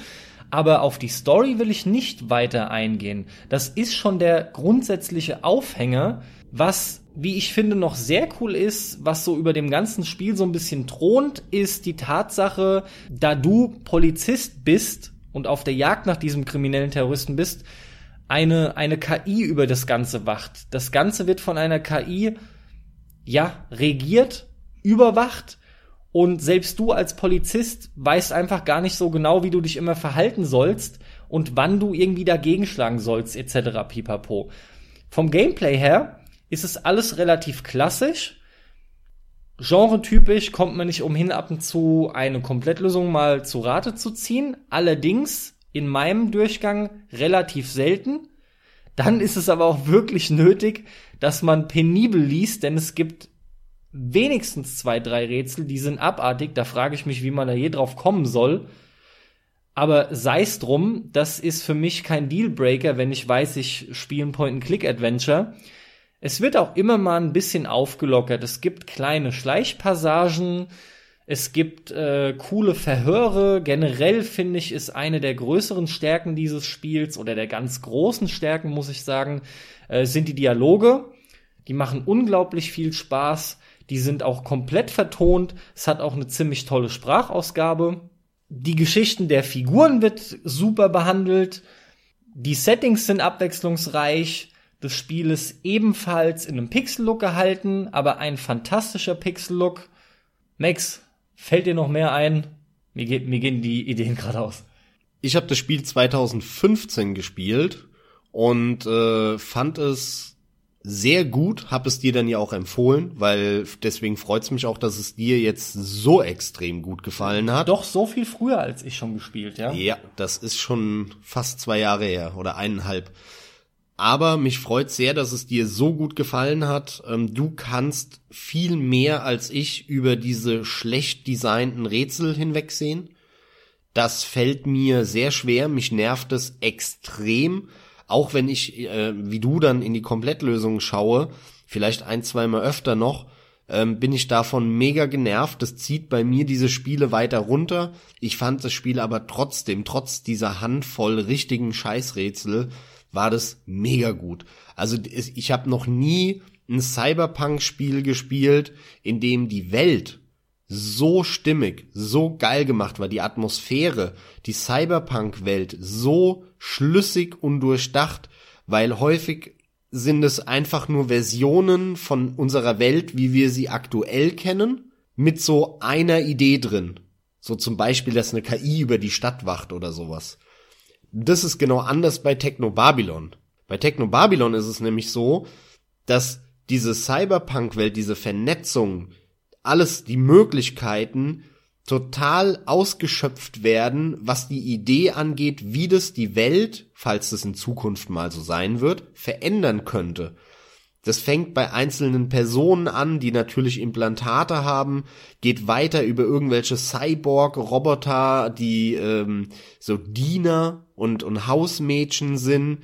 Aber auf die Story will ich nicht weiter eingehen. Das ist schon der grundsätzliche Aufhänger, was, wie ich finde, noch sehr cool ist, was so über dem ganzen Spiel so ein bisschen thront, ist die Tatsache, da du Polizist bist und auf der Jagd nach diesem kriminellen Terroristen bist, eine, eine KI über das Ganze wacht. Das Ganze wird von einer KI, ja, regiert, überwacht und selbst du als Polizist weißt einfach gar nicht so genau, wie du dich immer verhalten sollst und wann du irgendwie dagegen schlagen sollst, etc. pipapo. Vom Gameplay her ist es alles relativ klassisch. Genre-typisch kommt man nicht umhin, ab und zu eine Komplettlösung mal zu Rate zu ziehen. Allerdings in meinem Durchgang relativ selten. Dann ist es aber auch wirklich nötig, dass man penibel liest, denn es gibt wenigstens zwei, drei Rätsel, die sind abartig. Da frage ich mich, wie man da je drauf kommen soll. Aber sei es drum, das ist für mich kein Dealbreaker, wenn ich weiß, ich spiele ein Point-and-Click-Adventure. Es wird auch immer mal ein bisschen aufgelockert. Es gibt kleine Schleichpassagen, es gibt äh, coole Verhöre. Generell finde ich, ist eine der größeren Stärken dieses Spiels oder der ganz großen Stärken, muss ich sagen, äh, sind die Dialoge. Die machen unglaublich viel Spaß. Die sind auch komplett vertont. Es hat auch eine ziemlich tolle Sprachausgabe. Die Geschichten der Figuren wird super behandelt. Die Settings sind abwechslungsreich. Das Spiel ist ebenfalls in einem Pixel-Look gehalten, aber ein fantastischer Pixel-Look. Max, Fällt dir noch mehr ein? Mir, geht, mir gehen die Ideen gerade aus. Ich habe das Spiel 2015 gespielt und äh, fand es sehr gut, habe es dir dann ja auch empfohlen, weil deswegen freut's mich auch, dass es dir jetzt so extrem gut gefallen hat. Doch so viel früher als ich schon gespielt, ja. Ja, das ist schon fast zwei Jahre her oder eineinhalb. Aber mich freut sehr, dass es dir so gut gefallen hat. Ähm, du kannst viel mehr als ich über diese schlecht designten Rätsel hinwegsehen. Das fällt mir sehr schwer. Mich nervt es extrem. Auch wenn ich, äh, wie du dann in die Komplettlösung schaue, vielleicht ein, zweimal öfter noch, ähm, bin ich davon mega genervt. Das zieht bei mir diese Spiele weiter runter. Ich fand das Spiel aber trotzdem, trotz dieser Handvoll richtigen Scheißrätsel, war das mega gut. Also ich habe noch nie ein Cyberpunk-Spiel gespielt, in dem die Welt so stimmig, so geil gemacht war, die Atmosphäre, die Cyberpunk-Welt so schlüssig und durchdacht, weil häufig sind es einfach nur Versionen von unserer Welt, wie wir sie aktuell kennen, mit so einer Idee drin. So zum Beispiel, dass eine KI über die Stadt wacht oder sowas. Das ist genau anders bei Techno Babylon. Bei Techno Babylon ist es nämlich so, dass diese Cyberpunk-Welt, diese Vernetzung, alles die Möglichkeiten total ausgeschöpft werden, was die Idee angeht, wie das die Welt, falls es in Zukunft mal so sein wird, verändern könnte. Das fängt bei einzelnen Personen an, die natürlich Implantate haben, geht weiter über irgendwelche Cyborg-Roboter, die ähm, so Diener und, und Hausmädchen sind.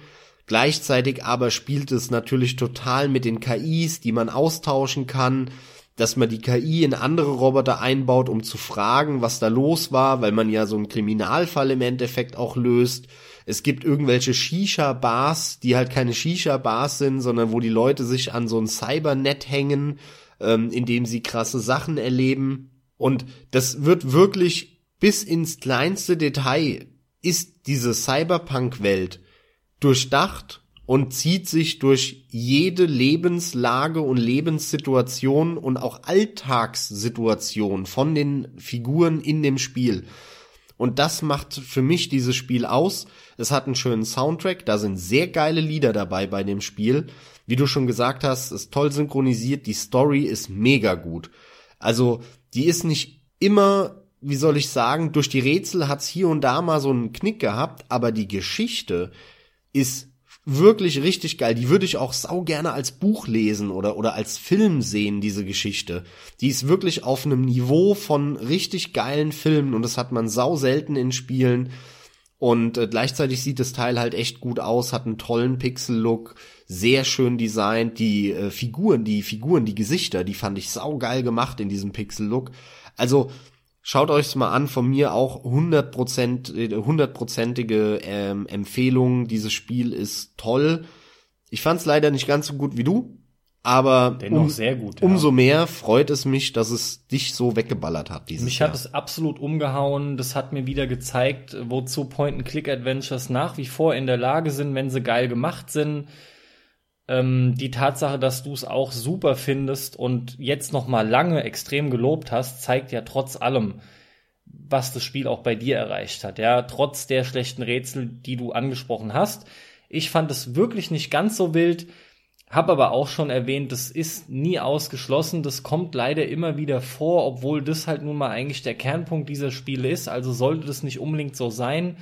Gleichzeitig aber spielt es natürlich total mit den KIs, die man austauschen kann, dass man die KI in andere Roboter einbaut, um zu fragen, was da los war, weil man ja so einen Kriminalfall im Endeffekt auch löst es gibt irgendwelche Shisha-Bars, die halt keine Shisha-Bars sind, sondern wo die Leute sich an so ein Cybernet hängen, ähm, in dem sie krasse Sachen erleben. Und das wird wirklich bis ins kleinste Detail ist diese Cyberpunk-Welt durchdacht und zieht sich durch jede Lebenslage und Lebenssituation und auch Alltagssituation von den Figuren in dem Spiel. Und das macht für mich dieses Spiel aus. Es hat einen schönen Soundtrack, da sind sehr geile Lieder dabei bei dem Spiel. Wie du schon gesagt hast, ist toll synchronisiert, die Story ist mega gut. Also, die ist nicht immer, wie soll ich sagen, durch die Rätsel hat's hier und da mal so einen Knick gehabt, aber die Geschichte ist wirklich richtig geil. Die würde ich auch sau gerne als Buch lesen oder, oder als Film sehen, diese Geschichte. Die ist wirklich auf einem Niveau von richtig geilen Filmen und das hat man sau selten in Spielen. Und äh, gleichzeitig sieht das Teil halt echt gut aus, hat einen tollen Pixel-Look, sehr schön designt. Die äh, Figuren, die Figuren, die Gesichter, die fand ich sau geil gemacht in diesem Pixel-Look. Also Schaut euch's mal an, von mir auch 100%, äh, hundertprozentige ähm, Empfehlung. Dieses Spiel ist toll. Ich fand's leider nicht ganz so gut wie du, aber Dennoch um, sehr gut, ja. umso mehr freut es mich, dass es dich so weggeballert hat. Dieses mich Jahr. hat es absolut umgehauen. Das hat mir wieder gezeigt, wozu Point-and-Click-Adventures nach wie vor in der Lage sind, wenn sie geil gemacht sind ähm, die Tatsache, dass du es auch super findest und jetzt noch mal lange extrem gelobt hast, zeigt ja trotz allem, was das Spiel auch bei dir erreicht hat. Ja, trotz der schlechten Rätsel, die du angesprochen hast. Ich fand es wirklich nicht ganz so wild, hab aber auch schon erwähnt, das ist nie ausgeschlossen, das kommt leider immer wieder vor, obwohl das halt nun mal eigentlich der Kernpunkt dieser Spiele ist, also sollte das nicht unbedingt so sein.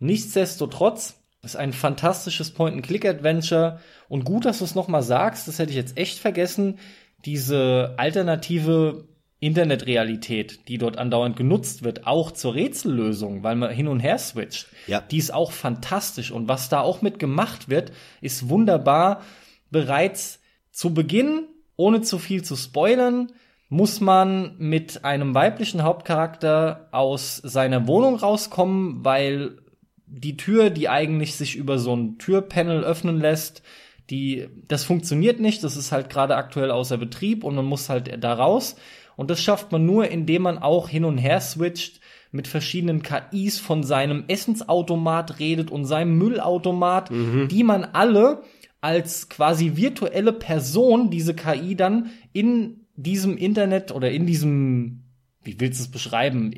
Nichtsdestotrotz ist ein fantastisches Point-and-Click-Adventure und gut, dass du es noch mal sagst, das hätte ich jetzt echt vergessen, diese alternative Internetrealität, die dort andauernd genutzt wird, auch zur Rätsellösung, weil man hin und her switcht, ja. die ist auch fantastisch. Und was da auch mit gemacht wird, ist wunderbar. Bereits zu Beginn, ohne zu viel zu spoilern, muss man mit einem weiblichen Hauptcharakter aus seiner Wohnung rauskommen, weil die Tür, die eigentlich sich über so ein Türpanel öffnen lässt, die, das funktioniert nicht, das ist halt gerade aktuell außer Betrieb und man muss halt da raus. Und das schafft man nur, indem man auch hin und her switcht, mit verschiedenen KIs von seinem Essensautomat redet und seinem Müllautomat, mhm. die man alle als quasi virtuelle Person, diese KI dann in diesem Internet oder in diesem, wie willst du es beschreiben,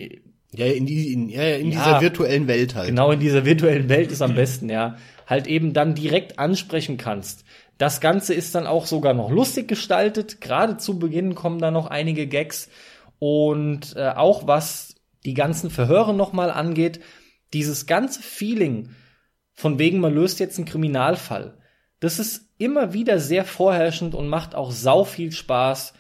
ja, in, die, in, ja, in ja, dieser virtuellen Welt halt. Genau, in dieser virtuellen Welt ist am besten, ja. Halt eben dann direkt ansprechen kannst. Das Ganze ist dann auch sogar noch lustig gestaltet. Gerade zu Beginn kommen da noch einige Gags. Und äh, auch was die ganzen Verhöre nochmal angeht, dieses ganze Feeling von wegen, man löst jetzt einen Kriminalfall. Das ist immer wieder sehr vorherrschend und macht auch sau viel Spaß.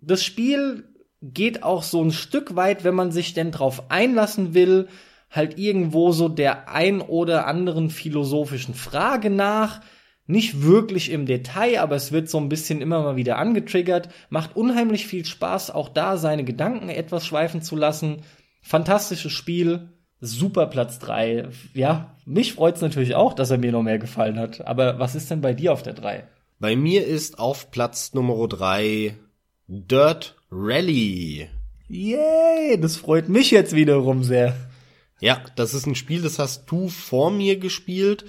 Das Spiel geht auch so ein Stück weit, wenn man sich denn drauf einlassen will, halt irgendwo so der ein oder anderen philosophischen Frage nach. Nicht wirklich im Detail, aber es wird so ein bisschen immer mal wieder angetriggert. Macht unheimlich viel Spaß, auch da seine Gedanken etwas schweifen zu lassen. Fantastisches Spiel. Super Platz drei. Ja, mich freut's natürlich auch, dass er mir noch mehr gefallen hat. Aber was ist denn bei dir auf der drei? Bei mir ist auf Platz Nummer drei Dirt Rally. Yay, das freut mich jetzt wiederum sehr. Ja, das ist ein Spiel, das hast du vor mir gespielt.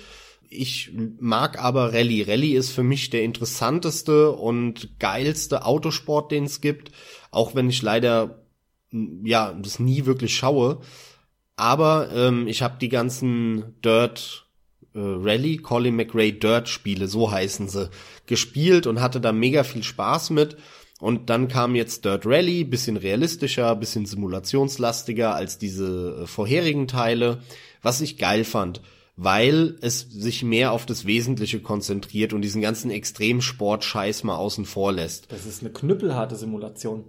Ich mag aber Rally. Rally ist für mich der interessanteste und geilste Autosport, den es gibt. Auch wenn ich leider ja das nie wirklich schaue. Aber ähm, ich habe die ganzen Dirt äh, Rally, Colin McRae Dirt Spiele, so heißen sie, gespielt und hatte da mega viel Spaß mit. Und dann kam jetzt Dirt Rally, bisschen realistischer, bisschen simulationslastiger als diese äh, vorherigen Teile, was ich geil fand, weil es sich mehr auf das Wesentliche konzentriert und diesen ganzen Extremsport-Scheiß mal außen vor lässt. Das ist eine knüppelharte Simulation.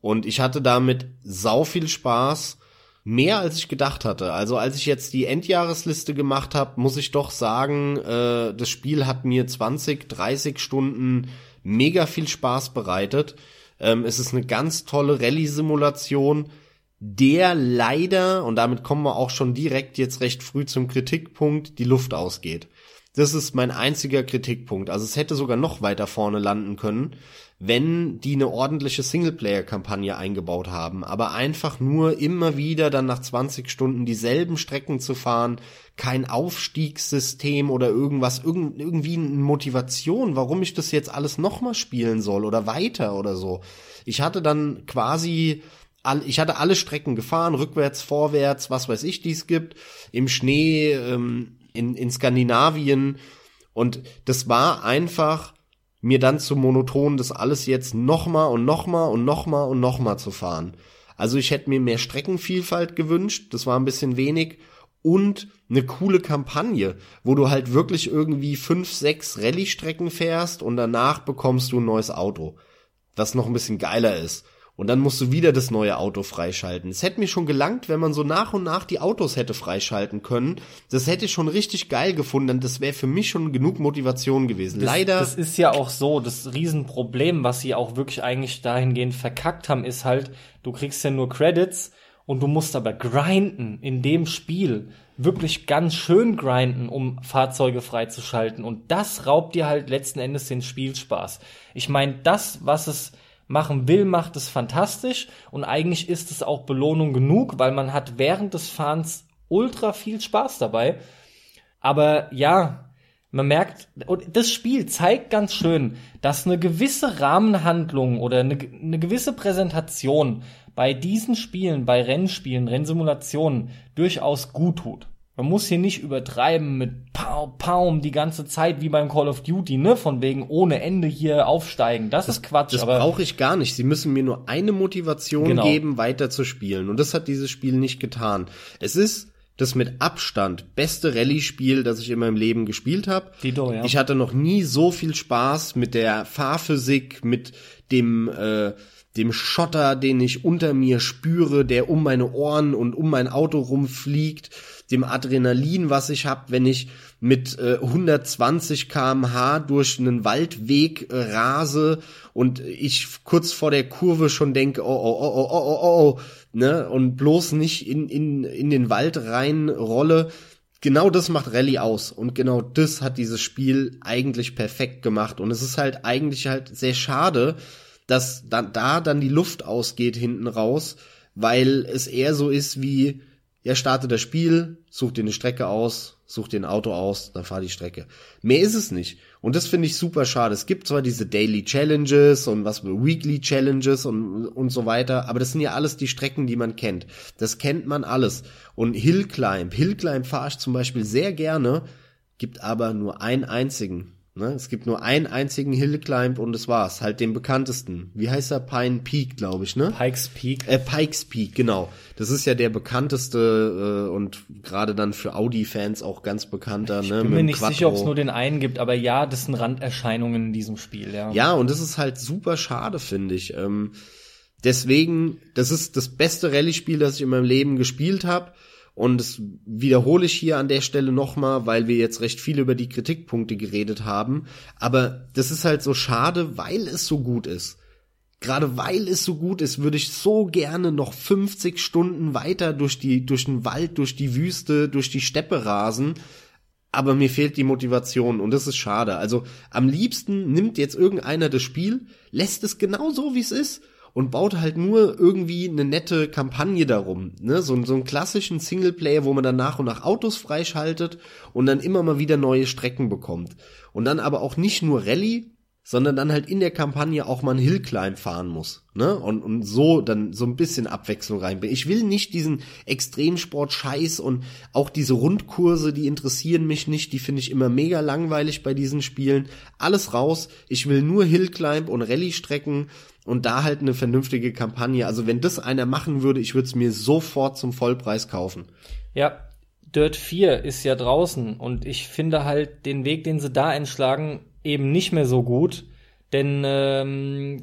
Und ich hatte damit sau viel Spaß, mehr als ich gedacht hatte. Also als ich jetzt die Endjahresliste gemacht habe, muss ich doch sagen, äh, das Spiel hat mir 20, 30 Stunden mega viel Spaß bereitet. Ähm, es ist eine ganz tolle Rallye-Simulation, der leider, und damit kommen wir auch schon direkt jetzt recht früh zum Kritikpunkt, die Luft ausgeht. Das ist mein einziger Kritikpunkt. Also es hätte sogar noch weiter vorne landen können, wenn die eine ordentliche Singleplayer-Kampagne eingebaut haben. Aber einfach nur immer wieder dann nach 20 Stunden dieselben Strecken zu fahren, kein Aufstiegssystem oder irgendwas, irgend, irgendwie eine Motivation, warum ich das jetzt alles nochmal spielen soll oder weiter oder so. Ich hatte dann quasi ich hatte alle Strecken gefahren, rückwärts, vorwärts, was weiß ich, dies gibt, im Schnee, ähm, in, in Skandinavien Und das war einfach mir dann zu monoton, das alles jetzt nochmal und nochmal und nochmal und nochmal zu fahren. Also ich hätte mir mehr Streckenvielfalt gewünscht, das war ein bisschen wenig und eine coole Kampagne, wo du halt wirklich irgendwie fünf, sechs Rallye-Strecken fährst und danach bekommst du ein neues Auto, was noch ein bisschen geiler ist. Und dann musst du wieder das neue Auto freischalten. Es hätte mir schon gelangt, wenn man so nach und nach die Autos hätte freischalten können. Das hätte ich schon richtig geil gefunden. Das wäre für mich schon genug Motivation gewesen. Das, Leider. Das ist ja auch so. Das Riesenproblem, was sie auch wirklich eigentlich dahingehend verkackt haben, ist halt, du kriegst ja nur Credits und du musst aber grinden in dem Spiel. Wirklich ganz schön grinden, um Fahrzeuge freizuschalten. Und das raubt dir halt letzten Endes den Spielspaß. Ich meine, das, was es machen will, macht es fantastisch und eigentlich ist es auch Belohnung genug, weil man hat während des Fahrens ultra viel Spaß dabei. Aber ja, man merkt, und das Spiel zeigt ganz schön, dass eine gewisse Rahmenhandlung oder eine, eine gewisse Präsentation bei diesen Spielen, bei Rennspielen, Rennsimulationen durchaus gut tut. Man muss hier nicht übertreiben mit Pau, Paum die ganze Zeit wie beim Call of Duty, ne? Von wegen ohne Ende hier aufsteigen. Das, das ist Quatsch. Das brauche ich gar nicht. Sie müssen mir nur eine Motivation genau. geben, weiter zu spielen. Und das hat dieses Spiel nicht getan. Es ist das mit Abstand beste Rallye-Spiel, das ich in meinem Leben gespielt habe. Ja. Ich hatte noch nie so viel Spaß mit der Fahrphysik, mit dem äh, dem Schotter, den ich unter mir spüre, der um meine Ohren und um mein Auto rumfliegt dem Adrenalin, was ich habe, wenn ich mit äh, 120 kmh durch einen Waldweg äh, rase und ich kurz vor der Kurve schon denke, oh, oh, oh, oh, oh, oh, oh, ne, und bloß nicht in, in, in den Wald rein rolle. Genau das macht Rallye aus und genau das hat dieses Spiel eigentlich perfekt gemacht und es ist halt eigentlich halt sehr schade, dass dann da dann die Luft ausgeht hinten raus, weil es eher so ist wie ja, starte das Spiel, such dir eine Strecke aus, such dir ein Auto aus, dann fahr die Strecke. Mehr ist es nicht. Und das finde ich super schade. Es gibt zwar diese Daily Challenges und was Weekly Challenges und, und so weiter, aber das sind ja alles die Strecken, die man kennt. Das kennt man alles. Und Hill Climb, Hill Climb fahre ich zum Beispiel sehr gerne, gibt aber nur einen einzigen. Ne? Es gibt nur einen einzigen Hill Climb und das war's. Halt den bekanntesten. Wie heißt er? Pine Peak, glaube ich, ne? Pikes Peak. Äh, Pikes Peak, genau. Das ist ja der bekannteste äh, und gerade dann für Audi-Fans auch ganz bekannter. Ich ne? bin mir nicht Quattro. sicher, ob es nur den einen gibt, aber ja, das sind Randerscheinungen in diesem Spiel, ja. Ja, und das ist halt super schade, finde ich. Ähm, deswegen, das ist das beste Rallye-Spiel, das ich in meinem Leben gespielt habe. Und das wiederhole ich hier an der Stelle nochmal, weil wir jetzt recht viel über die Kritikpunkte geredet haben. Aber das ist halt so schade, weil es so gut ist. Gerade weil es so gut ist, würde ich so gerne noch 50 Stunden weiter durch die, durch den Wald, durch die Wüste, durch die Steppe rasen. Aber mir fehlt die Motivation und das ist schade. Also am liebsten nimmt jetzt irgendeiner das Spiel, lässt es genau so, wie es ist und baut halt nur irgendwie eine nette Kampagne darum. Ne? So, so einen klassischen Singleplayer, wo man dann nach und nach Autos freischaltet und dann immer mal wieder neue Strecken bekommt. Und dann aber auch nicht nur Rallye, sondern dann halt in der Kampagne auch mal einen Hillclimb fahren muss. Ne? Und, und so dann so ein bisschen Abwechslung reinbringen. Ich will nicht diesen Extremsport-Scheiß und auch diese Rundkurse, die interessieren mich nicht, die finde ich immer mega langweilig bei diesen Spielen. Alles raus. Ich will nur Hillclimb und Rallye-Strecken und da halt eine vernünftige Kampagne. Also wenn das einer machen würde, ich würde es mir sofort zum Vollpreis kaufen. Ja, Dirt 4 ist ja draußen und ich finde halt den Weg, den sie da einschlagen, eben nicht mehr so gut. Denn, ähm,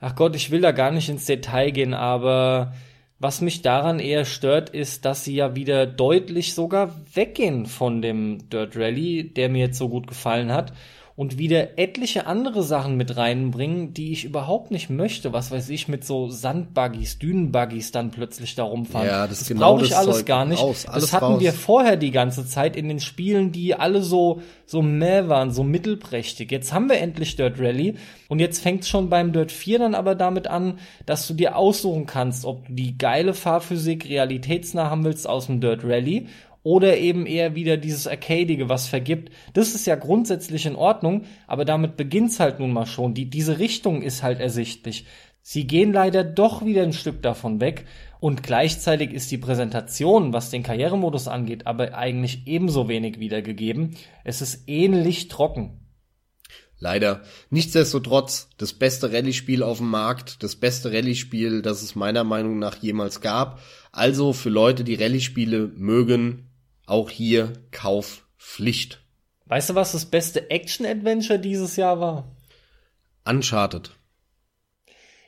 ach Gott, ich will da gar nicht ins Detail gehen, aber was mich daran eher stört, ist, dass sie ja wieder deutlich sogar weggehen von dem Dirt Rally, der mir jetzt so gut gefallen hat und wieder etliche andere Sachen mit reinbringen, die ich überhaupt nicht möchte. Was weiß ich, mit so Sandbuggies, Dünenbuggies dann plötzlich da rumfahren. Ja, das, das genau brauche ich alles Zeug gar nicht. Raus, alles das hatten raus. wir vorher die ganze Zeit in den Spielen, die alle so, so mäh waren, so mittelprächtig. Jetzt haben wir endlich Dirt Rally und jetzt fängt schon beim Dirt 4 dann aber damit an, dass du dir aussuchen kannst, ob du die geile Fahrphysik realitätsnah haben willst aus dem Dirt Rally oder eben eher wieder dieses Arcadige, was vergibt. Das ist ja grundsätzlich in Ordnung, aber damit beginnt's halt nun mal schon. Die, diese Richtung ist halt ersichtlich. Sie gehen leider doch wieder ein Stück davon weg und gleichzeitig ist die Präsentation, was den Karrieremodus angeht, aber eigentlich ebenso wenig wiedergegeben. Es ist ähnlich trocken. Leider. Nichtsdestotrotz, das beste Rallye-Spiel auf dem Markt, das beste Rallye-Spiel, das es meiner Meinung nach jemals gab. Also für Leute, die Rallye-Spiele mögen, auch hier Kaufpflicht. Weißt du, was das beste Action-Adventure dieses Jahr war? Uncharted.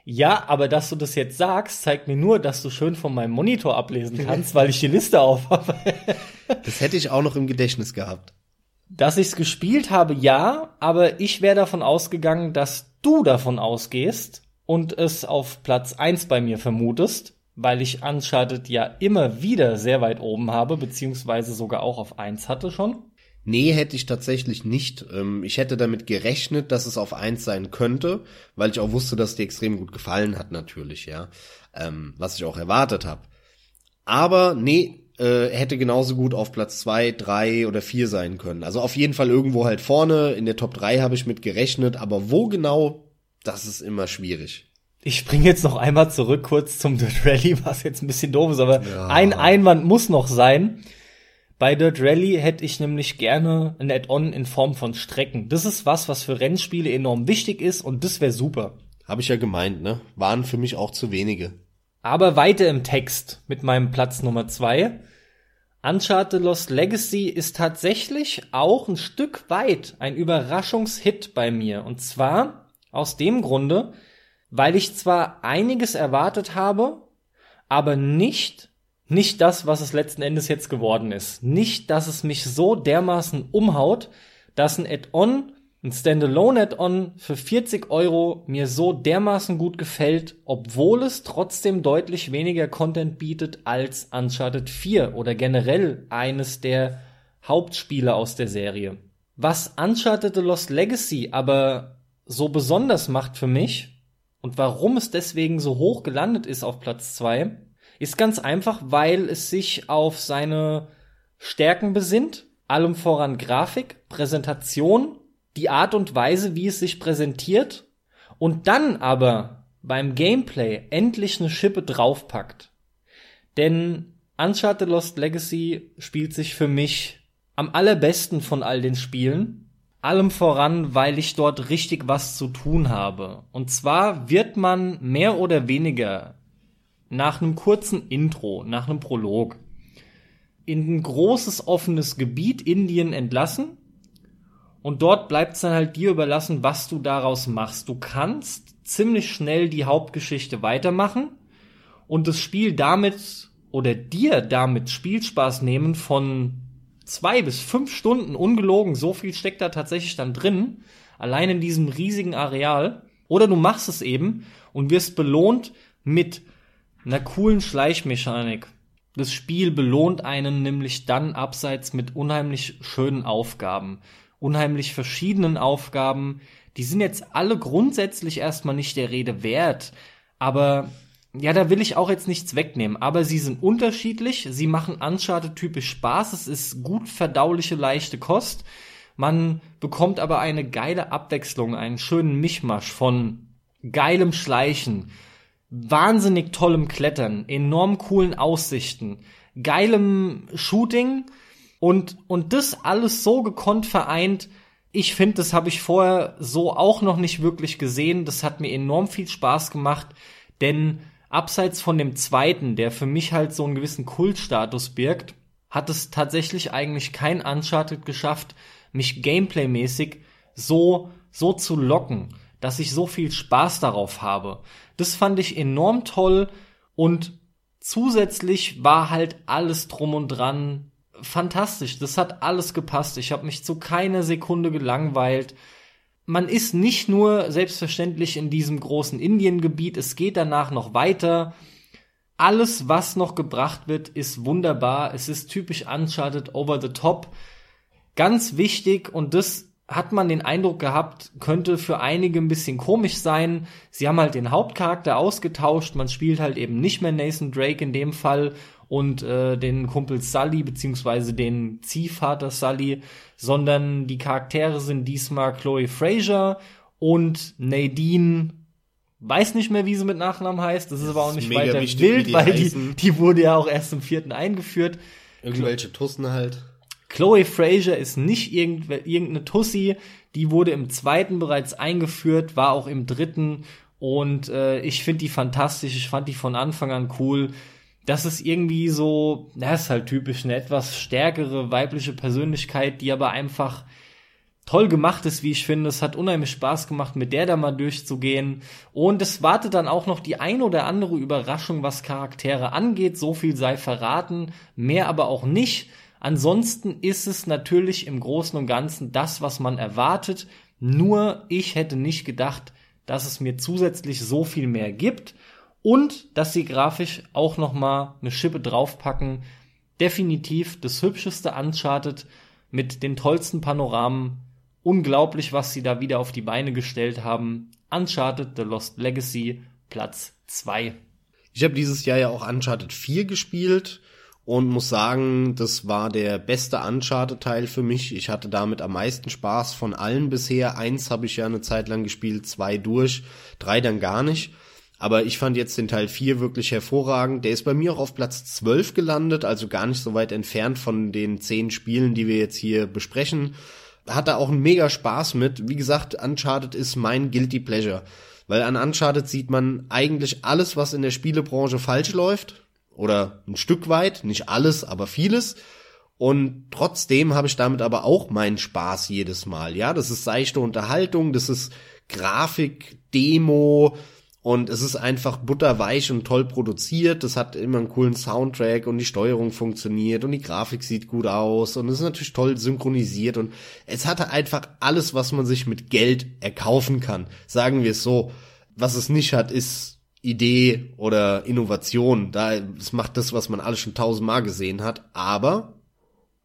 Ja, aber dass du das jetzt sagst, zeigt mir nur, dass du schön von meinem Monitor ablesen kannst, weil ich die Liste auf habe. das hätte ich auch noch im Gedächtnis gehabt. Dass ich's gespielt habe, ja, aber ich wäre davon ausgegangen, dass du davon ausgehst und es auf Platz eins bei mir vermutest, weil ich Uncharted ja immer wieder sehr weit oben habe, beziehungsweise sogar auch auf eins hatte schon. Nee, hätte ich tatsächlich nicht. Ähm, ich hätte damit gerechnet, dass es auf eins sein könnte, weil ich auch wusste, dass dir extrem gut gefallen hat, natürlich, ja. Ähm, was ich auch erwartet habe. Aber nee, äh, hätte genauso gut auf Platz zwei, drei oder vier sein können. Also auf jeden Fall irgendwo halt vorne. In der Top drei habe ich mit gerechnet, aber wo genau, das ist immer schwierig. Ich springe jetzt noch einmal zurück kurz zum Dirt Rally, was jetzt ein bisschen doof ist, aber ja. ein Einwand muss noch sein. Bei Dirt Rally hätte ich nämlich gerne ein Add-on in Form von Strecken. Das ist was, was für Rennspiele enorm wichtig ist und das wäre super. Habe ich ja gemeint, ne? Waren für mich auch zu wenige. Aber weiter im Text mit meinem Platz Nummer zwei. Uncharted Lost Legacy ist tatsächlich auch ein Stück weit ein Überraschungshit bei mir. Und zwar aus dem Grunde, weil ich zwar einiges erwartet habe, aber nicht nicht das, was es letzten Endes jetzt geworden ist. Nicht, dass es mich so dermaßen umhaut, dass ein Add-on, ein Standalone-Add-on für 40 Euro mir so dermaßen gut gefällt, obwohl es trotzdem deutlich weniger Content bietet als Uncharted 4 oder generell eines der Hauptspiele aus der Serie. Was Uncharted The Lost Legacy aber so besonders macht für mich und warum es deswegen so hoch gelandet ist auf Platz 2, ist ganz einfach, weil es sich auf seine Stärken besinnt, allem voran Grafik, Präsentation, die Art und Weise, wie es sich präsentiert und dann aber beim Gameplay endlich eine Schippe draufpackt. Denn Uncharted Lost Legacy spielt sich für mich am allerbesten von all den Spielen. Allem voran, weil ich dort richtig was zu tun habe. Und zwar wird man mehr oder weniger nach einem kurzen Intro, nach einem Prolog, in ein großes offenes Gebiet Indien entlassen und dort bleibt es dann halt dir überlassen, was du daraus machst. Du kannst ziemlich schnell die Hauptgeschichte weitermachen und das Spiel damit oder dir damit Spielspaß nehmen von zwei bis fünf Stunden ungelogen. So viel steckt da tatsächlich dann drin, allein in diesem riesigen Areal. Oder du machst es eben und wirst belohnt mit einer coolen Schleichmechanik. Das Spiel belohnt einen nämlich dann abseits mit unheimlich schönen Aufgaben, unheimlich verschiedenen Aufgaben. Die sind jetzt alle grundsätzlich erstmal nicht der Rede wert, aber ja, da will ich auch jetzt nichts wegnehmen, aber sie sind unterschiedlich, sie machen Uncharted typisch Spaß, es ist gut verdauliche leichte Kost. Man bekommt aber eine geile Abwechslung, einen schönen Mischmasch von geilem Schleichen, wahnsinnig tollem Klettern, enorm coolen Aussichten, geilem Shooting und, und das alles so gekonnt vereint. Ich finde, das habe ich vorher so auch noch nicht wirklich gesehen. Das hat mir enorm viel Spaß gemacht, denn abseits von dem zweiten, der für mich halt so einen gewissen Kultstatus birgt, hat es tatsächlich eigentlich kein Uncharted geschafft, mich gameplaymäßig so, so zu locken dass ich so viel Spaß darauf habe. Das fand ich enorm toll und zusätzlich war halt alles drum und dran fantastisch. Das hat alles gepasst. Ich habe mich zu keiner Sekunde gelangweilt. Man ist nicht nur selbstverständlich in diesem großen Indiengebiet, es geht danach noch weiter. Alles, was noch gebracht wird, ist wunderbar. Es ist typisch Uncharted over the top. Ganz wichtig, und das hat man den Eindruck gehabt, könnte für einige ein bisschen komisch sein. Sie haben halt den Hauptcharakter ausgetauscht, man spielt halt eben nicht mehr Nathan Drake in dem Fall und äh, den Kumpel Sully beziehungsweise den Ziehvater Sully, sondern die Charaktere sind diesmal Chloe Fraser und Nadine weiß nicht mehr, wie sie mit Nachnamen heißt. Das ist aber auch nicht weiter wichtig, wild, die weil die, heißen. die wurde ja auch erst im vierten eingeführt. Irgendwelche Tussen halt. Chloe Fraser ist nicht irgend, irgendeine Tussi, die wurde im zweiten bereits eingeführt, war auch im dritten und äh, ich finde die fantastisch, ich fand die von Anfang an cool. Das ist irgendwie so, das ist halt typisch, eine etwas stärkere weibliche Persönlichkeit, die aber einfach toll gemacht ist, wie ich finde. Es hat unheimlich Spaß gemacht, mit der da mal durchzugehen. Und es wartet dann auch noch die ein oder andere Überraschung, was Charaktere angeht. So viel sei verraten, mehr aber auch nicht. Ansonsten ist es natürlich im Großen und Ganzen das, was man erwartet. Nur ich hätte nicht gedacht, dass es mir zusätzlich so viel mehr gibt und dass sie grafisch auch noch mal eine Schippe draufpacken. Definitiv das hübscheste Uncharted mit den tollsten Panoramen. Unglaublich, was sie da wieder auf die Beine gestellt haben. Uncharted The Lost Legacy Platz 2. Ich habe dieses Jahr ja auch Uncharted 4 gespielt und muss sagen, das war der beste Uncharted-Teil für mich. Ich hatte damit am meisten Spaß von allen bisher. Eins habe ich ja eine Zeit lang gespielt, zwei durch, drei dann gar nicht. Aber ich fand jetzt den Teil 4 wirklich hervorragend. Der ist bei mir auch auf Platz 12 gelandet, also gar nicht so weit entfernt von den zehn Spielen, die wir jetzt hier besprechen. Hatte auch einen mega Spaß mit. Wie gesagt, Uncharted ist mein Guilty Pleasure. Weil an Uncharted sieht man eigentlich alles, was in der Spielebranche falsch läuft. Oder ein Stück weit, nicht alles, aber vieles. Und trotzdem habe ich damit aber auch meinen Spaß jedes Mal. Ja, das ist seichte Unterhaltung, das ist Grafik, Demo, und es ist einfach butterweich und toll produziert. Das hat immer einen coolen Soundtrack und die Steuerung funktioniert und die Grafik sieht gut aus und es ist natürlich toll synchronisiert und es hatte einfach alles, was man sich mit Geld erkaufen kann. Sagen wir es so. Was es nicht hat, ist Idee oder Innovation. Da, es macht das, was man alles schon tausendmal gesehen hat, aber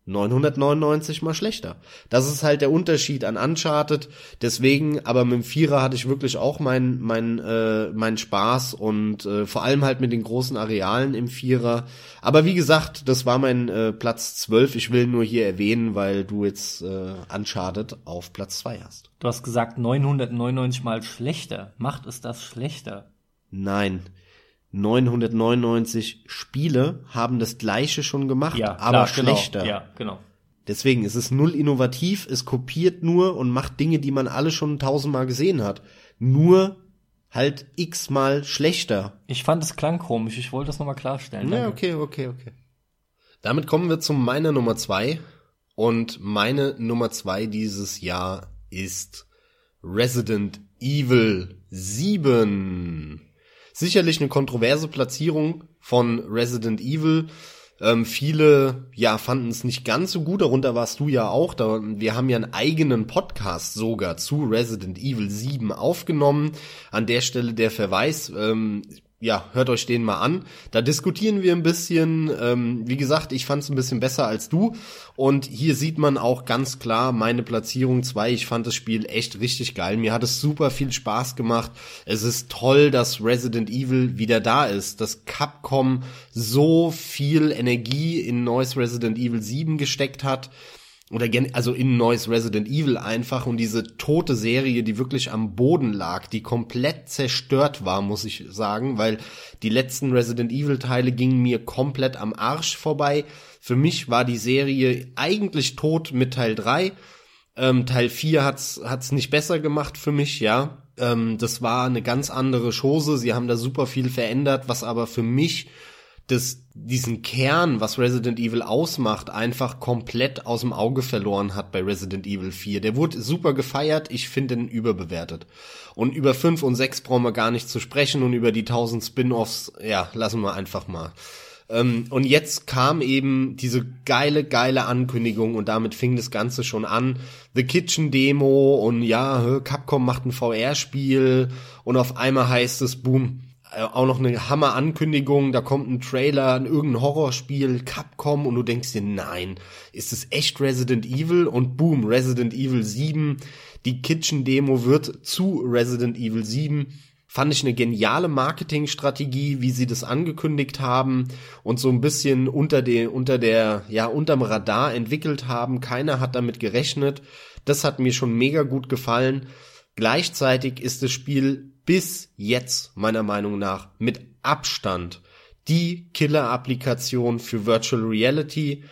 999 mal schlechter. Das ist halt der Unterschied an Uncharted. Deswegen, aber mit dem Vierer hatte ich wirklich auch meinen mein, äh, mein Spaß und äh, vor allem halt mit den großen Arealen im Vierer. Aber wie gesagt, das war mein äh, Platz 12. Ich will nur hier erwähnen, weil du jetzt äh, Uncharted auf Platz 2 hast. Du hast gesagt 999 mal schlechter. Macht es das schlechter? Nein. 999 Spiele haben das gleiche schon gemacht, Ja, aber klar, genau. schlechter. Ja, genau. Deswegen ist es null innovativ, es kopiert nur und macht Dinge, die man alle schon tausendmal gesehen hat. Nur halt x-mal schlechter. Ich fand es klang komisch. Ich wollte das nochmal klarstellen. Ja, okay, okay, okay. Damit kommen wir zu meiner Nummer zwei. Und meine Nummer zwei dieses Jahr ist Resident Evil 7. Sicherlich eine kontroverse Platzierung von Resident Evil. Ähm, viele, ja, fanden es nicht ganz so gut, darunter warst du ja auch. Da, wir haben ja einen eigenen Podcast sogar zu Resident Evil 7 aufgenommen. An der Stelle der Verweis, ähm, ja, hört euch den mal an. Da diskutieren wir ein bisschen. Ähm, wie gesagt, ich fand es ein bisschen besser als du. Und hier sieht man auch ganz klar meine Platzierung 2. Ich fand das Spiel echt richtig geil. Mir hat es super viel Spaß gemacht. Es ist toll, dass Resident Evil wieder da ist. Dass Capcom so viel Energie in neues Resident Evil 7 gesteckt hat oder also in neues Resident Evil einfach und diese tote Serie, die wirklich am Boden lag, die komplett zerstört war, muss ich sagen, weil die letzten Resident Evil Teile gingen mir komplett am Arsch vorbei. Für mich war die Serie eigentlich tot mit Teil 3. Ähm, Teil 4 hat's hat's nicht besser gemacht für mich, ja. Ähm, das war eine ganz andere Chose. Sie haben da super viel verändert, was aber für mich das, diesen Kern, was Resident Evil ausmacht, einfach komplett aus dem Auge verloren hat bei Resident Evil 4. Der wurde super gefeiert, ich finde ihn überbewertet. Und über 5 und 6 brauchen wir gar nicht zu sprechen und über die 1000 Spin-offs, ja, lassen wir einfach mal. Ähm, und jetzt kam eben diese geile, geile Ankündigung und damit fing das Ganze schon an. The Kitchen Demo und ja, Capcom macht ein VR-Spiel und auf einmal heißt es, boom, auch noch eine Hammer-Ankündigung, da kommt ein Trailer, ein irgendein Horrorspiel, Capcom und du denkst dir, nein, ist es echt Resident Evil? Und boom, Resident Evil 7, die Kitchen-Demo wird zu Resident Evil 7. Fand ich eine geniale Marketingstrategie, wie sie das angekündigt haben und so ein bisschen unter der, unter der, ja, unterm Radar entwickelt haben. Keiner hat damit gerechnet. Das hat mir schon mega gut gefallen. Gleichzeitig ist das Spiel bis jetzt meiner Meinung nach mit Abstand die Killer-Applikation für Virtual Reality.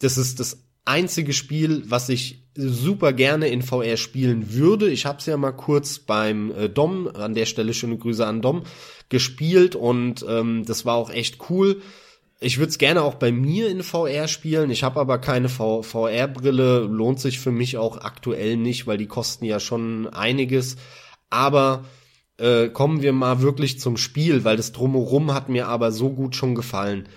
Das ist das einzige Spiel, was ich super gerne in VR spielen würde. Ich habe es ja mal kurz beim äh, Dom, an der Stelle schöne Grüße an Dom, gespielt und ähm, das war auch echt cool. Ich würde es gerne auch bei mir in VR spielen. Ich habe aber keine VR-Brille. Lohnt sich für mich auch aktuell nicht, weil die kosten ja schon einiges. Aber äh, kommen wir mal wirklich zum Spiel, weil das drumherum hat mir aber so gut schon gefallen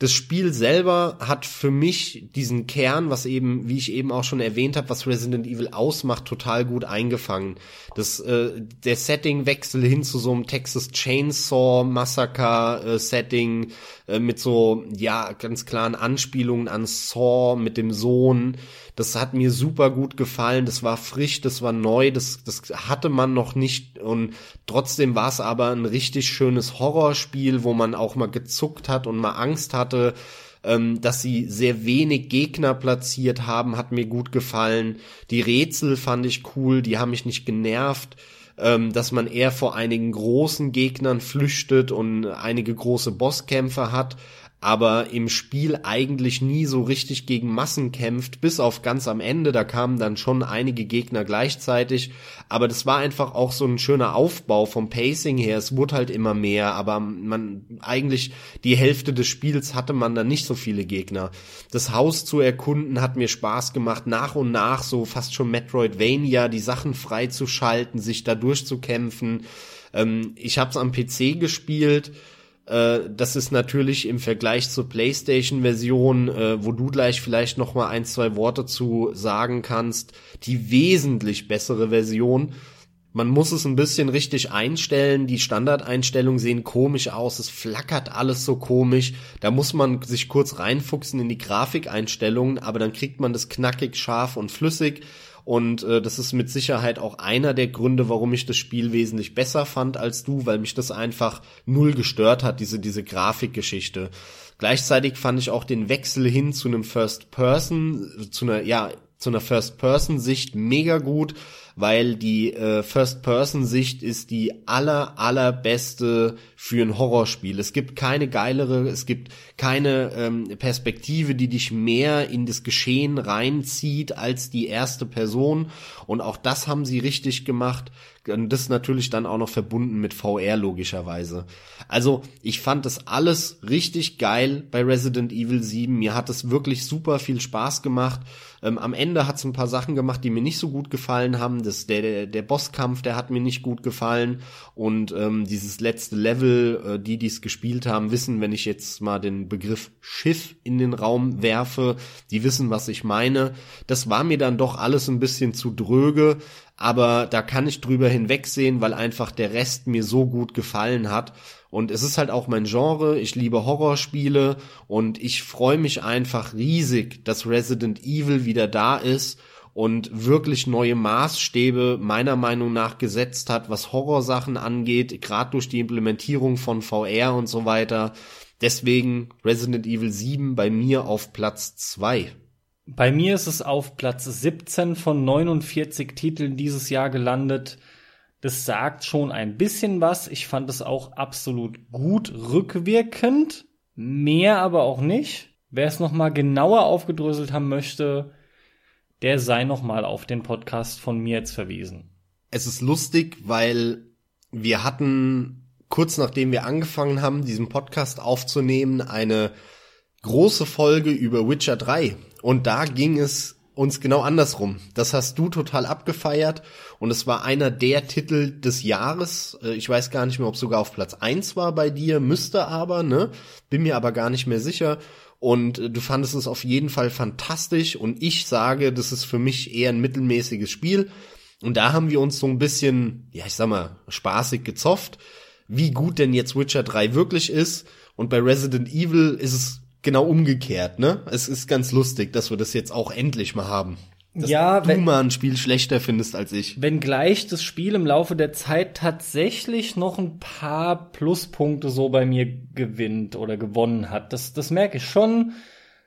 das Spiel selber hat für mich diesen Kern, was eben, wie ich eben auch schon erwähnt habe, was Resident Evil ausmacht, total gut eingefangen. Das, äh, der Settingwechsel hin zu so einem Texas Chainsaw Massaker äh, Setting äh, mit so, ja, ganz klaren Anspielungen an Saw mit dem Sohn. Das hat mir super gut gefallen. Das war frisch, das war neu, das, das hatte man noch nicht und trotzdem war es aber ein richtig schönes Horrorspiel, wo man auch mal gezuckt hat und mal Angst hat hatte. Ähm, dass sie sehr wenig Gegner platziert haben, hat mir gut gefallen. Die Rätsel fand ich cool, die haben mich nicht genervt. Ähm, dass man eher vor einigen großen Gegnern flüchtet und einige große Bosskämpfe hat aber im Spiel eigentlich nie so richtig gegen Massen kämpft, bis auf ganz am Ende, da kamen dann schon einige Gegner gleichzeitig, aber das war einfach auch so ein schöner Aufbau vom Pacing her, es wurde halt immer mehr, aber man eigentlich die Hälfte des Spiels hatte man dann nicht so viele Gegner. Das Haus zu erkunden hat mir Spaß gemacht, nach und nach so fast schon Metroidvania, die Sachen freizuschalten, sich da durchzukämpfen. Ähm, ich habe es am PC gespielt, äh, das ist natürlich im Vergleich zur PlayStation-Version, äh, wo du gleich vielleicht noch mal ein, zwei Worte zu sagen kannst, die wesentlich bessere Version. Man muss es ein bisschen richtig einstellen. Die Standardeinstellungen sehen komisch aus. Es flackert alles so komisch. Da muss man sich kurz reinfuchsen in die Grafikeinstellungen, aber dann kriegt man das knackig, scharf und flüssig. Und äh, das ist mit Sicherheit auch einer der Gründe, warum ich das Spiel wesentlich besser fand als du, weil mich das einfach null gestört hat, diese, diese Grafikgeschichte. Gleichzeitig fand ich auch den Wechsel hin zu einem First Person, zu einer, ja, zu einer First Person Sicht mega gut weil die äh, First-Person-Sicht ist die aller, allerbeste für ein Horrorspiel. Es gibt keine geilere, es gibt keine ähm, Perspektive, die dich mehr in das Geschehen reinzieht als die erste Person. Und auch das haben sie richtig gemacht. Und das natürlich dann auch noch verbunden mit VR logischerweise. Also ich fand das alles richtig geil bei Resident Evil 7. Mir hat es wirklich super viel Spaß gemacht. Ähm, am Ende hat es ein paar Sachen gemacht, die mir nicht so gut gefallen haben. Das, der, der, der Bosskampf, der hat mir nicht gut gefallen. Und ähm, dieses letzte Level, äh, die, die es gespielt haben, wissen, wenn ich jetzt mal den Begriff Schiff in den Raum werfe, die wissen, was ich meine. Das war mir dann doch alles ein bisschen zu dröge aber da kann ich drüber hinwegsehen, weil einfach der Rest mir so gut gefallen hat. Und es ist halt auch mein Genre, ich liebe Horrorspiele und ich freue mich einfach riesig, dass Resident Evil wieder da ist und wirklich neue Maßstäbe meiner Meinung nach gesetzt hat, was Horrorsachen angeht, gerade durch die Implementierung von VR und so weiter. Deswegen Resident Evil 7 bei mir auf Platz 2. Bei mir ist es auf Platz 17 von 49 Titeln dieses Jahr gelandet. Das sagt schon ein bisschen was. Ich fand es auch absolut gut rückwirkend. Mehr aber auch nicht. Wer es nochmal genauer aufgedröselt haben möchte, der sei nochmal auf den Podcast von mir jetzt verwiesen. Es ist lustig, weil wir hatten kurz nachdem wir angefangen haben, diesen Podcast aufzunehmen, eine große Folge über Witcher 3 und da ging es uns genau andersrum. Das hast du total abgefeiert und es war einer der Titel des Jahres. Äh, ich weiß gar nicht mehr, ob sogar auf Platz eins war bei dir, müsste aber, ne? Bin mir aber gar nicht mehr sicher. Und äh, du fandest es auf jeden Fall fantastisch und ich sage, das ist für mich eher ein mittelmäßiges Spiel. Und da haben wir uns so ein bisschen, ja, ich sag mal, spaßig gezofft, wie gut denn jetzt Witcher 3 wirklich ist. Und bei Resident Evil ist es genau umgekehrt, ne? Es ist ganz lustig, dass wir das jetzt auch endlich mal haben. Dass ja, du wenn, mal ein Spiel schlechter findest als ich. Wenngleich das Spiel im Laufe der Zeit tatsächlich noch ein paar Pluspunkte so bei mir gewinnt oder gewonnen hat. Das, das merke ich schon.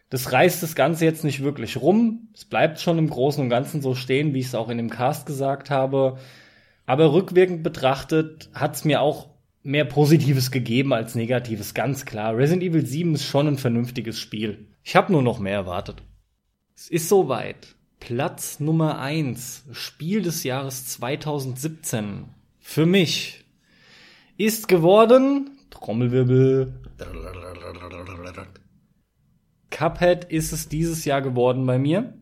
Das reißt das Ganze jetzt nicht wirklich rum. Es bleibt schon im Großen und Ganzen so stehen, wie ich es auch in dem Cast gesagt habe. Aber rückwirkend betrachtet hat's mir auch mehr Positives gegeben als Negatives, ganz klar. Resident Evil 7 ist schon ein vernünftiges Spiel. Ich habe nur noch mehr erwartet. Es ist soweit. Platz Nummer 1, Spiel des Jahres 2017. Für mich ist geworden, Trommelwirbel, Cuphead ist es dieses Jahr geworden bei mir.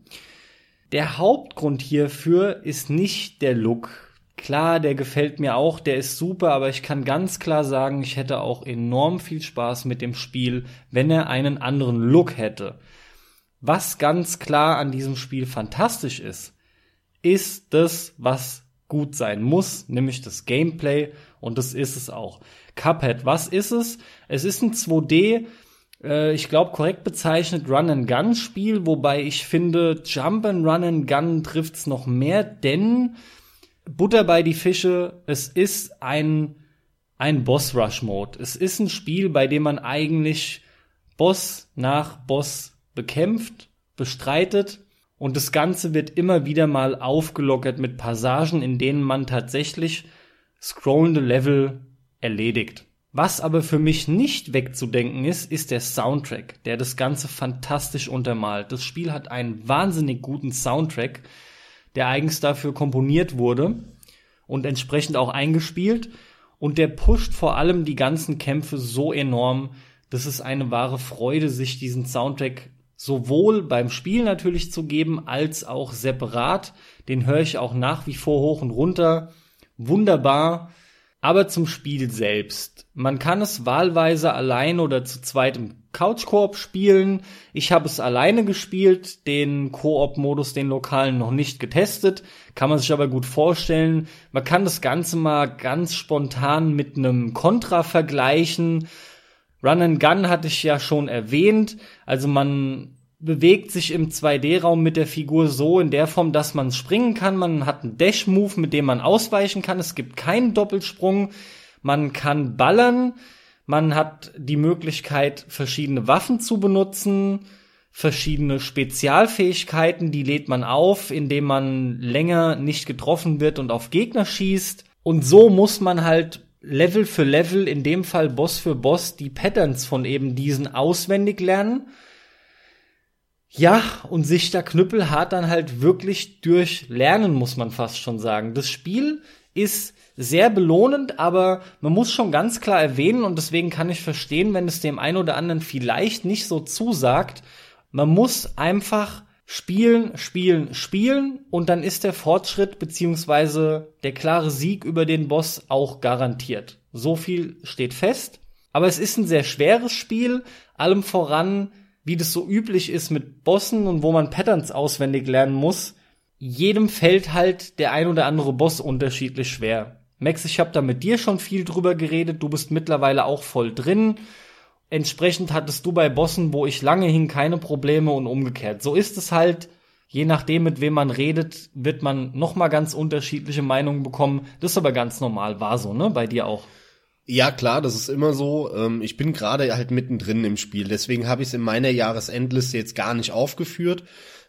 Der Hauptgrund hierfür ist nicht der Look. Klar, der gefällt mir auch, der ist super, aber ich kann ganz klar sagen, ich hätte auch enorm viel Spaß mit dem Spiel, wenn er einen anderen Look hätte. Was ganz klar an diesem Spiel fantastisch ist, ist das, was gut sein muss, nämlich das Gameplay und das ist es auch. Cuphead, was ist es? Es ist ein 2D, äh, ich glaube korrekt bezeichnet Run-and-Gun-Spiel, wobei ich finde, Jump and Run and Gun trifft's noch mehr, denn Butter bei die Fische, es ist ein ein Boss Rush Mode. Es ist ein Spiel, bei dem man eigentlich Boss nach Boss bekämpft, bestreitet und das Ganze wird immer wieder mal aufgelockert mit Passagen, in denen man tatsächlich scrollende Level erledigt. Was aber für mich nicht wegzudenken ist, ist der Soundtrack, der das Ganze fantastisch untermalt. Das Spiel hat einen wahnsinnig guten Soundtrack, der eigens dafür komponiert wurde und entsprechend auch eingespielt. Und der pusht vor allem die ganzen Kämpfe so enorm, dass es eine wahre Freude, sich diesen Soundtrack sowohl beim Spiel natürlich zu geben, als auch separat. Den höre ich auch nach wie vor hoch und runter. Wunderbar aber zum Spiel selbst. Man kann es wahlweise allein oder zu zweit im Couch-Koop spielen. Ich habe es alleine gespielt, den Koop-Modus, den lokalen noch nicht getestet. Kann man sich aber gut vorstellen. Man kann das Ganze mal ganz spontan mit einem Contra vergleichen. Run and Gun hatte ich ja schon erwähnt. Also man bewegt sich im 2D-Raum mit der Figur so in der Form, dass man springen kann. Man hat einen Dash-Move, mit dem man ausweichen kann. Es gibt keinen Doppelsprung. Man kann ballern. Man hat die Möglichkeit, verschiedene Waffen zu benutzen, verschiedene Spezialfähigkeiten, die lädt man auf, indem man länger nicht getroffen wird und auf Gegner schießt. Und so muss man halt Level für Level, in dem Fall Boss für Boss, die Patterns von eben diesen auswendig lernen ja, und sich da knüppelhart dann halt wirklich durchlernen, muss man fast schon sagen. Das Spiel ist sehr belohnend, aber man muss schon ganz klar erwähnen, und deswegen kann ich verstehen, wenn es dem einen oder anderen vielleicht nicht so zusagt, man muss einfach spielen, spielen, spielen und dann ist der Fortschritt beziehungsweise der klare Sieg über den Boss auch garantiert. So viel steht fest. Aber es ist ein sehr schweres Spiel, allem voran wie das so üblich ist mit Bossen und wo man Patterns auswendig lernen muss, jedem fällt halt der ein oder andere Boss unterschiedlich schwer. Max, ich habe da mit dir schon viel drüber geredet, du bist mittlerweile auch voll drin. Entsprechend hattest du bei Bossen, wo ich lange hing, keine Probleme und umgekehrt. So ist es halt, je nachdem, mit wem man redet, wird man noch mal ganz unterschiedliche Meinungen bekommen. Das ist aber ganz normal, war so, ne? Bei dir auch. Ja, klar, das ist immer so. Ähm, ich bin gerade halt mittendrin im Spiel, deswegen habe ich es in meiner Jahresendliste jetzt gar nicht aufgeführt.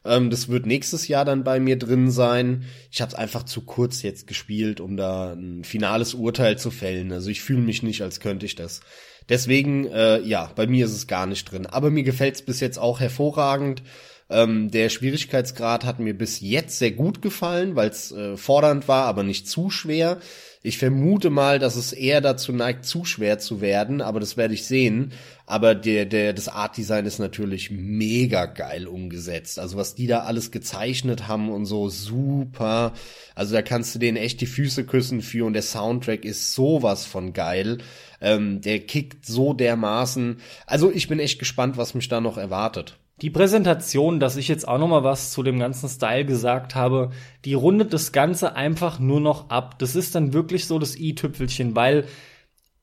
Ähm, das wird nächstes Jahr dann bei mir drin sein. Ich habe es einfach zu kurz jetzt gespielt, um da ein finales Urteil zu fällen. Also ich fühle mich nicht, als könnte ich das. Deswegen, äh, ja, bei mir ist es gar nicht drin. Aber mir gefällt es bis jetzt auch hervorragend. Ähm, der Schwierigkeitsgrad hat mir bis jetzt sehr gut gefallen, weil es äh, fordernd war, aber nicht zu schwer. Ich vermute mal, dass es eher dazu neigt, zu schwer zu werden, aber das werde ich sehen. Aber der, der, das Art Design ist natürlich mega geil umgesetzt. Also was die da alles gezeichnet haben und so super. Also da kannst du denen echt die Füße küssen für und der Soundtrack ist sowas von geil. Ähm, der kickt so dermaßen. Also ich bin echt gespannt, was mich da noch erwartet. Die Präsentation, dass ich jetzt auch noch mal was zu dem ganzen Style gesagt habe, die rundet das Ganze einfach nur noch ab. Das ist dann wirklich so das i-Tüpfelchen, weil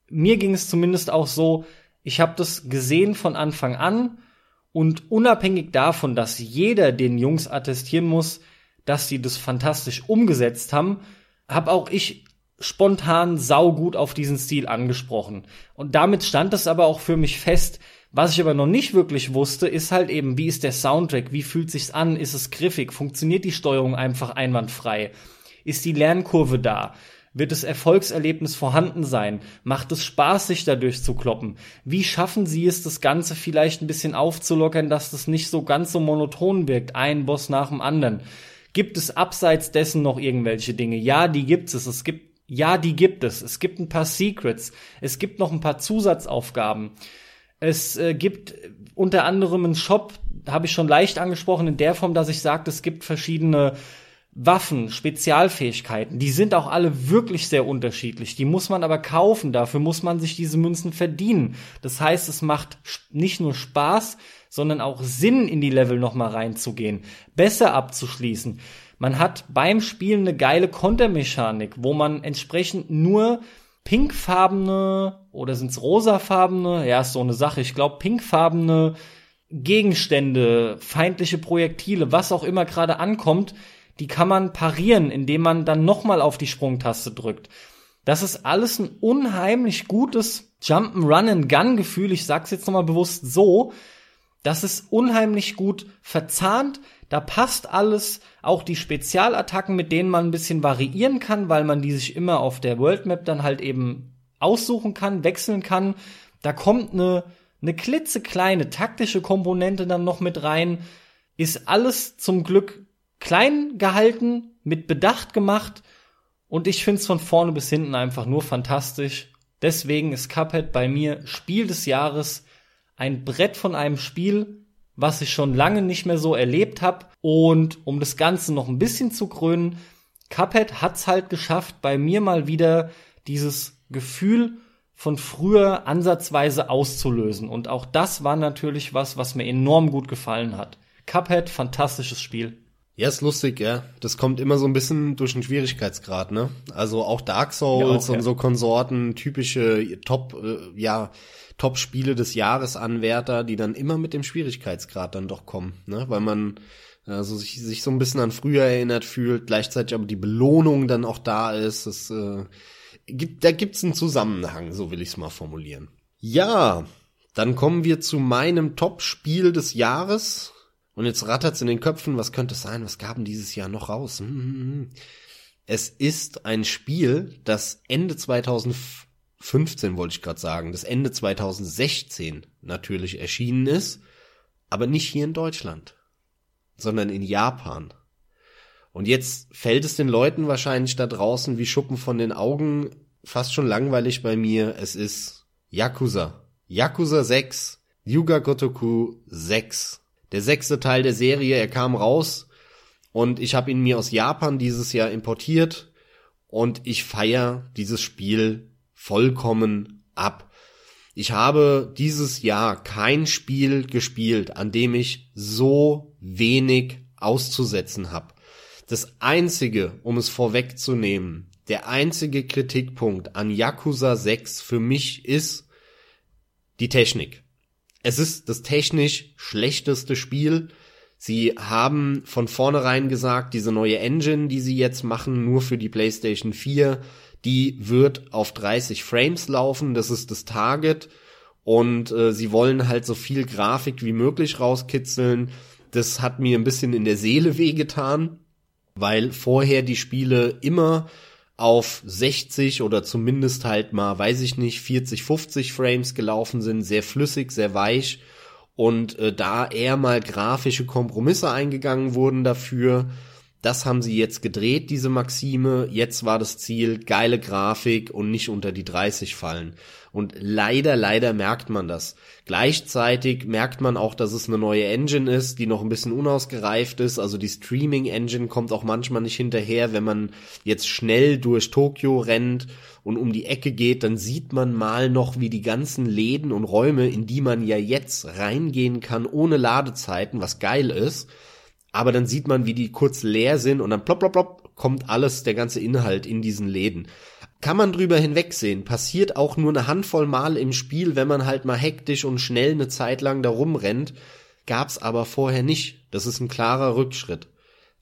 mir ging es zumindest auch so, ich habe das gesehen von Anfang an und unabhängig davon, dass jeder den Jungs attestieren muss, dass sie das fantastisch umgesetzt haben, habe auch ich spontan saugut auf diesen Stil angesprochen. Und damit stand es aber auch für mich fest, was ich aber noch nicht wirklich wusste, ist halt eben, wie ist der Soundtrack, wie fühlt sich's an, ist es griffig, funktioniert die Steuerung einfach einwandfrei, ist die Lernkurve da, Wird das Erfolgserlebnis vorhanden sein? Macht es Spaß, sich da durchzukloppen? Wie schaffen sie es, das Ganze vielleicht ein bisschen aufzulockern, dass das nicht so ganz so monoton wirkt, ein Boss nach dem anderen? Gibt es abseits dessen noch irgendwelche Dinge? Ja, die gibt es. Es gibt, ja, die gibt es. Es gibt ein paar Secrets. Es gibt noch ein paar Zusatzaufgaben. Es äh, gibt unter anderem einen Shop, habe ich schon leicht angesprochen, in der Form, dass ich sagte, es gibt verschiedene Waffen, Spezialfähigkeiten, die sind auch alle wirklich sehr unterschiedlich. Die muss man aber kaufen, dafür muss man sich diese Münzen verdienen. Das heißt, es macht nicht nur Spaß, sondern auch Sinn, in die Level nochmal reinzugehen, besser abzuschließen. Man hat beim Spielen eine geile Kontermechanik, wo man entsprechend nur pinkfarbene oder sind's rosafarbene, ja, ist so eine Sache, ich glaube pinkfarbene Gegenstände, feindliche Projektile, was auch immer gerade ankommt, die kann man parieren, indem man dann nochmal auf die Sprungtaste drückt. Das ist alles ein unheimlich gutes Jump'n'Run-and-Gun-Gefühl. Ich sag's jetzt nochmal bewusst so. Das ist unheimlich gut verzahnt. Da passt alles. Auch die Spezialattacken, mit denen man ein bisschen variieren kann, weil man die sich immer auf der World Map dann halt eben aussuchen kann, wechseln kann. Da kommt eine, eine klitzekleine taktische Komponente dann noch mit rein. Ist alles zum Glück klein gehalten, mit Bedacht gemacht und ich find's von vorne bis hinten einfach nur fantastisch. Deswegen ist Cuphead bei mir Spiel des Jahres ein Brett von einem Spiel, was ich schon lange nicht mehr so erlebt habe. Und um das Ganze noch ein bisschen zu krönen, Cuphead hat's halt geschafft, bei mir mal wieder dieses Gefühl von früher ansatzweise auszulösen. Und auch das war natürlich was, was mir enorm gut gefallen hat. Cuphead, fantastisches Spiel. Ja, ist lustig, ja. Das kommt immer so ein bisschen durch den Schwierigkeitsgrad, ne? Also auch Dark Souls ja, auch, und ja. so Konsorten, typische Top, äh, ja, Top-Spiele des Jahres Anwärter, die dann immer mit dem Schwierigkeitsgrad dann doch kommen, ne? Weil man also sich, sich so ein bisschen an früher erinnert fühlt, gleichzeitig aber die Belohnung dann auch da ist. Das, äh, gibt, da gibt's einen Zusammenhang, so will ich's mal formulieren. Ja, dann kommen wir zu meinem Top-Spiel des Jahres. Und jetzt rattert's in den Köpfen, was könnte es sein? Was gaben dieses Jahr noch raus? Hm, hm, hm. Es ist ein Spiel, das Ende 2015 wollte ich gerade sagen, das Ende 2016 natürlich erschienen ist, aber nicht hier in Deutschland, sondern in Japan. Und jetzt fällt es den Leuten wahrscheinlich da draußen wie Schuppen von den Augen, fast schon langweilig bei mir. Es ist Yakuza. Yakuza 6, Yuga Gotoku 6 der sechste Teil der Serie, er kam raus und ich habe ihn mir aus Japan dieses Jahr importiert und ich feier dieses Spiel vollkommen ab. Ich habe dieses Jahr kein Spiel gespielt, an dem ich so wenig auszusetzen habe. Das einzige, um es vorwegzunehmen, der einzige Kritikpunkt an Yakuza 6 für mich ist die Technik. Es ist das technisch schlechteste Spiel. Sie haben von vornherein gesagt, diese neue Engine, die sie jetzt machen, nur für die PlayStation 4, die wird auf 30 Frames laufen. Das ist das Target. Und äh, sie wollen halt so viel Grafik wie möglich rauskitzeln. Das hat mir ein bisschen in der Seele wehgetan, weil vorher die Spiele immer auf 60 oder zumindest halt mal, weiß ich nicht, 40, 50 Frames gelaufen sind, sehr flüssig, sehr weich und äh, da eher mal grafische Kompromisse eingegangen wurden dafür. Das haben sie jetzt gedreht, diese Maxime. Jetzt war das Ziel, geile Grafik und nicht unter die 30 fallen. Und leider, leider merkt man das. Gleichzeitig merkt man auch, dass es eine neue Engine ist, die noch ein bisschen unausgereift ist. Also die Streaming Engine kommt auch manchmal nicht hinterher. Wenn man jetzt schnell durch Tokio rennt und um die Ecke geht, dann sieht man mal noch, wie die ganzen Läden und Räume, in die man ja jetzt reingehen kann, ohne Ladezeiten, was geil ist. Aber dann sieht man, wie die kurz leer sind und dann plopp, plopp, plopp, kommt alles, der ganze Inhalt in diesen Läden kann man drüber hinwegsehen. Passiert auch nur eine Handvoll Mal im Spiel, wenn man halt mal hektisch und schnell eine Zeit lang da rumrennt. Gab's aber vorher nicht. Das ist ein klarer Rückschritt.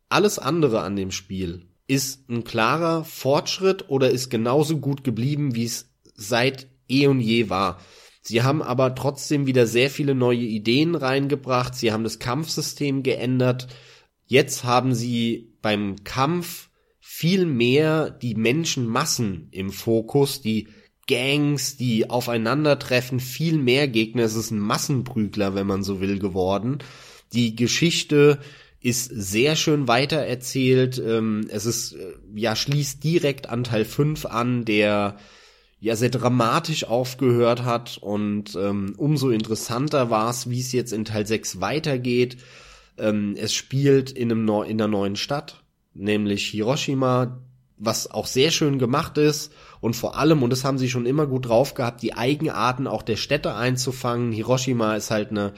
Alles andere an dem Spiel ist ein klarer Fortschritt oder ist genauso gut geblieben, wie es seit eh und je war. Sie haben aber trotzdem wieder sehr viele neue Ideen reingebracht. Sie haben das Kampfsystem geändert. Jetzt haben sie beim Kampf viel mehr die Menschenmassen im Fokus, die Gangs, die aufeinandertreffen, viel mehr Gegner. Es ist ein Massenprügler, wenn man so will, geworden. Die Geschichte ist sehr schön weitererzählt. Ähm, es ist, äh, ja, schließt direkt an Teil 5 an, der ja sehr dramatisch aufgehört hat und ähm, umso interessanter war es, wie es jetzt in Teil 6 weitergeht. Ähm, es spielt in, einem Neu in einer neuen Stadt, nämlich Hiroshima, was auch sehr schön gemacht ist und vor allem, und das haben sie schon immer gut drauf gehabt, die Eigenarten auch der Städte einzufangen. Hiroshima ist halt eine,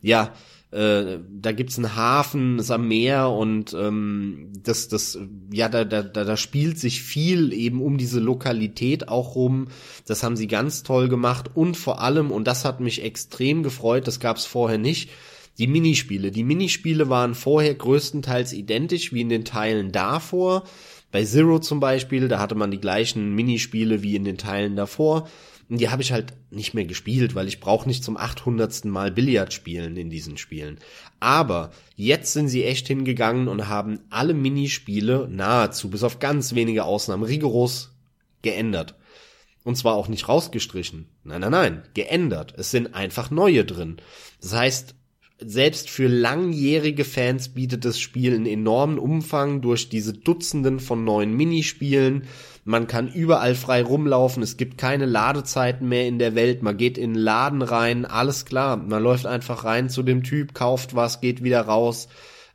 ja, äh, da gibt's einen Hafen, ist am Meer und ähm, das, das, ja, da, da, da spielt sich viel eben um diese Lokalität auch rum. Das haben sie ganz toll gemacht und vor allem, und das hat mich extrem gefreut, das gab's vorher nicht, die Minispiele. Die Minispiele waren vorher größtenteils identisch wie in den Teilen davor. Bei Zero zum Beispiel, da hatte man die gleichen Minispiele wie in den Teilen davor. Und die habe ich halt nicht mehr gespielt, weil ich brauche nicht zum 800. Mal Billard spielen in diesen Spielen. Aber jetzt sind sie echt hingegangen und haben alle Minispiele nahezu, bis auf ganz wenige Ausnahmen, rigoros geändert. Und zwar auch nicht rausgestrichen. Nein, nein, nein, geändert. Es sind einfach neue drin. Das heißt, selbst für langjährige Fans bietet das Spiel einen enormen Umfang durch diese Dutzenden von neuen Minispielen. Man kann überall frei rumlaufen, es gibt keine Ladezeiten mehr in der Welt, man geht in den Laden rein, alles klar, man läuft einfach rein zu dem Typ, kauft was, geht wieder raus.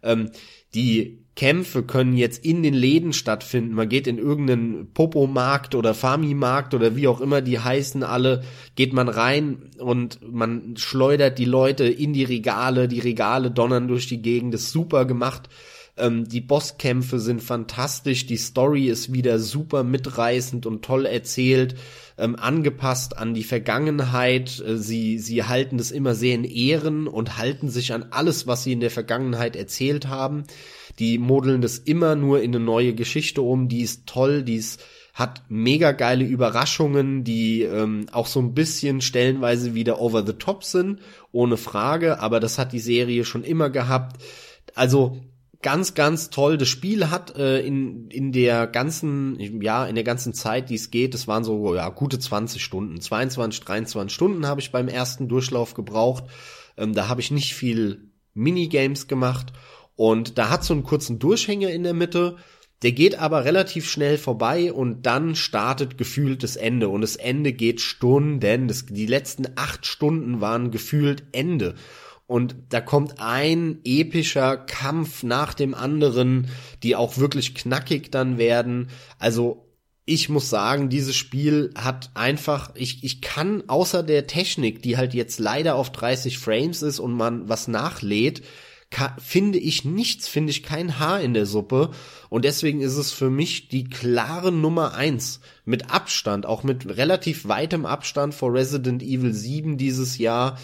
Ähm, die Kämpfe können jetzt in den Läden stattfinden. Man geht in irgendeinen Popo-Markt oder Fami-Markt oder wie auch immer die heißen alle, geht man rein und man schleudert die Leute in die Regale, die Regale donnern durch die Gegend, das ist super gemacht. Ähm, die Bosskämpfe sind fantastisch, die Story ist wieder super mitreißend und toll erzählt, ähm, angepasst an die Vergangenheit. Äh, sie, sie halten das immer sehr in Ehren und halten sich an alles, was sie in der Vergangenheit erzählt haben. Die modeln das immer nur in eine neue Geschichte um, die ist toll, die ist hat mega geile Überraschungen, die ähm, auch so ein bisschen stellenweise wieder over the top sind, ohne Frage, aber das hat die Serie schon immer gehabt. Also ganz, ganz toll. Das Spiel hat äh, in, in der ganzen, ja, in der ganzen Zeit, die es geht, es waren so, ja, gute 20 Stunden. 22, 23 Stunden habe ich beim ersten Durchlauf gebraucht. Ähm, da habe ich nicht viel Minigames gemacht und da hat so einen kurzen Durchhänger in der Mitte. Der geht aber relativ schnell vorbei und dann startet gefühlt das Ende. Und das Ende geht Stunden. Das, die letzten acht Stunden waren gefühlt Ende. Und da kommt ein epischer Kampf nach dem anderen, die auch wirklich knackig dann werden. Also ich muss sagen, dieses Spiel hat einfach, ich, ich kann außer der Technik, die halt jetzt leider auf 30 Frames ist und man was nachlädt, finde ich nichts, finde ich kein Haar in der Suppe. Und deswegen ist es für mich die klare Nummer eins. Mit Abstand, auch mit relativ weitem Abstand vor Resident Evil 7 dieses Jahr,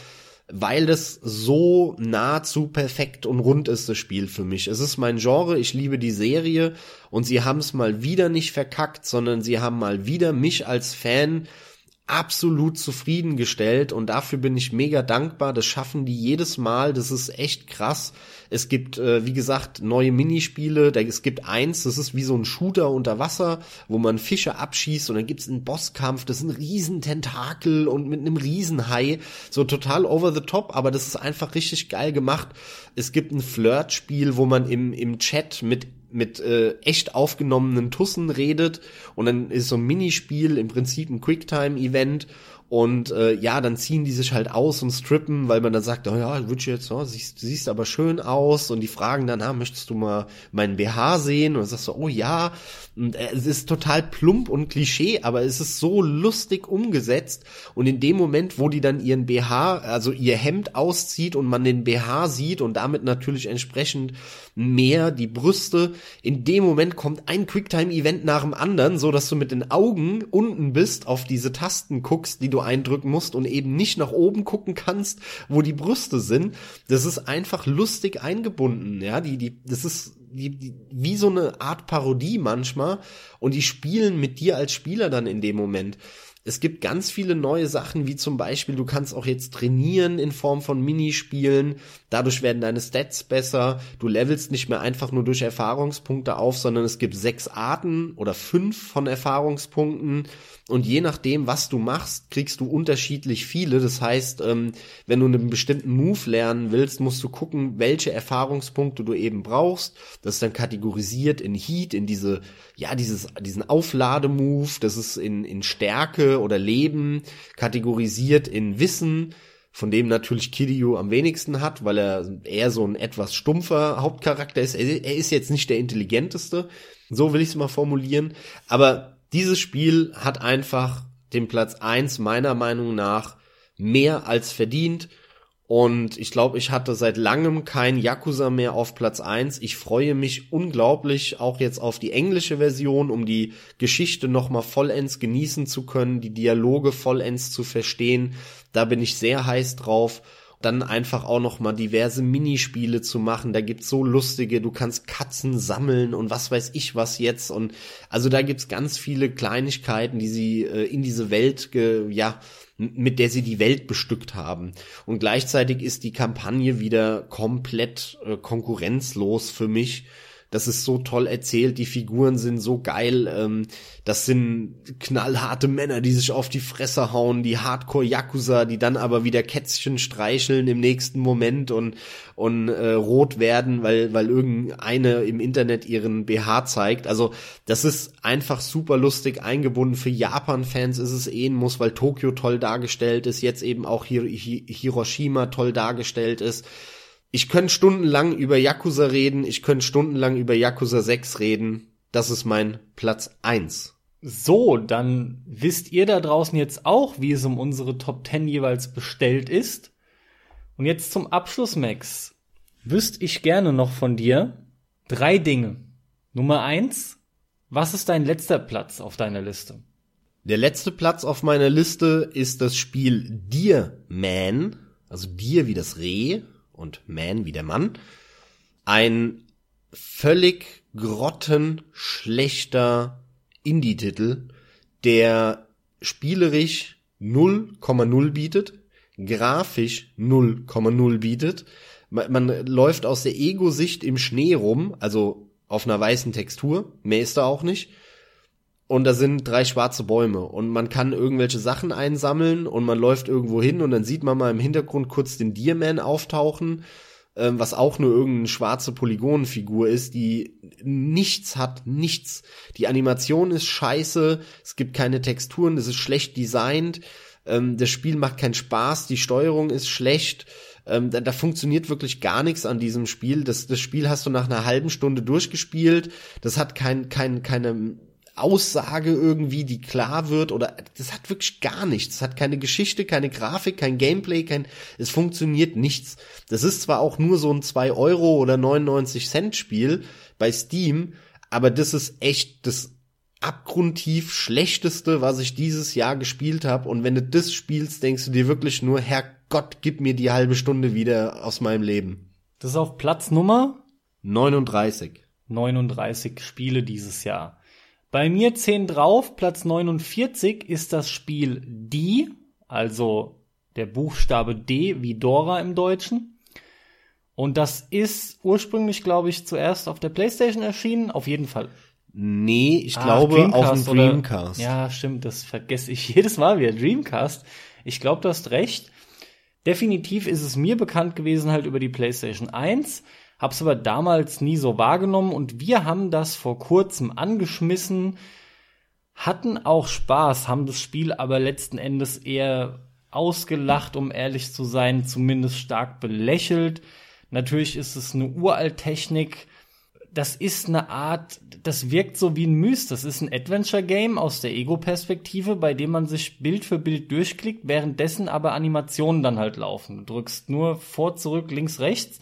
weil das so nahezu perfekt und rund ist, das Spiel für mich. Es ist mein Genre, ich liebe die Serie und sie haben es mal wieder nicht verkackt, sondern sie haben mal wieder mich als Fan absolut zufriedengestellt und dafür bin ich mega dankbar. Das schaffen die jedes Mal. Das ist echt krass. Es gibt, äh, wie gesagt, neue Minispiele. Da, es gibt eins, das ist wie so ein Shooter unter Wasser, wo man Fische abschießt und dann gibt's einen Bosskampf. Das ist ein riesen Tentakel und mit einem Riesenhai. So total over the top, aber das ist einfach richtig geil gemacht. Es gibt ein Flirtspiel, wo man im, im Chat mit mit äh, echt aufgenommenen Tussen redet. Und dann ist so ein Minispiel im Prinzip ein Quicktime-Event und äh, ja, dann ziehen die sich halt aus und strippen, weil man dann sagt, oh ja, jetzt, oh, siehst, siehst aber schön aus. Und die fragen dann, ah, möchtest du mal meinen BH sehen? Und dann sagst du, oh ja. Und äh, es ist total plump und Klischee, aber es ist so lustig umgesetzt. Und in dem Moment, wo die dann ihren BH, also ihr Hemd auszieht und man den BH sieht und damit natürlich entsprechend mehr die Brüste, in dem Moment kommt ein Quicktime-Event nach dem anderen, so dass du mit den Augen unten bist, auf diese Tasten guckst, die du eindrücken musst und eben nicht nach oben gucken kannst, wo die Brüste sind. Das ist einfach lustig eingebunden, ja, die, die, das ist die, die, wie so eine Art Parodie manchmal und die spielen mit dir als Spieler dann in dem Moment. es gibt ganz viele neue Sachen, wie zum Beispiel, du kannst auch jetzt trainieren in Form von Minispielen. Dadurch werden deine Stats besser. Du levelst nicht mehr einfach nur durch Erfahrungspunkte auf, sondern es gibt sechs Arten oder fünf von Erfahrungspunkten. Und je nachdem, was du machst, kriegst du unterschiedlich viele. Das heißt, ähm, wenn du einen bestimmten Move lernen willst, musst du gucken, welche Erfahrungspunkte du eben brauchst. Das ist dann kategorisiert in Heat, in diese, ja, dieses, diesen Auflademove. Das ist in, in Stärke oder Leben kategorisiert in Wissen von dem natürlich Kiryu am wenigsten hat, weil er eher so ein etwas stumpfer Hauptcharakter ist. Er, er ist jetzt nicht der intelligenteste, so will ich es mal formulieren, aber dieses Spiel hat einfach den Platz eins meiner Meinung nach mehr als verdient. Und ich glaube, ich hatte seit langem kein Yakuza mehr auf Platz eins. Ich freue mich unglaublich auch jetzt auf die englische Version, um die Geschichte nochmal vollends genießen zu können, die Dialoge vollends zu verstehen. Da bin ich sehr heiß drauf dann einfach auch noch mal diverse Minispiele zu machen. Da gibt's so lustige, du kannst Katzen sammeln und was weiß ich was jetzt und also da gibt's ganz viele Kleinigkeiten, die sie äh, in diese Welt ge, ja mit der sie die Welt bestückt haben. Und gleichzeitig ist die Kampagne wieder komplett äh, konkurrenzlos für mich das ist so toll erzählt, die Figuren sind so geil, ähm, das sind knallharte Männer, die sich auf die Fresse hauen, die Hardcore-Yakuza, die dann aber wieder Kätzchen streicheln im nächsten Moment und, und äh, rot werden, weil, weil irgendeine im Internet ihren BH zeigt. Also das ist einfach super lustig eingebunden. Für Japan-Fans ist es eh ein Muss, weil Tokio toll dargestellt ist, jetzt eben auch Hir Hiroshima toll dargestellt ist ich könnte stundenlang über Yakuza reden, ich könnte stundenlang über Yakuza 6 reden. Das ist mein Platz 1. So, dann wisst ihr da draußen jetzt auch, wie es um unsere Top 10 jeweils bestellt ist. Und jetzt zum Abschluss, Max. Wüsste ich gerne noch von dir drei Dinge. Nummer eins, was ist dein letzter Platz auf deiner Liste? Der letzte Platz auf meiner Liste ist das Spiel Deer Man, also Deer wie das Reh und Man wie der Mann, ein völlig grottenschlechter Indie-Titel, der spielerisch 0,0 bietet, grafisch 0,0 bietet. Man, man läuft aus der Ego-Sicht im Schnee rum, also auf einer weißen Textur, mehr ist da auch nicht. Und da sind drei schwarze Bäume und man kann irgendwelche Sachen einsammeln und man läuft irgendwo hin und dann sieht man mal im Hintergrund kurz den Deerman auftauchen, ähm, was auch nur irgendeine schwarze Polygonfigur ist, die nichts hat, nichts. Die Animation ist scheiße, es gibt keine Texturen, es ist schlecht designt, ähm, das Spiel macht keinen Spaß, die Steuerung ist schlecht. Ähm, da, da funktioniert wirklich gar nichts an diesem Spiel. Das, das Spiel hast du nach einer halben Stunde durchgespielt. Das hat kein, kein, keine Aussage irgendwie, die klar wird oder das hat wirklich gar nichts. Es hat keine Geschichte, keine Grafik, kein Gameplay, kein, es funktioniert nichts. Das ist zwar auch nur so ein 2 Euro oder 99 Cent Spiel bei Steam, aber das ist echt das abgrundtief schlechteste, was ich dieses Jahr gespielt habe. Und wenn du das spielst, denkst du dir wirklich nur, Herrgott, gib mir die halbe Stunde wieder aus meinem Leben. Das ist auf Platz Nummer 39. 39 Spiele dieses Jahr. Bei mir 10 drauf, Platz 49 ist das Spiel Die, also der Buchstabe D wie Dora im Deutschen. Und das ist ursprünglich, glaube ich, zuerst auf der PlayStation erschienen, auf jeden Fall. Nee, ich ah, glaube auf dem Dreamcast. Oder, ja, stimmt, das vergesse ich jedes Mal wieder. Dreamcast. Ich glaube, du hast recht. Definitiv ist es mir bekannt gewesen halt über die PlayStation 1 hab's aber damals nie so wahrgenommen und wir haben das vor kurzem angeschmissen, hatten auch Spaß, haben das Spiel aber letzten Endes eher ausgelacht, um ehrlich zu sein, zumindest stark belächelt. Natürlich ist es eine Uralttechnik. Das ist eine Art, das wirkt so wie ein Myst. Das ist ein Adventure-Game aus der Ego-Perspektive, bei dem man sich Bild für Bild durchklickt, währenddessen aber Animationen dann halt laufen. Du drückst nur vor, zurück, links, rechts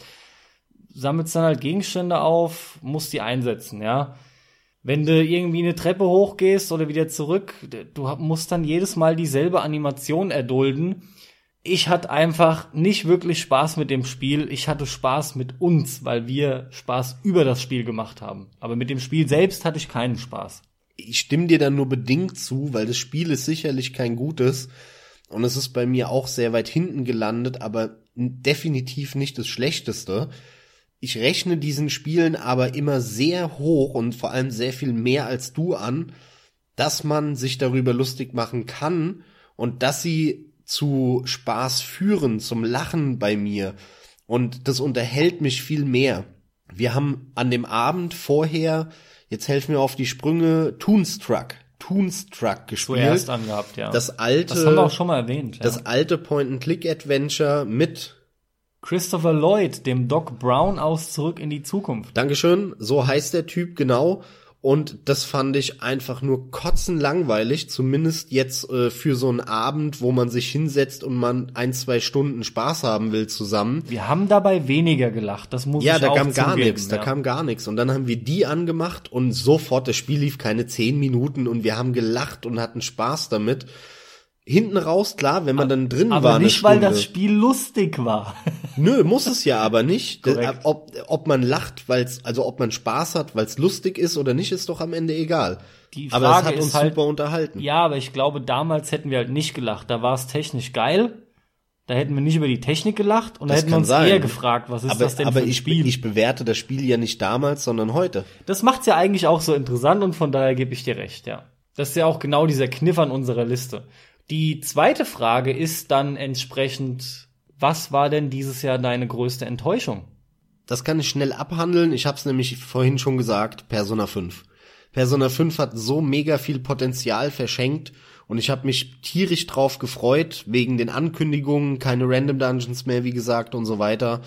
sammelst dann halt Gegenstände auf, musst die einsetzen, ja. Wenn du irgendwie eine Treppe hochgehst oder wieder zurück, du musst dann jedes Mal dieselbe Animation erdulden. Ich hatte einfach nicht wirklich Spaß mit dem Spiel. Ich hatte Spaß mit uns, weil wir Spaß über das Spiel gemacht haben. Aber mit dem Spiel selbst hatte ich keinen Spaß. ich stimme dir da nur bedingt zu, weil das Spiel ist sicherlich kein gutes und es ist bei mir auch sehr weit hinten gelandet, aber definitiv nicht das Schlechteste. Ich rechne diesen Spielen aber immer sehr hoch und vor allem sehr viel mehr als du an, dass man sich darüber lustig machen kann und dass sie zu Spaß führen, zum Lachen bei mir. Und das unterhält mich viel mehr. Wir haben an dem Abend vorher, jetzt helfen mir auf die Sprünge, Toonstruck. Toonstruck gespielt. Zuerst angehabt, ja. Das alte. Das haben wir auch schon mal erwähnt. Ja. Das alte Point-and-Click-Adventure mit Christopher Lloyd, dem Doc Brown aus Zurück in die Zukunft. Dankeschön, so heißt der Typ genau. Und das fand ich einfach nur kotzenlangweilig, zumindest jetzt äh, für so einen Abend, wo man sich hinsetzt und man ein, zwei Stunden Spaß haben will zusammen. Wir haben dabei weniger gelacht, das muss ja, ich da auch kam gar nichts, da kam gar nichts. Und dann haben wir die angemacht und sofort, das Spiel lief keine zehn Minuten und wir haben gelacht und hatten Spaß damit. Hinten raus, klar, wenn man dann drin Aber war, eine nicht, weil das Spiel lustig war. Nö, muss es ja aber nicht. Korrekt. Ob, ob man lacht, weil's, also ob man Spaß hat, weil es lustig ist oder nicht, ist doch am Ende egal. Die aber es Frage hat uns halt- super unterhalten. Ja, aber ich glaube, damals hätten wir halt nicht gelacht. Da war es technisch geil. Da hätten wir nicht über die Technik gelacht und da Das hätten wir uns sein. eher gefragt, was ist aber das denn aber für ein ich, Spiel? ich bewerte das Spiel ja nicht damals, sondern heute. Das macht's ja eigentlich auch so interessant und von daher gebe ich dir recht, ja. Das ist ja auch genau dieser Kniff an unserer Liste. Die zweite Frage ist dann entsprechend, was war denn dieses Jahr deine größte Enttäuschung? Das kann ich schnell abhandeln. Ich habe es nämlich vorhin schon gesagt, Persona 5. Persona 5 hat so mega viel Potenzial verschenkt und ich habe mich tierisch drauf gefreut, wegen den Ankündigungen, keine Random Dungeons mehr, wie gesagt, und so weiter.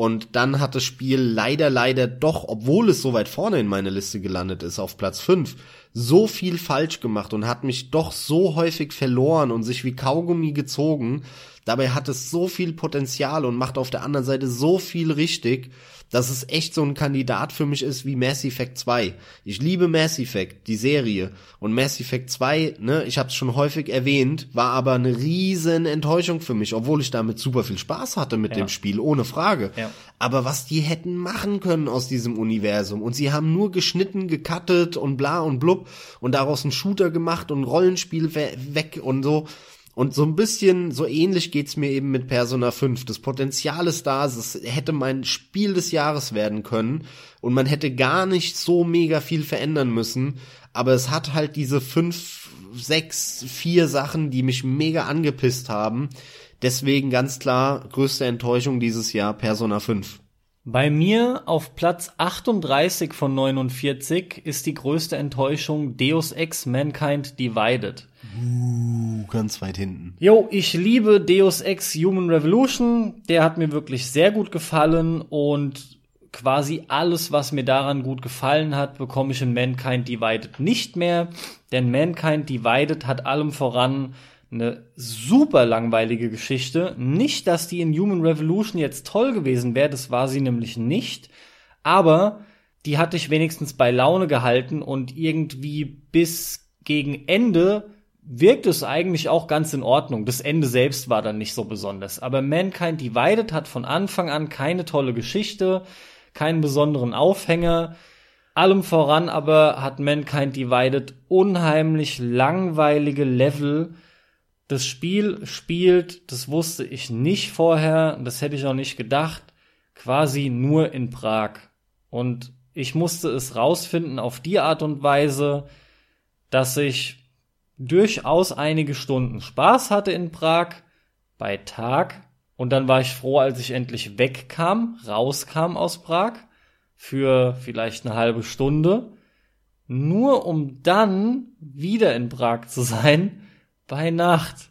Und dann hat das Spiel leider, leider doch, obwohl es so weit vorne in meiner Liste gelandet ist, auf Platz 5, so viel falsch gemacht und hat mich doch so häufig verloren und sich wie Kaugummi gezogen. Dabei hat es so viel Potenzial und macht auf der anderen Seite so viel richtig, dass es echt so ein Kandidat für mich ist wie Mass Effect 2. Ich liebe Mass Effect, die Serie. Und Mass Effect 2, ne, ich habe es schon häufig erwähnt, war aber eine riesen Enttäuschung für mich, obwohl ich damit super viel Spaß hatte mit Ja. dem Spiel, ohne Frage. Ja. Aber was die hätten machen können aus diesem Universum. Und sie haben nur geschnitten, gecuttet und bla und blub und daraus einen Shooter gemacht und ein Rollenspiel we weg und so. Und so ein bisschen, so ähnlich geht's mir eben mit Persona 5. Das Potenzial ist da, es hätte mein Spiel des Jahres werden können und man hätte gar nicht so mega viel verändern müssen, aber es hat halt diese fünf, sechs, vier Sachen, die mich mega angepisst haben. Deswegen ganz klar, größte Enttäuschung dieses Jahr Persona 5. Bei mir auf Platz 38 von 49 ist die größte Enttäuschung Deus Ex Mankind Divided. Uh, ganz weit hinten. Jo, ich liebe Deus Ex Human Revolution. Der hat mir wirklich sehr gut gefallen und quasi alles, was mir daran gut gefallen hat, bekomme ich in Mankind Divided nicht mehr. Denn Mankind Divided hat allem voran eine super langweilige Geschichte. Nicht, dass die in Human Revolution jetzt toll gewesen wäre, das war sie nämlich nicht. Aber die hatte ich wenigstens bei Laune gehalten und irgendwie bis gegen Ende wirkt es eigentlich auch ganz in Ordnung. Das Ende selbst war dann nicht so besonders. Aber Mankind Divided hat von Anfang an keine tolle Geschichte, keinen besonderen Aufhänger. Allem voran aber hat Mankind Divided unheimlich langweilige Level. Das Spiel spielt, das wusste ich nicht vorher, das hätte ich auch nicht gedacht, quasi nur in Prag. Und ich musste es rausfinden auf die Art und Weise, dass ich durchaus einige Stunden Spaß hatte in Prag bei Tag. Und dann war ich froh, als ich endlich wegkam, rauskam aus Prag für vielleicht eine halbe Stunde, nur um dann wieder in Prag zu sein bei Nacht.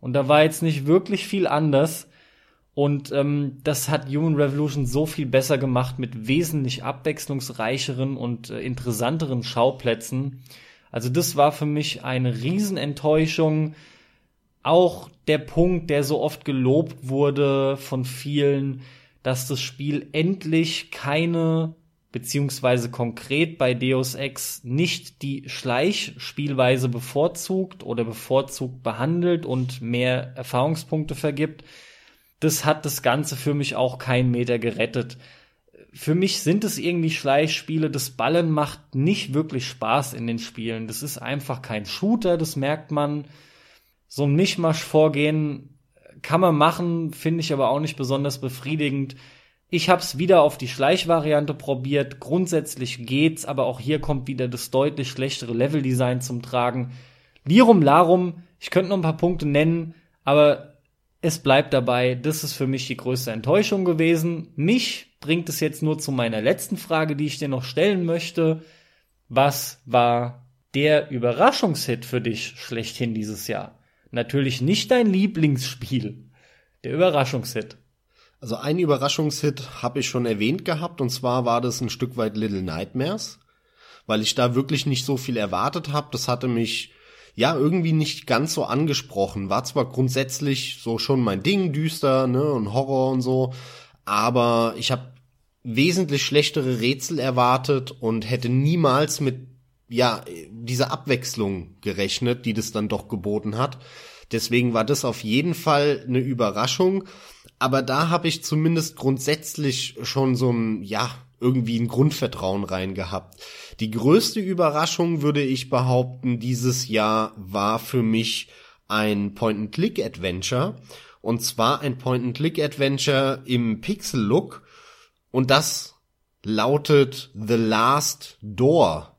Und da war jetzt nicht wirklich viel anders. Und ähm, das hat Human Revolution so viel besser gemacht mit wesentlich abwechslungsreicheren und äh, interessanteren Schauplätzen. Also das war für mich eine Riesenenttäuschung. Auch der Punkt, der so oft gelobt wurde von vielen, dass das Spiel endlich keine beziehungsweise konkret bei Deus Ex nicht die Schleichspielweise bevorzugt oder bevorzugt behandelt und mehr Erfahrungspunkte vergibt. Das hat das Ganze für mich auch keinen Meter gerettet. Für mich sind es irgendwie Schleichspiele. Das Ballen macht nicht wirklich Spaß in den Spielen. Das ist einfach kein Shooter, das merkt man. So ein Mischmasch-Vorgehen kann man machen, finde ich aber auch nicht besonders befriedigend. Ich habe es wieder auf die Schleichvariante probiert. Grundsätzlich geht's, aber auch hier kommt wieder das deutlich schlechtere Leveldesign zum Tragen. Lirum Larum, ich könnte noch ein paar Punkte nennen, aber es bleibt dabei, das ist für mich die größte Enttäuschung gewesen. Mich bringt es jetzt nur zu meiner letzten Frage, die ich dir noch stellen möchte. Was war der Überraschungshit für dich schlechthin dieses Jahr? Natürlich nicht dein Lieblingsspiel. Der Überraschungshit. Also ein Überraschungshit habe ich schon erwähnt gehabt und zwar war das ein Stück weit Little Nightmares, weil ich da wirklich nicht so viel erwartet habe. Das hatte mich ja irgendwie nicht ganz so angesprochen. War zwar grundsätzlich so schon mein Ding, düster, ne, und Horror und so, aber ich habe wesentlich schlechtere Rätsel erwartet und hätte niemals mit ja dieser Abwechslung gerechnet, die das dann doch geboten hat. Deswegen war das auf jeden Fall eine Überraschung. Aber da habe ich zumindest grundsätzlich schon so ein, ja, irgendwie ein Grundvertrauen rein gehabt. Die größte Überraschung, würde ich behaupten, dieses Jahr war für mich ein Point-and-Click-Adventure. Und zwar ein Point-and-Click-Adventure im Pixel-Look. Und das lautet The Last Door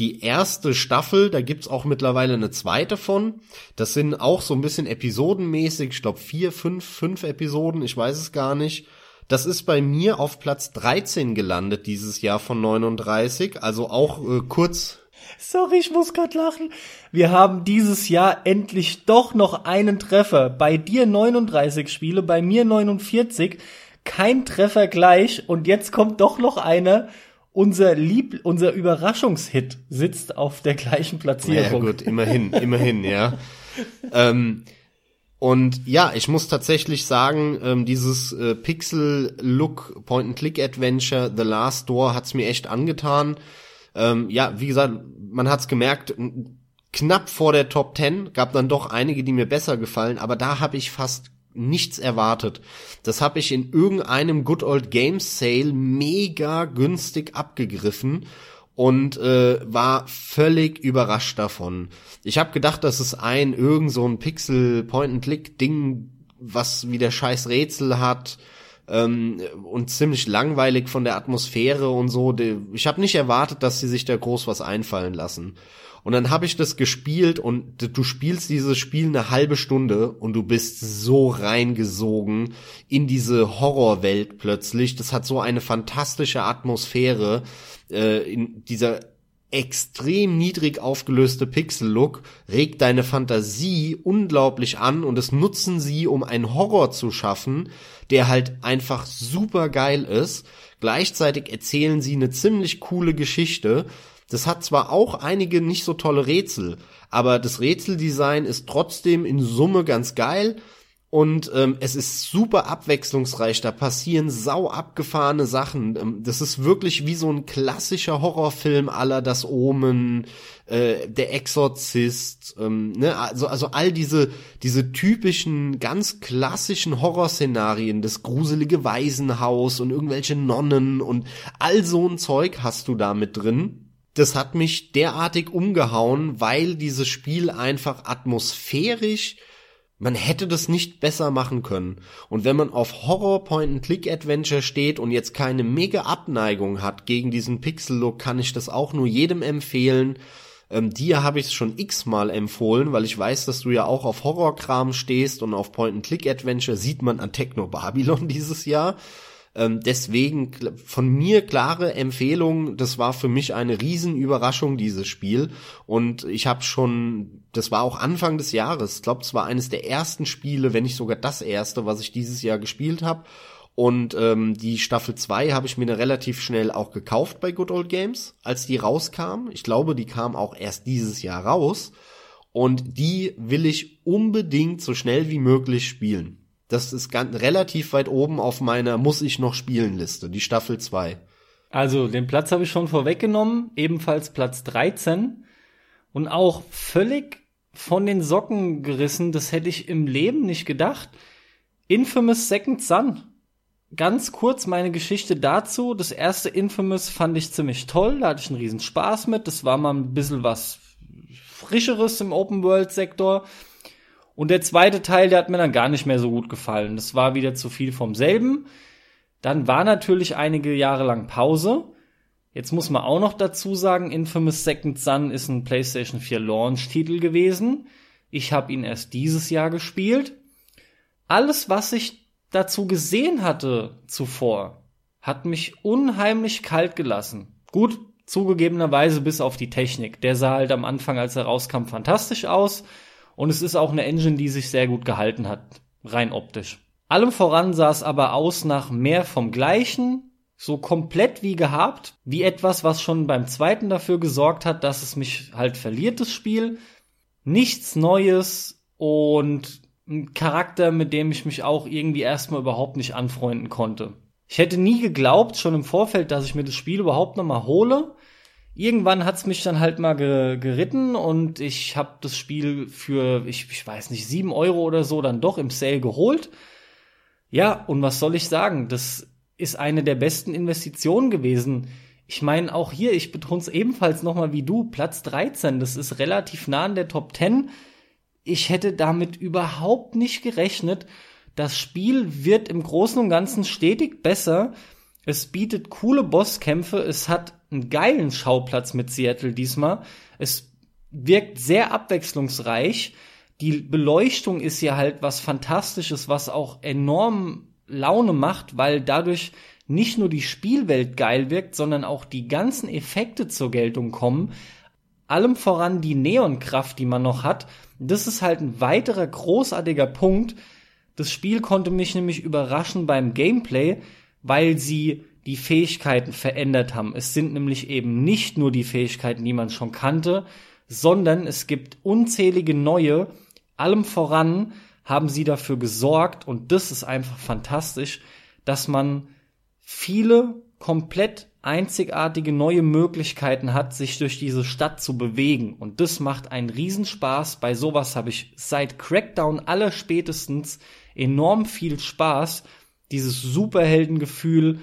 die erste Staffel, da gibt's auch mittlerweile eine zweite von. Das sind auch so ein bisschen episodenmäßig, ich glaube vier, fünf, fünf Episoden, ich weiß es gar nicht. Das ist bei mir auf Platz 13 gelandet dieses Jahr von 39, also auch äh, kurz. Sorry, ich muss gerade lachen. Wir haben dieses Jahr endlich doch noch einen Treffer. Bei dir 39 Spiele, bei mir 49. Kein Treffer gleich und jetzt kommt doch noch einer unser Lieb, unser Überraschungshit sitzt auf der gleichen Platzierung. Ja gut, immerhin, immerhin, ja. ähm, und ja, ich muss tatsächlich sagen, ähm, dieses äh, Pixel-Look Point-and-Click-Adventure The Last Door hat's mir echt angetan. Ähm, ja, wie gesagt, man hat's gemerkt, knapp vor der Top 10, gab dann doch einige, die mir besser gefallen, aber da habe ich fast nichts erwartet. Das habe ich in irgendeinem Good Old Games Sale mega günstig abgegriffen und äh, war völlig überrascht davon. Ich habe gedacht, das ist ein irgend so ein Pixel Point and Click Ding, was wieder scheiß Rätsel hat ähm, und ziemlich langweilig von der Atmosphäre und so. Ich habe nicht erwartet, dass sie sich da groß was einfallen lassen. Und dann habe ich das gespielt und du spielst dieses Spiel eine halbe Stunde und du bist so reingesogen in diese Horrorwelt plötzlich. Das hat so eine fantastische Atmosphäre äh, in dieser extrem niedrig aufgelöste Pixel-Look regt deine Fantasie unglaublich an und es nutzen sie, um einen Horror zu schaffen, der halt einfach super geil ist. Gleichzeitig erzählen sie eine ziemlich coole Geschichte das hat zwar auch einige nicht so tolle Rätsel, aber das Rätseldesign ist trotzdem in Summe ganz geil und ähm, es ist super abwechslungsreich. Da passieren sau abgefahrene Sachen. Ähm, das ist wirklich wie so ein klassischer Horrorfilm aller das Omen, äh, der Exorzist, ähm, ne? also also all diese diese typischen ganz klassischen Horrorszenarien, das gruselige Waisenhaus und irgendwelche Nonnen und all so ein Zeug hast du da mit drin das hat mich derartig umgehauen, weil dieses Spiel einfach atmosphärisch man hätte das nicht besser machen können. Und wenn man auf Horror Point-and-Click-Adventure steht und jetzt keine mega Abneigung hat gegen diesen Pixel-Look, kann ich das auch nur jedem empfehlen. Ähm, dir habe ich es schon x-mal empfohlen, weil ich weiß, dass du ja auch auf Horrorkram stehst und auf Point-and-Click-Adventure sieht man an Techno Babylon dieses Jahr. Ähm, deswegen von mir klare Empfehlung. Das war für mich eine Riesenüberraschung, dieses Spiel. Und ich habe schon, das war auch Anfang des Jahres. Ich glaube, es war eines der ersten Spiele, wenn nicht sogar das erste, was ich dieses Jahr gespielt habe. Und ähm, die Staffel 2 habe ich mir relativ schnell auch gekauft bei Good Old Games, als die rauskam. Ich glaube, die kam auch erst dieses Jahr raus. Und die will ich unbedingt so schnell wie möglich spielen. Das ist ganz, relativ weit oben auf meiner Muss ich noch spielen Liste, die Staffel 2. Also, den Platz habe ich schon vorweggenommen, ebenfalls Platz 13 und auch völlig von den Socken gerissen, das hätte ich im Leben nicht gedacht. Infamous Second Son. ganz kurz meine Geschichte dazu. Das erste Infamous fand ich ziemlich toll, da hatte ich einen riesen Spaß mit. Das war mal ein bisschen was Frischeres im Open-World-Sektor. Und der zweite Teil, der hat mir dann gar nicht mehr so gut gefallen. Das war wieder zu viel vom selben. Dann war natürlich einige Jahre lang Pause. Jetzt muss man auch noch dazu sagen, Infamous Second Son ist ein PlayStation 4 Launch-Titel gewesen. Ich habe ihn erst dieses Jahr gespielt. Alles, was ich dazu gesehen hatte zuvor, hat mich unheimlich kalt gelassen. Gut, zugegebenerweise bis auf die Technik. Der sah halt am Anfang, als er rauskam, fantastisch aus. Und es ist auch eine Engine, die sich sehr gut gehalten hat, rein optisch. Allem voran sah es aber aus nach mehr vom Gleichen, so komplett wie gehabt, wie etwas, was schon beim zweiten dafür gesorgt hat, dass es mich halt verliert, das Spiel. Nichts Neues und ein Charakter, mit dem ich mich auch irgendwie erstmal überhaupt nicht anfreunden konnte. Ich hätte nie geglaubt, schon im Vorfeld, dass ich mir das Spiel überhaupt nochmal hole. Irgendwann hat's mich dann halt mal ge geritten und ich habe das Spiel für, ich, ich weiß nicht, sieben Euro oder so dann doch im Sale geholt ja, und was soll ich sagen? Das ist eine der besten Investitionen gewesen. Ich meine, auch hier, ich betone es ebenfalls nochmal wie du, Platz 13, das ist relativ nah an der Top 10. Ich hätte damit überhaupt nicht gerechnet. Das Spiel wird im Großen und Ganzen stetig besser. Es bietet coole Bosskämpfe. Es hat einen geilen Schauplatz mit Seattle diesmal. Es wirkt sehr abwechslungsreich die Beleuchtung ist ja halt was Fantastisches, was auch enorm Laune macht, weil dadurch nicht nur die Spielwelt geil wirkt, sondern auch die ganzen Effekte zur Geltung kommen. Allem voran die Neonkraft, die man noch hat. Das ist halt ein weiterer großartiger Punkt. Das Spiel konnte mich nämlich überraschen beim Gameplay, weil sie die Fähigkeiten verändert haben. Es sind nämlich eben nicht nur die Fähigkeiten, die man schon kannte, sondern es gibt unzählige neue, allem voran haben sie dafür gesorgt, und das ist einfach fantastisch, dass man viele komplett einzigartige neue Möglichkeiten hat, sich durch diese Stadt zu bewegen. Und das macht einen Riesenspaß. Bei sowas habe ich seit Crackdown aller spätestens enorm viel Spaß. Dieses Superheldengefühl,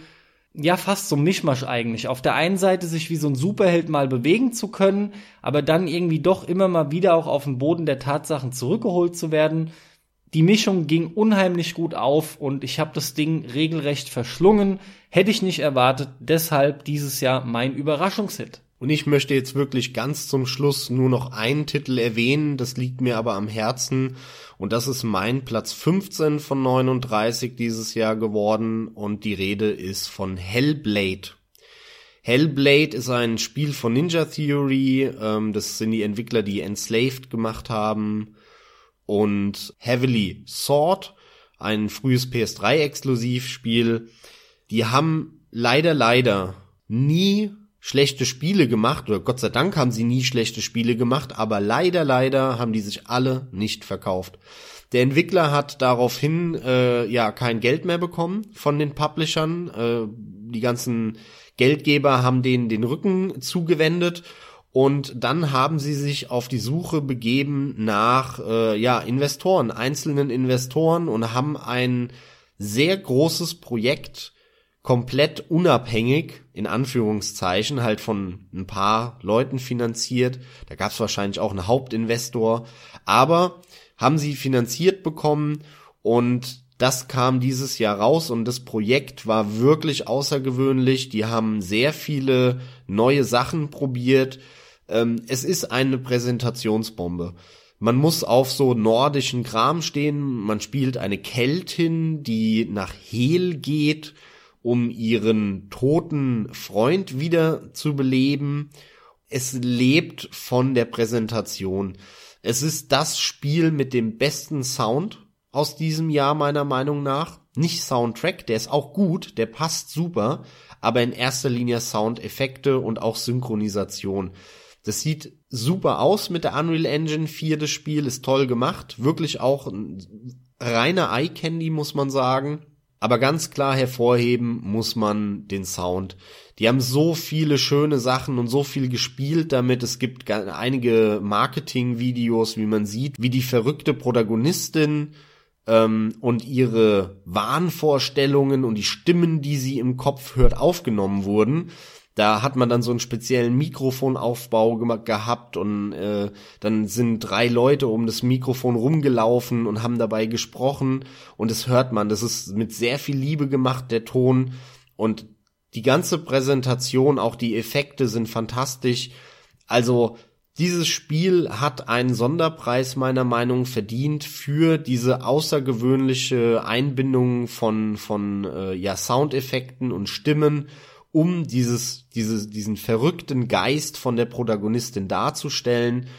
ja fast so ein Mischmasch eigentlich. Auf der einen Seite sich wie so ein Superheld mal bewegen zu können, aber dann irgendwie doch immer mal wieder auch auf den Boden der Tatsachen zurückgeholt zu werden. Die Mischung ging unheimlich gut auf und ich habe das Ding regelrecht verschlungen. Hätte ich nicht erwartet, deshalb dieses Jahr mein Überraschungshit. Und ich möchte jetzt wirklich ganz zum Schluss nur noch einen Titel erwähnen, das liegt mir aber am Herzen und das ist mein Platz 15 von 39 dieses Jahr geworden und die Rede ist von Hellblade. Hellblade ist ein Spiel von Ninja Theory, ähm, das sind die Entwickler, die Enslaved gemacht haben und Heavily Sword, ein frühes PS3-Exklusivspiel. Die haben leider, leider nie schlechte Spiele gemacht, oder Gott sei Dank haben sie nie schlechte Spiele gemacht, aber leider, leider haben die sich alle nicht verkauft. Der Entwickler hat daraufhin äh, ja kein Geld mehr bekommen von den Publishern. Äh, die ganzen Geldgeber haben denen den Rücken zugewendet und dann haben sie sich auf die Suche begeben nach äh, ja Investoren, einzelnen Investoren und haben ein sehr großes Projekt komplett unabhängig, in Anführungszeichen, halt von ein paar Leuten finanziert. Da gab es wahrscheinlich auch einen Hauptinvestor. Aber haben sie finanziert bekommen und das kam dieses Jahr raus und das Projekt war wirklich außergewöhnlich. Die haben sehr viele neue Sachen probiert. Ähm, es ist eine Präsentationsbombe. Man muss auf so nordischen Kram stehen. Man spielt eine Keltin, die nach Hel geht um ihren toten Freund wieder zu beleben. Es lebt von der Präsentation. Es ist das Spiel mit dem besten Sound aus diesem Jahr meiner Meinung nach. Nicht Soundtrack, der ist auch gut, der passt super, aber in erster Linie Soundeffekte und auch Synchronisation. Das sieht super aus mit der Unreal Engine 4. Das Spiel ist toll gemacht. Wirklich auch reiner Eye Candy, muss man sagen. Aber ganz klar hervorheben muss man den Sound. Die haben so viele schöne Sachen und so viel gespielt damit. Es gibt einige Marketing-Videos, wie man sieht, wie die verrückte Protagonistin ähm, und ihre Wahnvorstellungen und die Stimmen, die sie im Kopf hört, aufgenommen wurden. Da hat man dann so einen speziellen Mikrofonaufbau ge gehabt und äh, dann sind drei Leute um das Mikrofon rumgelaufen und haben dabei gesprochen und das hört man. Das ist mit sehr viel Liebe gemacht, der Ton und die ganze Präsentation, auch die Effekte sind fantastisch. Also dieses Spiel hat einen Sonderpreis meiner Meinung verdient für diese außergewöhnliche Einbindung von von äh, ja Soundeffekten und Stimmen um dieses, dieses, diesen verrückten Geist von der Protagonistin darzustellen.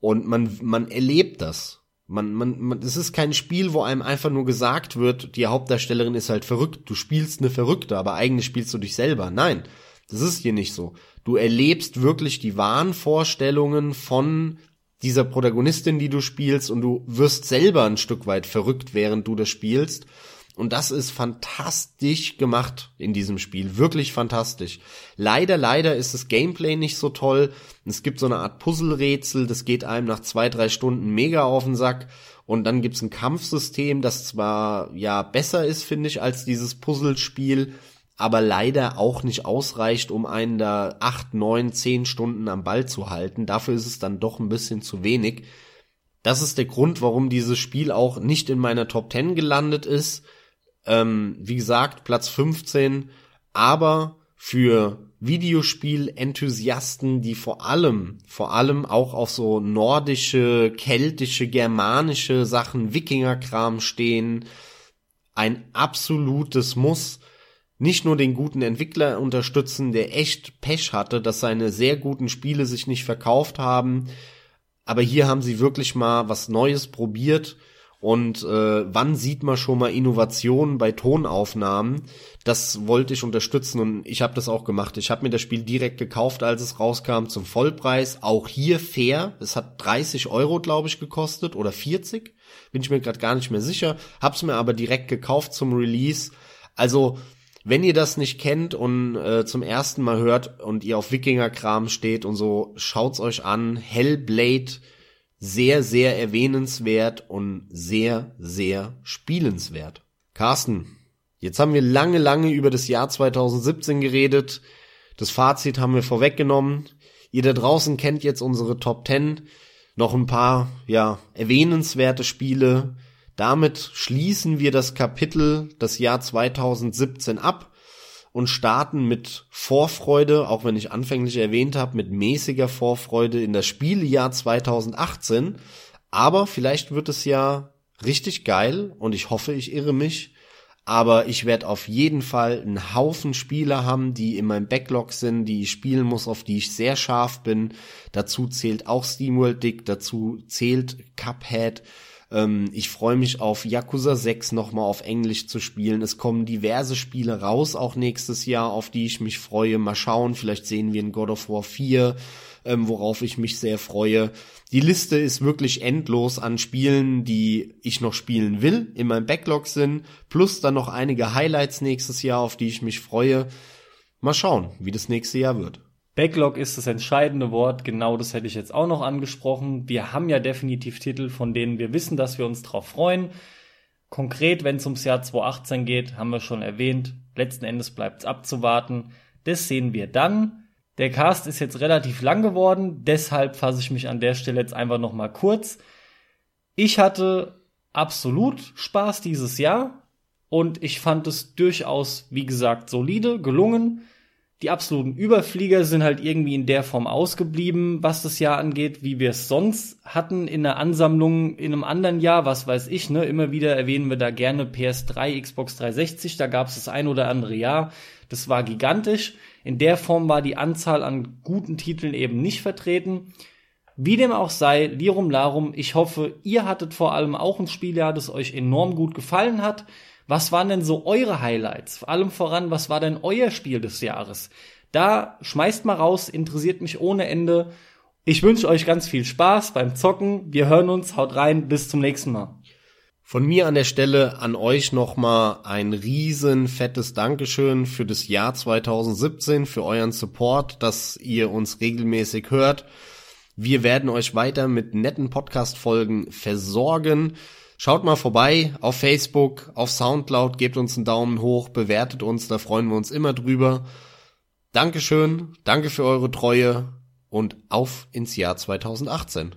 Und man, man erlebt das. Man, man, man, es ist kein Spiel, wo einem einfach nur gesagt wird, die Hauptdarstellerin ist halt verrückt. Du spielst eine Verrückte, aber eigentlich spielst du dich selber. Nein, das ist hier nicht so. Du erlebst wirklich die Wahnvorstellungen von dieser Protagonistin, die du spielst, und du wirst selber ein Stück weit verrückt, während du das spielst. Und das ist fantastisch gemacht in diesem Spiel. Wirklich fantastisch. Leider, leider ist das Gameplay nicht so toll. Es gibt so eine Art Puzzlerätsel, das geht einem nach zwei, drei Stunden mega auf den Sack. Und dann gibt's ein Kampfsystem, das zwar ja besser ist, finde ich, als dieses Puzzlespiel, aber leider auch nicht ausreicht, um einen da acht, neun, zehn Stunden am Ball zu halten. Dafür ist es dann doch ein bisschen zu wenig. Das ist der Grund, warum dieses Spiel auch nicht in meiner Top 10 gelandet ist. Ähm, wie gesagt, Platz 15, aber für Videospiel-Enthusiasten, die vor allem, vor allem auch auf so nordische, keltische, germanische Sachen, Wikingerkram stehen, ein absolutes Muss. Nicht nur den guten Entwickler unterstützen, der echt Pech hatte, dass seine sehr guten Spiele sich nicht verkauft haben, aber hier haben sie wirklich mal was Neues probiert und äh, wann sieht man schon mal Innovationen bei Tonaufnahmen? Das wollte ich unterstützen und ich habe das auch gemacht. Ich habe mir das Spiel direkt gekauft, als es rauskam, zum Vollpreis. Auch hier fair. Es hat 30 Euro, glaube ich, gekostet oder 40. Bin ich mir gerade gar nicht mehr sicher. Hab's mir aber direkt gekauft zum Release. Also wenn ihr das nicht kennt und äh, zum ersten Mal hört und ihr auf Wikinger-Kram steht und so, schaut's euch an. Hellblade sehr, sehr erwähnenswert und sehr, sehr spielenswert. Carsten, jetzt haben wir lange, lange über das Jahr 2017 geredet. Das Fazit haben wir vorweggenommen. Ihr da draußen kennt jetzt unsere Top 10. Noch ein paar, ja, erwähnenswerte Spiele. Damit schließen wir das Kapitel das Jahr 2017 ab und starten mit Vorfreude, auch wenn ich anfänglich erwähnt habe, mit mäßiger Vorfreude in das Spielejahr 2018. Aber vielleicht wird es ja richtig geil und ich hoffe, ich irre mich. Aber ich werde auf jeden Fall einen Haufen Spiele haben, die in meinem Backlog sind, die ich spielen muss, auf die ich sehr scharf bin. Dazu zählt auch SteamWorld Dick, dazu zählt Cuphead, ähm, ich freue mich auf Yakuza 6 nochmal auf Englisch zu spielen. Es kommen diverse Spiele raus, auch nächstes Jahr, auf die ich mich freue. Mal schauen, vielleicht sehen wir in God of War 4, ähm, worauf ich mich sehr freue. Die Liste ist wirklich endlos an Spielen, die ich noch spielen will, in meinem Backlog sind, plus dann noch einige Highlights nächstes Jahr, auf die ich mich freue. Mal schauen, wie das nächste Jahr wird. Backlog ist das entscheidende Wort, genau das hätte ich jetzt auch noch angesprochen. Wir haben ja definitiv Titel, von denen wir wissen, dass wir uns drauf freuen. Konkret, wenn es ums Jahr 2018 geht, haben wir schon erwähnt, letzten Endes bleibt es abzuwarten. Das sehen wir dann. Der Cast ist jetzt relativ lang geworden, deshalb fasse ich mich an der Stelle jetzt einfach noch mal kurz. Ich hatte absolut Spaß dieses Jahr und ich fand es durchaus, wie gesagt, solide, gelungen. Die absoluten Überflieger sind halt irgendwie in der Form ausgeblieben, was das Jahr angeht, wie wir es sonst hatten in der Ansammlung in einem anderen Jahr, was weiß ich, ne? Immer wieder erwähnen wir da gerne PS3, Xbox 360, da gab es das ein oder andere Jahr. Das war gigantisch. In der Form war die Anzahl an guten Titeln eben nicht vertreten. Wie dem auch sei, Lirum Larum, ich hoffe, ihr hattet vor allem auch ein Spieljahr, das euch enorm gut gefallen hat. Was waren denn so eure Highlights? Vor allem voran, was war denn euer Spiel des Jahres? Da schmeißt mal raus, interessiert mich ohne Ende. Ich wünsche euch ganz viel Spaß beim Zocken. Wir hören uns, haut rein, bis zum nächsten Mal. Von mir an der Stelle an euch nochmal ein riesen fettes Dankeschön für das Jahr 2017, für euren Support, dass ihr uns regelmäßig hört. Wir werden euch weiter mit netten Podcast-Folgen versorgen. Schaut mal vorbei auf Facebook, auf Soundcloud, gebt uns einen Daumen hoch, bewertet uns, da freuen wir uns immer drüber. Dankeschön, danke für eure Treue und auf ins Jahr 2018.